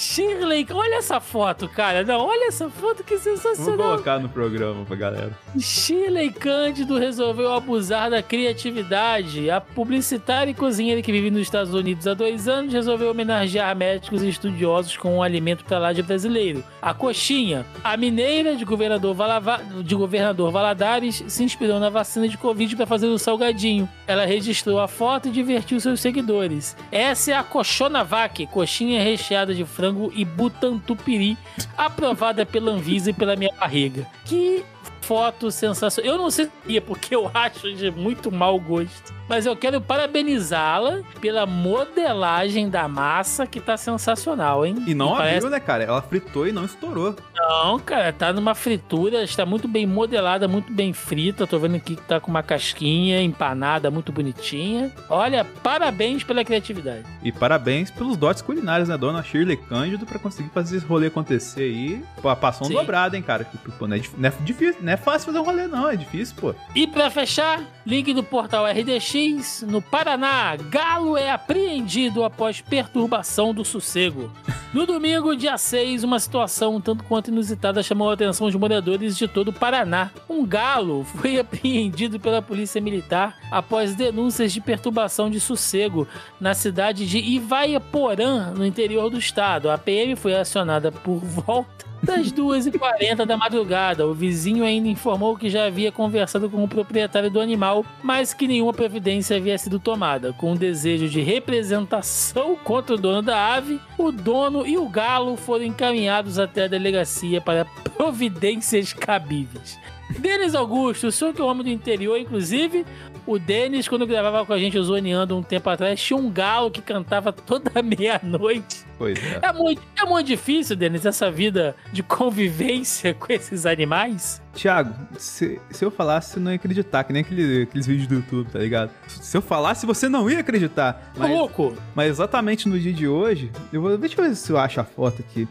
Shirley, olha essa foto, cara. Não, olha essa foto que Vou sensacional. colocar no programa pra galera. Shirley Cândido resolveu abusar da criatividade. A publicitária e cozinheira que vive nos Estados Unidos há dois anos resolveu homenagear médicos e estudiosos com um alimento pra lá de brasileiro. A coxinha. A mineira de governador, Valava- de governador Valadares se inspirou na vacina de Covid para fazer o salgadinho. Ela registrou a foto e divertiu seus seguidores. Essa é a Cochonavac, coxinha recheada de frango e butantupiri, aprovada pela Anvisa e pela minha barriga. Que foto sensacional. Eu não sei se é porque eu acho de muito mau gosto. Mas eu quero parabenizá-la pela modelagem da massa que tá sensacional, hein? E não parece- abriu, né, cara? Ela fritou e não estourou. Não, cara, tá numa fritura, está muito bem modelada, muito bem frita. Tô vendo aqui que tá com uma casquinha empanada, muito bonitinha. Olha, parabéns pela criatividade. E parabéns pelos dotes culinários, né? Dona Shirley Cândido pra conseguir fazer esse rolê acontecer aí. Pô, passou um Sim. dobrado, hein, cara? Que, não, é, não é difícil, não é fácil fazer um rolê, não. É difícil, pô. E pra fechar, link do portal RDX, no Paraná, galo é apreendido após perturbação do sossego. No domingo, dia 6, uma situação um tanto quanto inusitada chamou a atenção de moradores de todo o Paraná. Um galo foi apreendido pela polícia militar após denúncias de perturbação de sossego na cidade de Ivaiaporã, no interior do estado. A PM foi acionada por volta das 2h40 da madrugada. O vizinho ainda informou que já havia conversado com o proprietário do animal, mas que nenhuma providência havia sido tomada. Com o desejo de representação contra o dono da ave, o dono e o galo foram encaminhados até a delegacia para providências cabíveis. Denis Augusto, o senhor que é um homem do interior, inclusive, o Denis, quando gravava com a gente o Zoneando um tempo atrás, tinha um galo que cantava toda meia-noite. Pois é. É muito, é muito difícil, Denis, essa vida de convivência com esses animais. Tiago, se, se eu falasse, você não ia acreditar, que nem aquele- aqueles vídeos do YouTube, tá ligado? Se eu falasse, você não ia acreditar. Mas, louco? mas exatamente no dia de hoje, eu vou. Deixa eu ver se eu acho a foto aqui.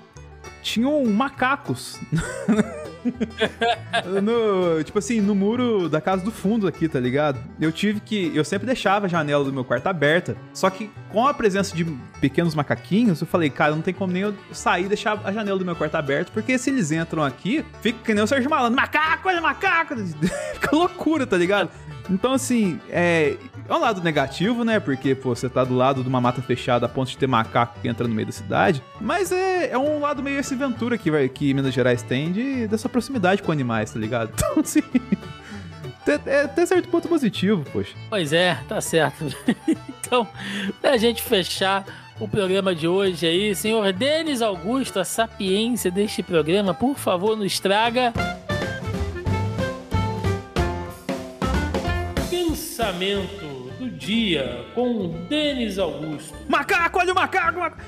Tinham macacos. no, tipo assim, no muro da casa do fundo aqui, tá ligado? Eu tive que. Eu sempre deixava a janela do meu quarto aberta. Só que com a presença de pequenos macaquinhos, eu falei, cara, não tem como nem eu sair e deixar a janela do meu quarto aberta, porque se eles entram aqui, fica que nem o Sérgio Malandro, macaco, olha macaco! fica loucura, tá ligado? Então, assim, é, é um lado negativo, né? Porque, pô, você tá do lado de uma mata fechada a ponto de ter macaco que entra no meio da cidade. Mas é, é um lado meio esse Ventura que, vai, que Minas Gerais tem de, dessa proximidade com animais, tá ligado? Então, assim. É até certo ponto positivo, poxa. Pois é, tá certo. então, pra gente fechar o programa de hoje aí, senhor Denis Augusto, a sapiência deste programa, por favor, nos traga. Pensamento do dia com Denis Augusto. Macaco, olha o macaco! macaco.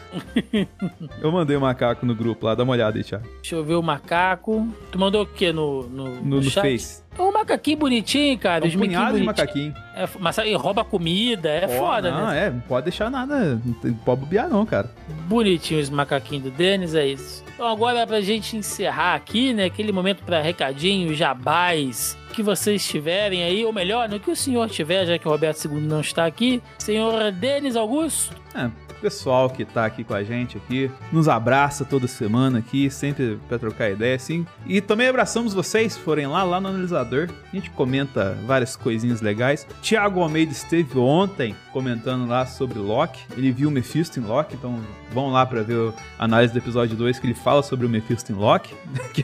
Eu mandei o macaco no grupo lá, dá uma olhada aí, Thiago. Deixa eu ver o macaco. Tu mandou o quê no, no, No, no chat? Face. É um macaquinho bonitinho, cara. É os um punhado de macaquinho. É, mas e rouba comida, é Ó, foda, não, né? é, não pode deixar nada, não pode bobear não, cara. Bonitinhos os macaquinhos do Denis, é isso. Então agora pra gente encerrar aqui, né? Aquele momento pra recadinho, jabás, que vocês tiverem aí, ou melhor, no que o senhor tiver, já que o Roberto II não está aqui. Senhor Denis Augusto, É, pessoal que tá aqui com a gente aqui, nos abraça toda semana aqui, sempre pra trocar ideia, assim. E também abraçamos vocês, forem lá, lá no analisador. A gente comenta várias coisinhas legais. Tiago Almeida esteve ontem comentando lá sobre Loki. Ele viu o Mephisto em Loki, então vão lá pra ver a análise do episódio 2 que ele fala sobre o Mephisto em Loki. que,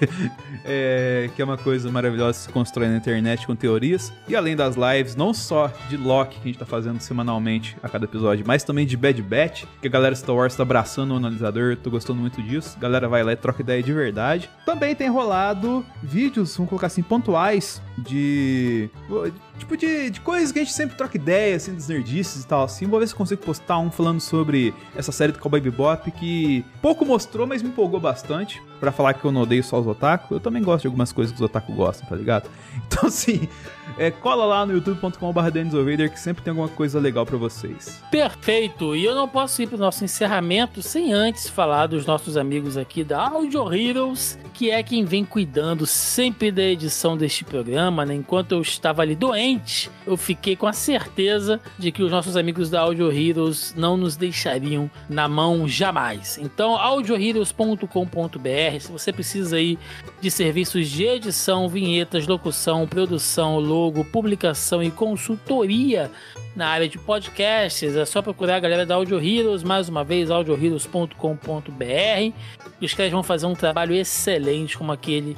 é, que é uma coisa maravilhosa que se constrói na internet com teorias. E além das lives, não só de Loki que a gente tá fazendo semanalmente a cada episódio, mas também de Bad Batch, que a galera Star Wars tá abraçando o analisador, tô gostando muito disso. Galera vai lá e troca ideia de verdade. Também tem rolado vídeos, vamos colocar assim, pontuais de Tipo de, de coisas que a gente sempre troca ideia, assim, dos nerdices e tal, assim. Vou ver se consigo postar um falando sobre essa série do Cowboy Bebop que pouco mostrou, mas me empolgou bastante. Pra falar que eu não odeio só os otaku, eu também gosto de algumas coisas que os otaku gostam, tá ligado? Então, assim, é, cola lá no youtube.com.br que sempre tem alguma coisa legal pra vocês. Perfeito! E eu não posso ir pro nosso encerramento sem antes falar dos nossos amigos aqui da Audio Heroes, que é quem vem cuidando sempre da edição deste programa, né? Enquanto eu estava ali doente, eu fiquei com a certeza de que os nossos amigos da Audio Heroes não nos deixariam na mão jamais. Então, audioheroes.com.br, se você precisa aí de serviços de edição, vinhetas, locução, produção, logo, publicação e consultoria na área de podcasts, é só procurar a galera da Audio Heroes, mais uma vez, audioheroes.com.br. Os caras vão fazer um trabalho excelente como aquele,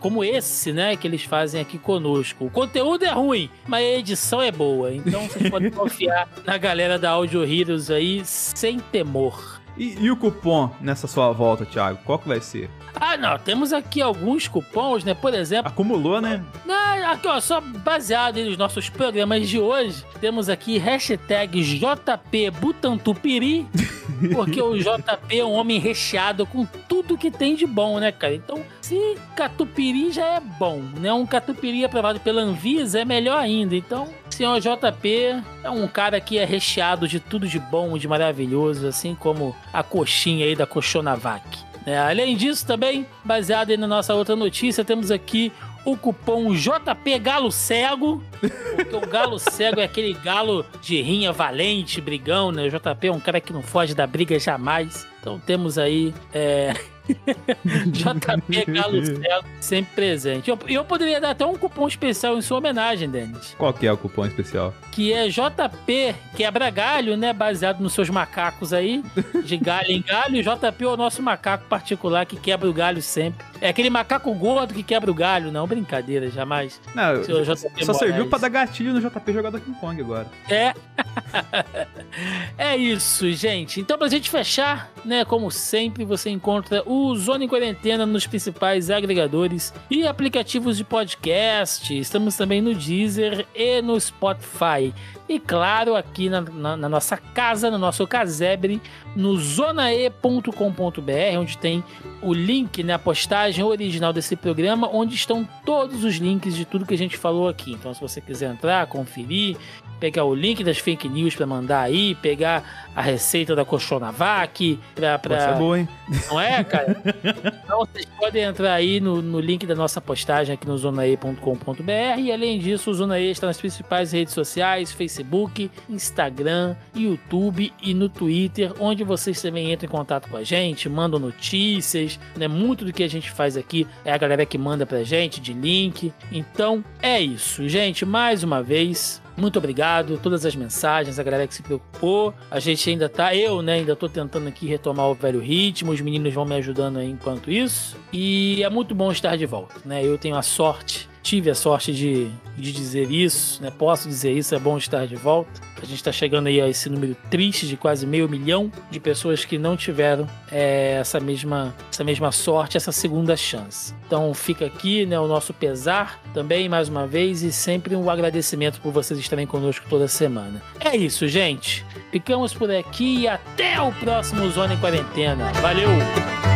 como esse, né, que eles fazem aqui conosco. O conteúdo é ruim, mas a edição é boa. Então vocês podem confiar na galera da Audio Heroes aí sem temor. E, e, o cupom nessa sua volta, Thiago? Qual que vai ser? Ah, não, temos aqui alguns cupons, né? Por exemplo. Acumulou, né? Não, aqui, ó, só baseado nos nossos programas de hoje, temos aqui hashtag JP Butantupiri, porque o JP é um homem recheado com tudo que tem de bom, né, cara? Então, se catupiry já é bom, né? Um catupiry aprovado pela Anvisa é melhor ainda. Então, senhor JP é um cara que é recheado de tudo de bom, de maravilhoso, assim como a coxinha aí da Cochonavac. É, além disso, também, baseado na nossa outra notícia, temos aqui o cupom JP Galo Cego, porque o galo cego é aquele galo de rinha valente, brigão, né? O JP é um cara que não foge da briga jamais. Então temos aí é, JP Galo Cego sempre presente. E eu, eu, poderia dar até um cupom especial em sua homenagem, Denis. Qual que é o cupom especial? Que é JP Quebra Galho, né? Baseado nos seus macacos aí, de galho em galho. JP é o nosso macaco particular que quebra o galho sempre. É aquele macaco gordo que quebra o galho, não, brincadeira, jamais. Não, só serviu pra dar gatilho no JP jogado King Kong agora. É. é isso, gente. Então, pra gente fechar, né, como sempre, você encontra o Zona em Quarentena nos principais agregadores e aplicativos de podcast. Estamos também no Deezer e no Spotify. E claro, aqui na, na, na nossa casa, no nosso casebre, no zonae.com.br, onde tem o link, né, a postagem original desse programa, onde estão todos os links de tudo que a gente falou aqui. Então, se você quiser entrar, conferir, pegar o link das fake news para mandar aí, pegar a receita da Cochonavac pra... pra... Isso é boa, hein? Não é, cara? então vocês podem entrar aí no, no link da nossa postagem aqui no zonae.com.br e além disso, o Zona E está nas principais redes sociais, Facebook, Instagram, YouTube e no Twitter, onde vocês também entram em contato com a gente, mandam notícias, né? Muito do que a gente faz aqui é a galera que manda pra gente de link. Então, é isso, gente. Mais uma vez, muito obrigado, todas as mensagens, a galera que se preocupou. A gente ainda tá, eu, né, ainda tô tentando aqui retomar o velho ritmo, os meninos vão me ajudando aí enquanto isso. E é muito bom estar de volta, né? Eu tenho a sorte tive a sorte de, de dizer isso, né? Posso dizer isso, é bom estar de volta. A gente está chegando aí a esse número triste de quase meio milhão de pessoas que não tiveram é, essa, mesma, essa mesma sorte, essa segunda chance. Então fica aqui né, o nosso pesar também, mais uma vez, e sempre um agradecimento por vocês estarem conosco toda semana. É isso, gente. Ficamos por aqui e até o próximo Zona em Quarentena. Valeu!